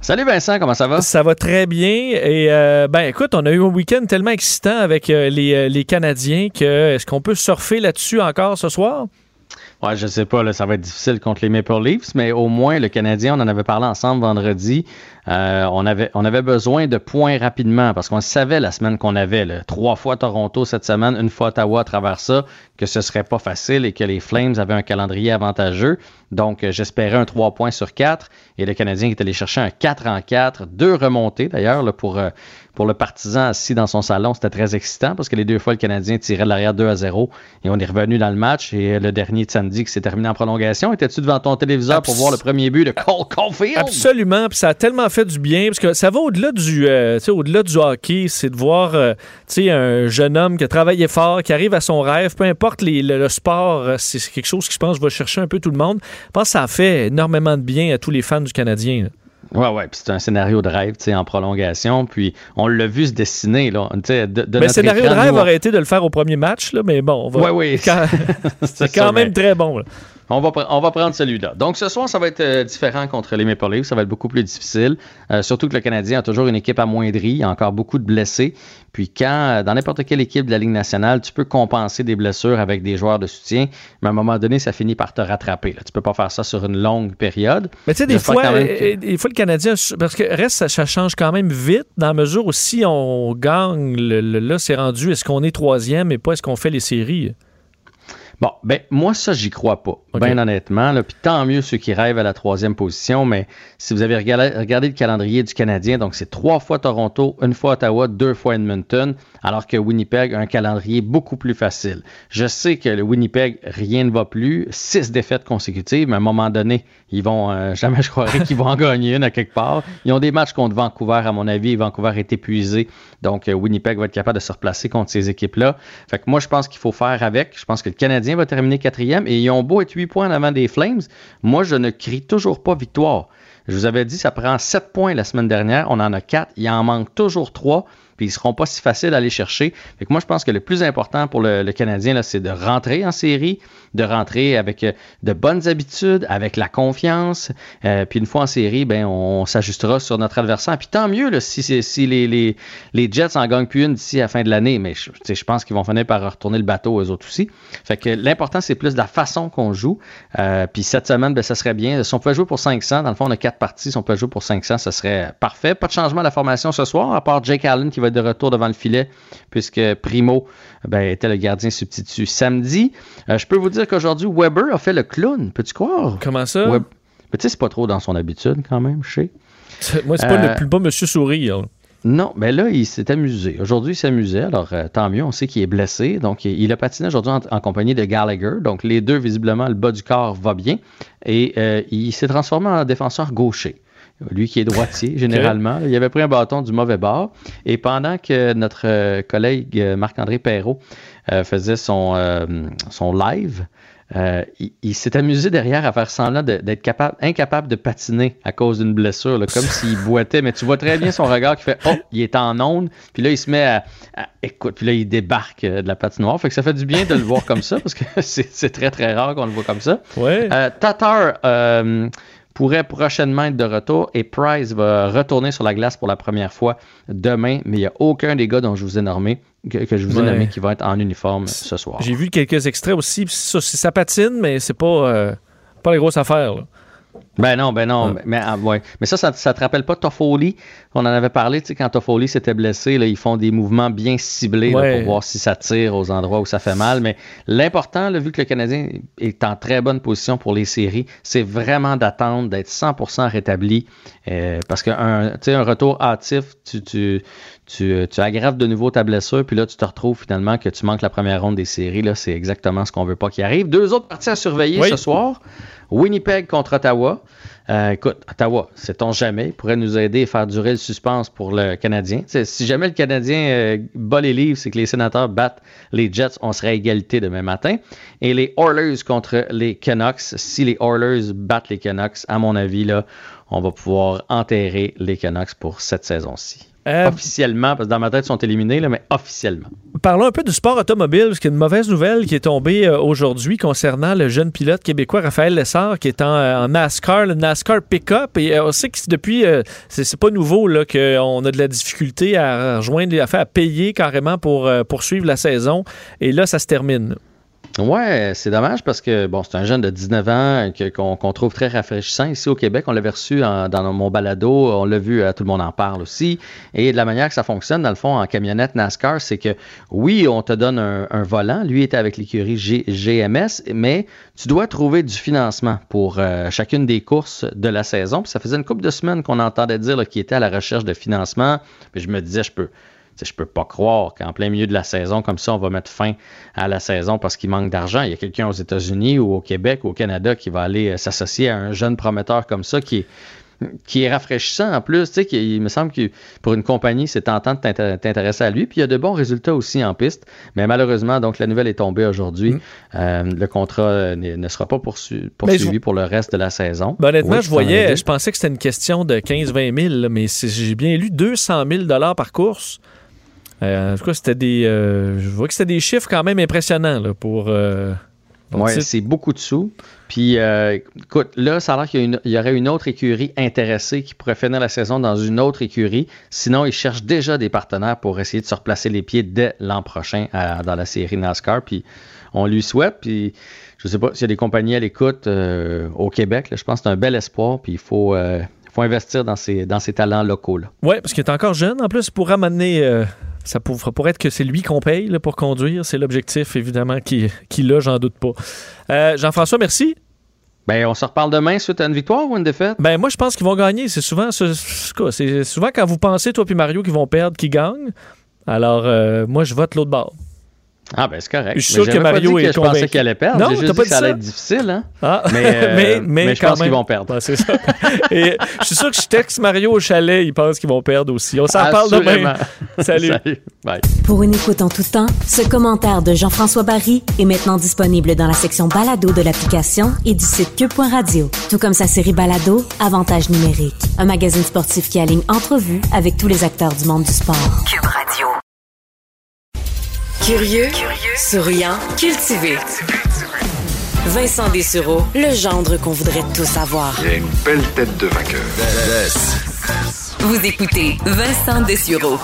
Salut Vincent, comment ça va? Ça va très bien. Et euh, ben écoute, on a eu un week-end tellement excitant avec euh, les, euh, les Canadiens que est-ce qu'on peut surfer là-dessus encore ce soir? Ouais, je sais pas, là, ça va être difficile contre les Maple Leafs, mais au moins le Canadien, on en avait parlé ensemble vendredi. euh, on, avait, on avait besoin de points rapidement parce qu'on savait la semaine qu'on avait, là, trois fois Toronto cette semaine, une fois Ottawa à travers ça, que ce serait pas facile et que les Flames avaient un calendrier avantageux. Donc, euh, j'espérais un 3 points sur 4 et le Canadien est allé chercher un 4 en 4, deux remontées d'ailleurs pour, euh, pour le partisan assis dans son salon. C'était très excitant parce que les deux fois, le Canadien tirait de l'arrière 2 à 0 et on est revenu dans le match. Et euh, le dernier de samedi qui s'est terminé en prolongation, étais-tu devant ton téléviseur pour voir le premier but de Cole Caulfield? Absolument, puis ça a tellement fait du bien parce que ça va au-delà du, euh, au-delà du hockey, c'est de voir, euh, un jeune homme qui a travaillé fort, qui arrive à son rêve, peu importe les- le, le sport, euh, c'est c'est quelque chose qui je pense va chercher un peu tout le monde. Je pense que ça a fait énormément de bien à tous les fans du Canadien. là. Ouais, ouais, puis c'est un scénario de rêve, tu sais, en prolongation. Puis on l'a vu se dessiner, là. Tu sais, de, de Mais le scénario écran, de rêve nous, on- aurait été de le faire au premier match, là, mais bon, on va. Ouais, oui. Quand- <laughs> C'est quand même très bon. là. On va, pre- on va prendre celui-là. Donc ce soir, ça va être euh, différent contre les Maple Leafs. Ça va être beaucoup plus difficile. Euh, surtout que le Canadien a toujours une équipe amoindrie. Il y a encore beaucoup de blessés. Puis quand, euh, dans n'importe quelle équipe de la Ligue nationale, tu peux compenser des blessures avec des joueurs de soutien, mais à un moment donné, ça finit par te rattraper. Là. Tu peux pas faire ça sur une longue période. Mais tu sais, des fois, que- des fois, le Canadien, parce que reste, ça, ça change quand même vite, dans la mesure où si on gagne, le- le- là, c'est rendu, est-ce qu'on est troisième et pas est-ce qu'on fait les séries? Bon, ben moi ça j'y crois pas, bien honnêtement. Puis tant mieux ceux qui rêvent à la troisième position, mais si vous avez regardé, regardé le calendrier du Canadien, donc c'est trois fois Toronto, une fois Ottawa, deux fois Edmonton, alors que Winnipeg a un calendrier beaucoup plus facile. Je sais que le Winnipeg, rien ne va plus, six défaites consécutives, mais à un moment donné, ils vont, euh, <laughs> jamais je croirais qu'ils vont en gagner une à quelque part. Ils ont des matchs contre Vancouver, à mon avis, Vancouver est épuisé, donc euh, Winnipeg va être capable de se replacer contre ces équipes-là. Fait que moi je pense qu'il faut faire avec. Je pense que le Canadien va terminer quatrième et ils ont beau être 8 points en avant des Flames. Moi, je ne crie toujours pas victoire. Je vous avais dit, ça prend 7 points la semaine dernière. On en a 4. Il en manque toujours 3 puis ils seront pas si faciles à aller chercher. Fait que moi, je pense que le plus important pour le, Canadien, là, c'est de rentrer en série, de rentrer avec euh, de bonnes habitudes, avec la confiance. Euh, puis une fois en série, ben, on, s'ajustera sur notre adversaire. Puis tant mieux là, si, si les, les, les, Jets en gagnent plus une d'ici à la fin de l'année. Mais je, je pense qu'ils vont finir par retourner le bateau eux autres aussi. Fait que l'important, c'est plus la façon qu'on joue. Euh, puis cette semaine, ben, ça serait bien. Si on pouvait jouer pour 500, dans le fond, on a quatre parties. Si on peut jouer pour 500, ça serait parfait. Pas de changement de la formation ce soir, à part Jake Allen qui va de retour devant le filet, puisque Primo ben, était le gardien substitut samedi. Euh, je peux vous dire qu'aujourd'hui, Weber a fait le clown. Peux-tu croire? Comment ça? Mais tu sais, c'est pas trop dans son habitude quand même, je sais. <laughs> Moi, c'est pas le euh, plus bas Monsieur Sourire. Non, mais là, il s'est amusé. Aujourd'hui, il s'amusait. Alors, euh, tant mieux, on sait qu'il est blessé. Donc, il a patiné aujourd'hui en, compagnie de Gallagher. Donc, les deux, visiblement, le bas du corps va bien. Et il s'est transformé en défenseur gaucher lui qui est droitier généralement. Il avait pris un bâton du mauvais bord. Et pendant que notre euh, collègue euh, Marc-André Perrault euh, faisait son, son live, il, s'est amusé derrière à faire semblant d'être capable, incapable de patiner à cause d'une blessure, comme s'il boitait. Mais tu vois très bien son regard qui fait Oh, il est en onde. Puis là, il se met à, écoute, puis là, il débarque de la patinoire. Fait que ça fait du bien de le voir comme ça parce que <laughs> c'est très, très rare qu'on le voit comme ça. Ouais. Tatar pourrait prochainement être de retour et Price va retourner sur la glace pour la première fois demain, mais il n'y a aucun des gars dont je vous ai nommé que, je vous ai nommé qui va être en uniforme ce soir. J'ai vu quelques extraits aussi, ça, ça patine, mais c'est pas, euh, pas les grosses affaires. Là. Ben non, ben non. Mais, ah, ouais. mais ça, ça, ne te rappelle pas Toffoli? On en avait parlé, tu sais, quand Toffoli s'était blessé, là, ils font des mouvements bien ciblés pour voir si ça tire aux endroits où ça fait mal. Mais l'important, vu que le Canadien est en très bonne position pour les séries, c'est vraiment d'attendre d'être 100% rétabli. Euh, parce qu'un un retour hâtif, tu, tu, tu, tu, aggraves de nouveau ta blessure, puis là, tu te retrouves finalement que tu manques la première ronde des séries. Là, c'est exactement ce qu'on veut pas qu'il arrive. Deux autres parties à surveiller ce soir. Winnipeg contre Ottawa. Euh, écoute, Ottawa, sait-on jamais, pourrait nous aider à faire durer le suspense pour le Canadien. si jamais le Canadien euh, bat les livres, c'est que les sénateurs battent les Jets, on serait à égalité demain matin. Et les Oilers contre les Canucks, si les Oilers battent les Canucks, à mon avis, là, on va pouvoir enterrer les Canucks pour cette saison-ci. Euh, officiellement, parce que dans ma tête, ils sont éliminés, là, mais officiellement. Parlons un peu du sport automobile, parce qu'il y a une mauvaise nouvelle qui est tombée euh, aujourd'hui concernant le jeune pilote québécois Raphaël Lessard, qui est en, euh, NASCAR, le NASCAR Pickup. Et on sait que depuis, c'est pas nouveau qu'on a de la difficulté à rejoindre, à, à payer carrément pour poursuivre la saison. Et là, ça se termine. Ouais, c'est dommage parce que bon, c'est un jeune de 19 ans qu'on trouve très rafraîchissant ici au Québec. On l'avait reçu dans mon balado, on l'a vu, euh, tout le monde en parle aussi. Et de la manière que ça fonctionne, dans le fond, en camionnette NASCAR, c'est que oui, on te donne un, volant. Lui était avec l'écurie GMS, mais tu dois trouver du financement pour euh, chacune des courses de la saison. Puis ça faisait une couple de semaines qu'on entendait dire qu'il était à la recherche de financement. Puis je me disais, je peux je peux pas croire qu'en plein milieu de la saison, comme ça, on va mettre fin à la saison parce qu'il manque d'argent. Il y a quelqu'un aux États-Unis ou au Québec ou au Canada qui va aller euh, s'associer à un jeune prometteur comme ça qui est qui est rafraîchissant en plus. Tu sais, il me semble que pour une compagnie, c'est tentant de t'intéresser à lui. Puis il y a de bons résultats aussi en piste. Mais malheureusement, donc la nouvelle est tombée aujourd'hui. Mm. Euh, le contrat ne sera pas poursuivi pour le reste de la saison. Ben, honnêtement, je voyais, je pensais que c'était une question de 15-20 000, mais j'ai bien lu 200 000 par course. Euh, en tout cas, c'était des. Euh, je vois que c'était des chiffres quand même impressionnants là, pour. Euh, oui, c'est beaucoup de sous. Puis, écoute, là, ça a l'air qu'il y, aurait une autre écurie intéressée qui pourrait finir la saison dans une autre écurie. Sinon, ils cherchent déjà des partenaires pour essayer de se replacer les pieds dès l'an prochain dans la série NASCAR. Puis, on lui souhaite. Puis, je ne sais pas s'il y a des compagnies à l'écoute au Québec. je pense que c'est un bel espoir. Puis, il faut, faut investir dans ces, dans ces talents locaux-là. Oui, parce qu'il est encore jeune. En plus, pour ramener ça pour- pourrait être que c'est lui qu'on paye là, pour conduire. C'est l'objectif, évidemment, qui, qui l'a, j'en doute pas. Euh, Jean-François, merci. Ben, on se reparle demain suite à une victoire ou une défaite? Ben, moi, je pense qu'ils vont gagner. C'est souvent, ce- c'est souvent quand vous pensez, toi puis Mario, qu'ils vont perdre, qu'ils gagnent. Alors, euh, moi, je vote l'autre bord. Ah, ben c'est correct. Je suis Mais sûr que j'avais pas Mario dit est je pensais convaincu. qu'il allait perdre. Non, juste pas dit que ça dit allait être difficile. Hein? Ah, Mais, <laughs> euh, mais, mais, je quand pense qu'ils vont perdre. C'est ça. <laughs> Et je suis sûr que je texte Mario au chalet, il pense qu'ils vont perdre aussi. On s'en parle demain. <laughs> Salut. Salut. Bye. Pour une écoute en tout temps, ce commentaire de Jean-François Barry est maintenant disponible dans la section balado de l'application et du site cube.radio. Tout comme sa série balado, Avantage numérique. Un magazine sportif qui aligne entrevues avec tous les acteurs du monde du sport. Cube Radio. Curieux, souriant, cultivé. Vincent Dessureau, le gendre qu'on voudrait tous avoir. Il a une belle tête de vainqueur. Vous écoutez Vincent Dessureau.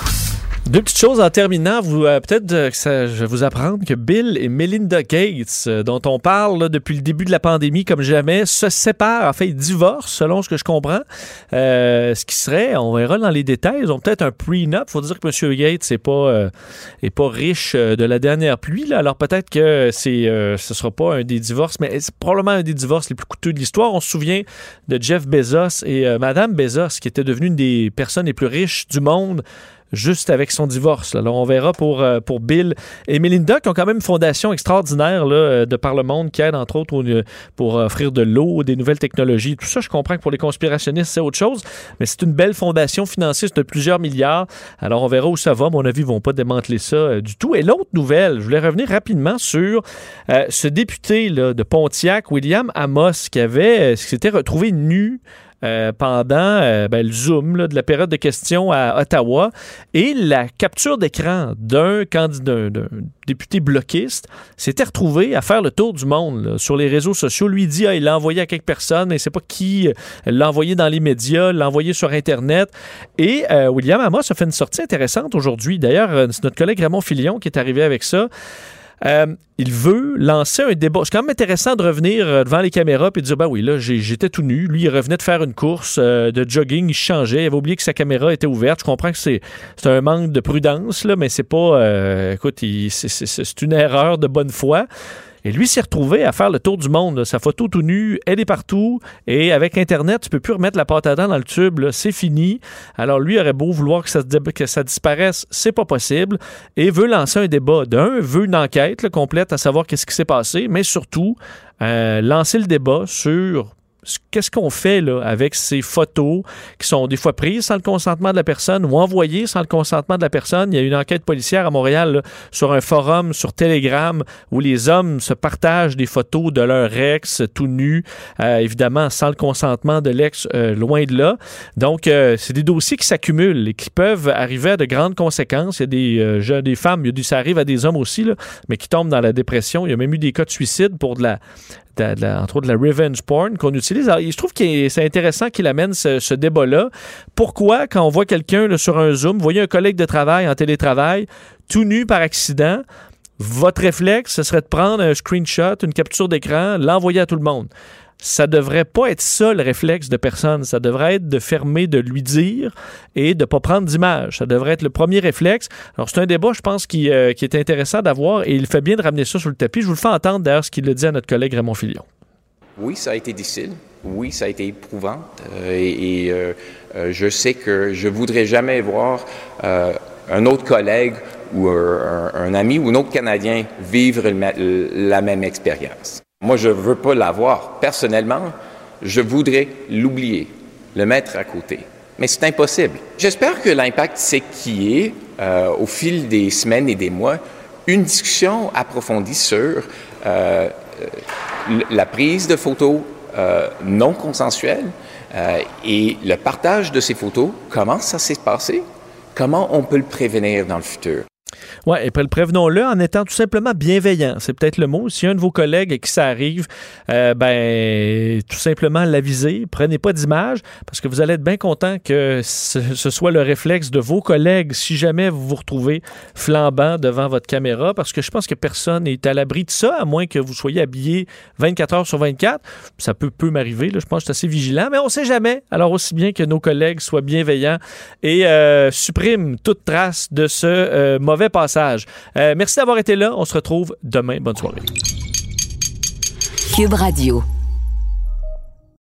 Deux petites choses en terminant. Vous, euh, peut-être euh, que ça- je vais vous apprendre que Bill et Melinda Gates, euh, dont on parle depuis le début de la pandémie comme jamais, se séparent. En fait, ils divorcent, selon ce que je comprends. Ce qui serait, on verra dans les détails, ils ont peut-être un prenup. faut dire que M. Gates n'est pas, est pas riche de la dernière pluie. Là. Alors peut-être que c'est, ce sera pas un des divorces, mais c'est probablement un des divorces les plus coûteux de l'histoire. On se souvient de Jeff Bezos et Madame Bezos, qui était devenue une des personnes les plus riches du monde juste avec son divorce. Alors, on verra pour, euh, pour Bill et Melinda, qui ont quand même une fondation extraordinaire euh, de par le monde, qui aide entre autres au- euh, pour offrir de l'eau, des nouvelles technologies. Tout ça, je comprends que pour les conspirationnistes, c'est autre chose, mais c'est une belle fondation financière de plusieurs milliards. Alors, on verra où ça va. Mon avis, ils vont pas démanteler ça du tout. Et l'autre nouvelle, je voulais revenir rapidement sur ce député de Pontiac, William Amos, qui avait, qui s'était retrouvé nu euh, pendant euh, ben, le Zoom là, de la période de questions à Ottawa et la capture d'écran d'un candidat, d'un député bloquiste s'était retrouvé à faire le tour du monde là, sur les réseaux sociaux. Lui dit ah, il l'a envoyé à quelques personnes, mais c'est pas qui euh, l'a envoyé dans les médias, l'a envoyé sur Internet. Et euh, William Amos a fait une sortie intéressante aujourd'hui. D'ailleurs, c'est notre collègue Raymond Filion qui est arrivé avec ça. Euh, il veut lancer un débat. C'est quand même intéressant de revenir euh, devant les caméras et de dire, ben oui, là, j'étais tout nu. Lui, il revenait de faire une course euh, de jogging, il changeait. Il avait oublié que sa caméra était ouverte. Je comprends que c'est un manque de prudence, là, mais c'est pas... euh, écoute, c'est une erreur de bonne foi. Et lui s'est retrouvé à faire le tour du monde. Sa photo tout nue, elle est partout. Et avec Internet, tu peux plus remettre la pâte dans le tube. C'est fini. Alors lui aurait beau vouloir que ça, disparaisse, c'est pas possible. Et veut lancer un débat. D'un, veut une enquête complète à savoir qu'est-ce qui s'est passé, mais surtout euh, lancer le débat sur qu'est-ce qu'on fait là, avec ces photos qui sont des fois prises sans le consentement de la personne ou envoyées sans le consentement de la personne? Il y a une enquête policière à Montréal sur un forum sur Telegram où les hommes se partagent des photos de leur ex tout nu, euh, évidemment sans le consentement de l'ex, euh, loin de là. Donc, euh, c'est des dossiers qui s'accumulent et qui peuvent arriver à de grandes conséquences. Il y a des jeunes, des femmes, il y a du- ça arrive à des hommes aussi, mais qui tombent dans la dépression. Il y a même eu des cas de suicide pour de la, entre autres de la revenge porn qu'on utilise. Alors, je trouve que c'est intéressant qu'il amène ce, ce débat-là. Pourquoi, quand on voit quelqu'un sur un Zoom, vous voyez un collègue de travail en télétravail, tout nu par accident, votre réflexe, ce serait de prendre un screenshot, une capture d'écran, l'envoyer à tout le monde. Ça devrait pas être ça le réflexe de personne. Ça devrait être de fermer, de lui dire et de pas prendre d'image. Ça devrait être le premier réflexe. Alors c'est un débat, je pense, qui, euh, est intéressant d'avoir et il fait bien de ramener ça sur le tapis. Je vous le fais entendre d'ailleurs ce qu'il a dit à notre collègue Raymond Filion. Oui, ça a été difficile. Oui, ça a été éprouvant. Euh, et euh, je sais que je voudrais jamais voir un autre collègue ou un, ami ou un autre Canadien vivre le la même expérience. Moi, je veux pas l'avoir. Personnellement, je voudrais l'oublier, le mettre à côté. Mais c'est impossible. J'espère que l'impact, c'est qu'il y ait, euh, au fil des semaines et des mois, une discussion approfondie sur euh, euh, la prise de photos euh, non consensuelles euh, et le partage de ces photos. Comment ça s'est passé? Comment on peut le prévenir dans le futur? Oui, et prévenons-le en étant tout simplement bienveillant. C'est peut-être le mot. Si un de vos collègues qui ça arrive, euh, ben, tout simplement l'aviser. Prenez pas d'image parce que vous allez être bien content que ce, soit le réflexe de vos collègues si jamais vous vous retrouvez flambant devant votre caméra parce que je pense que personne n'est à l'abri de ça, à moins que vous soyez habillé 24 heures sur 24. Ça peut, peut m'arriver. Je pense que je suis assez vigilant, mais on sait jamais. Alors, aussi bien que nos collègues soient bienveillants et euh, suppriment toute trace de ce euh, passage. Euh, merci d'avoir été là. On se retrouve demain. Bonne soirée. Cube Radio.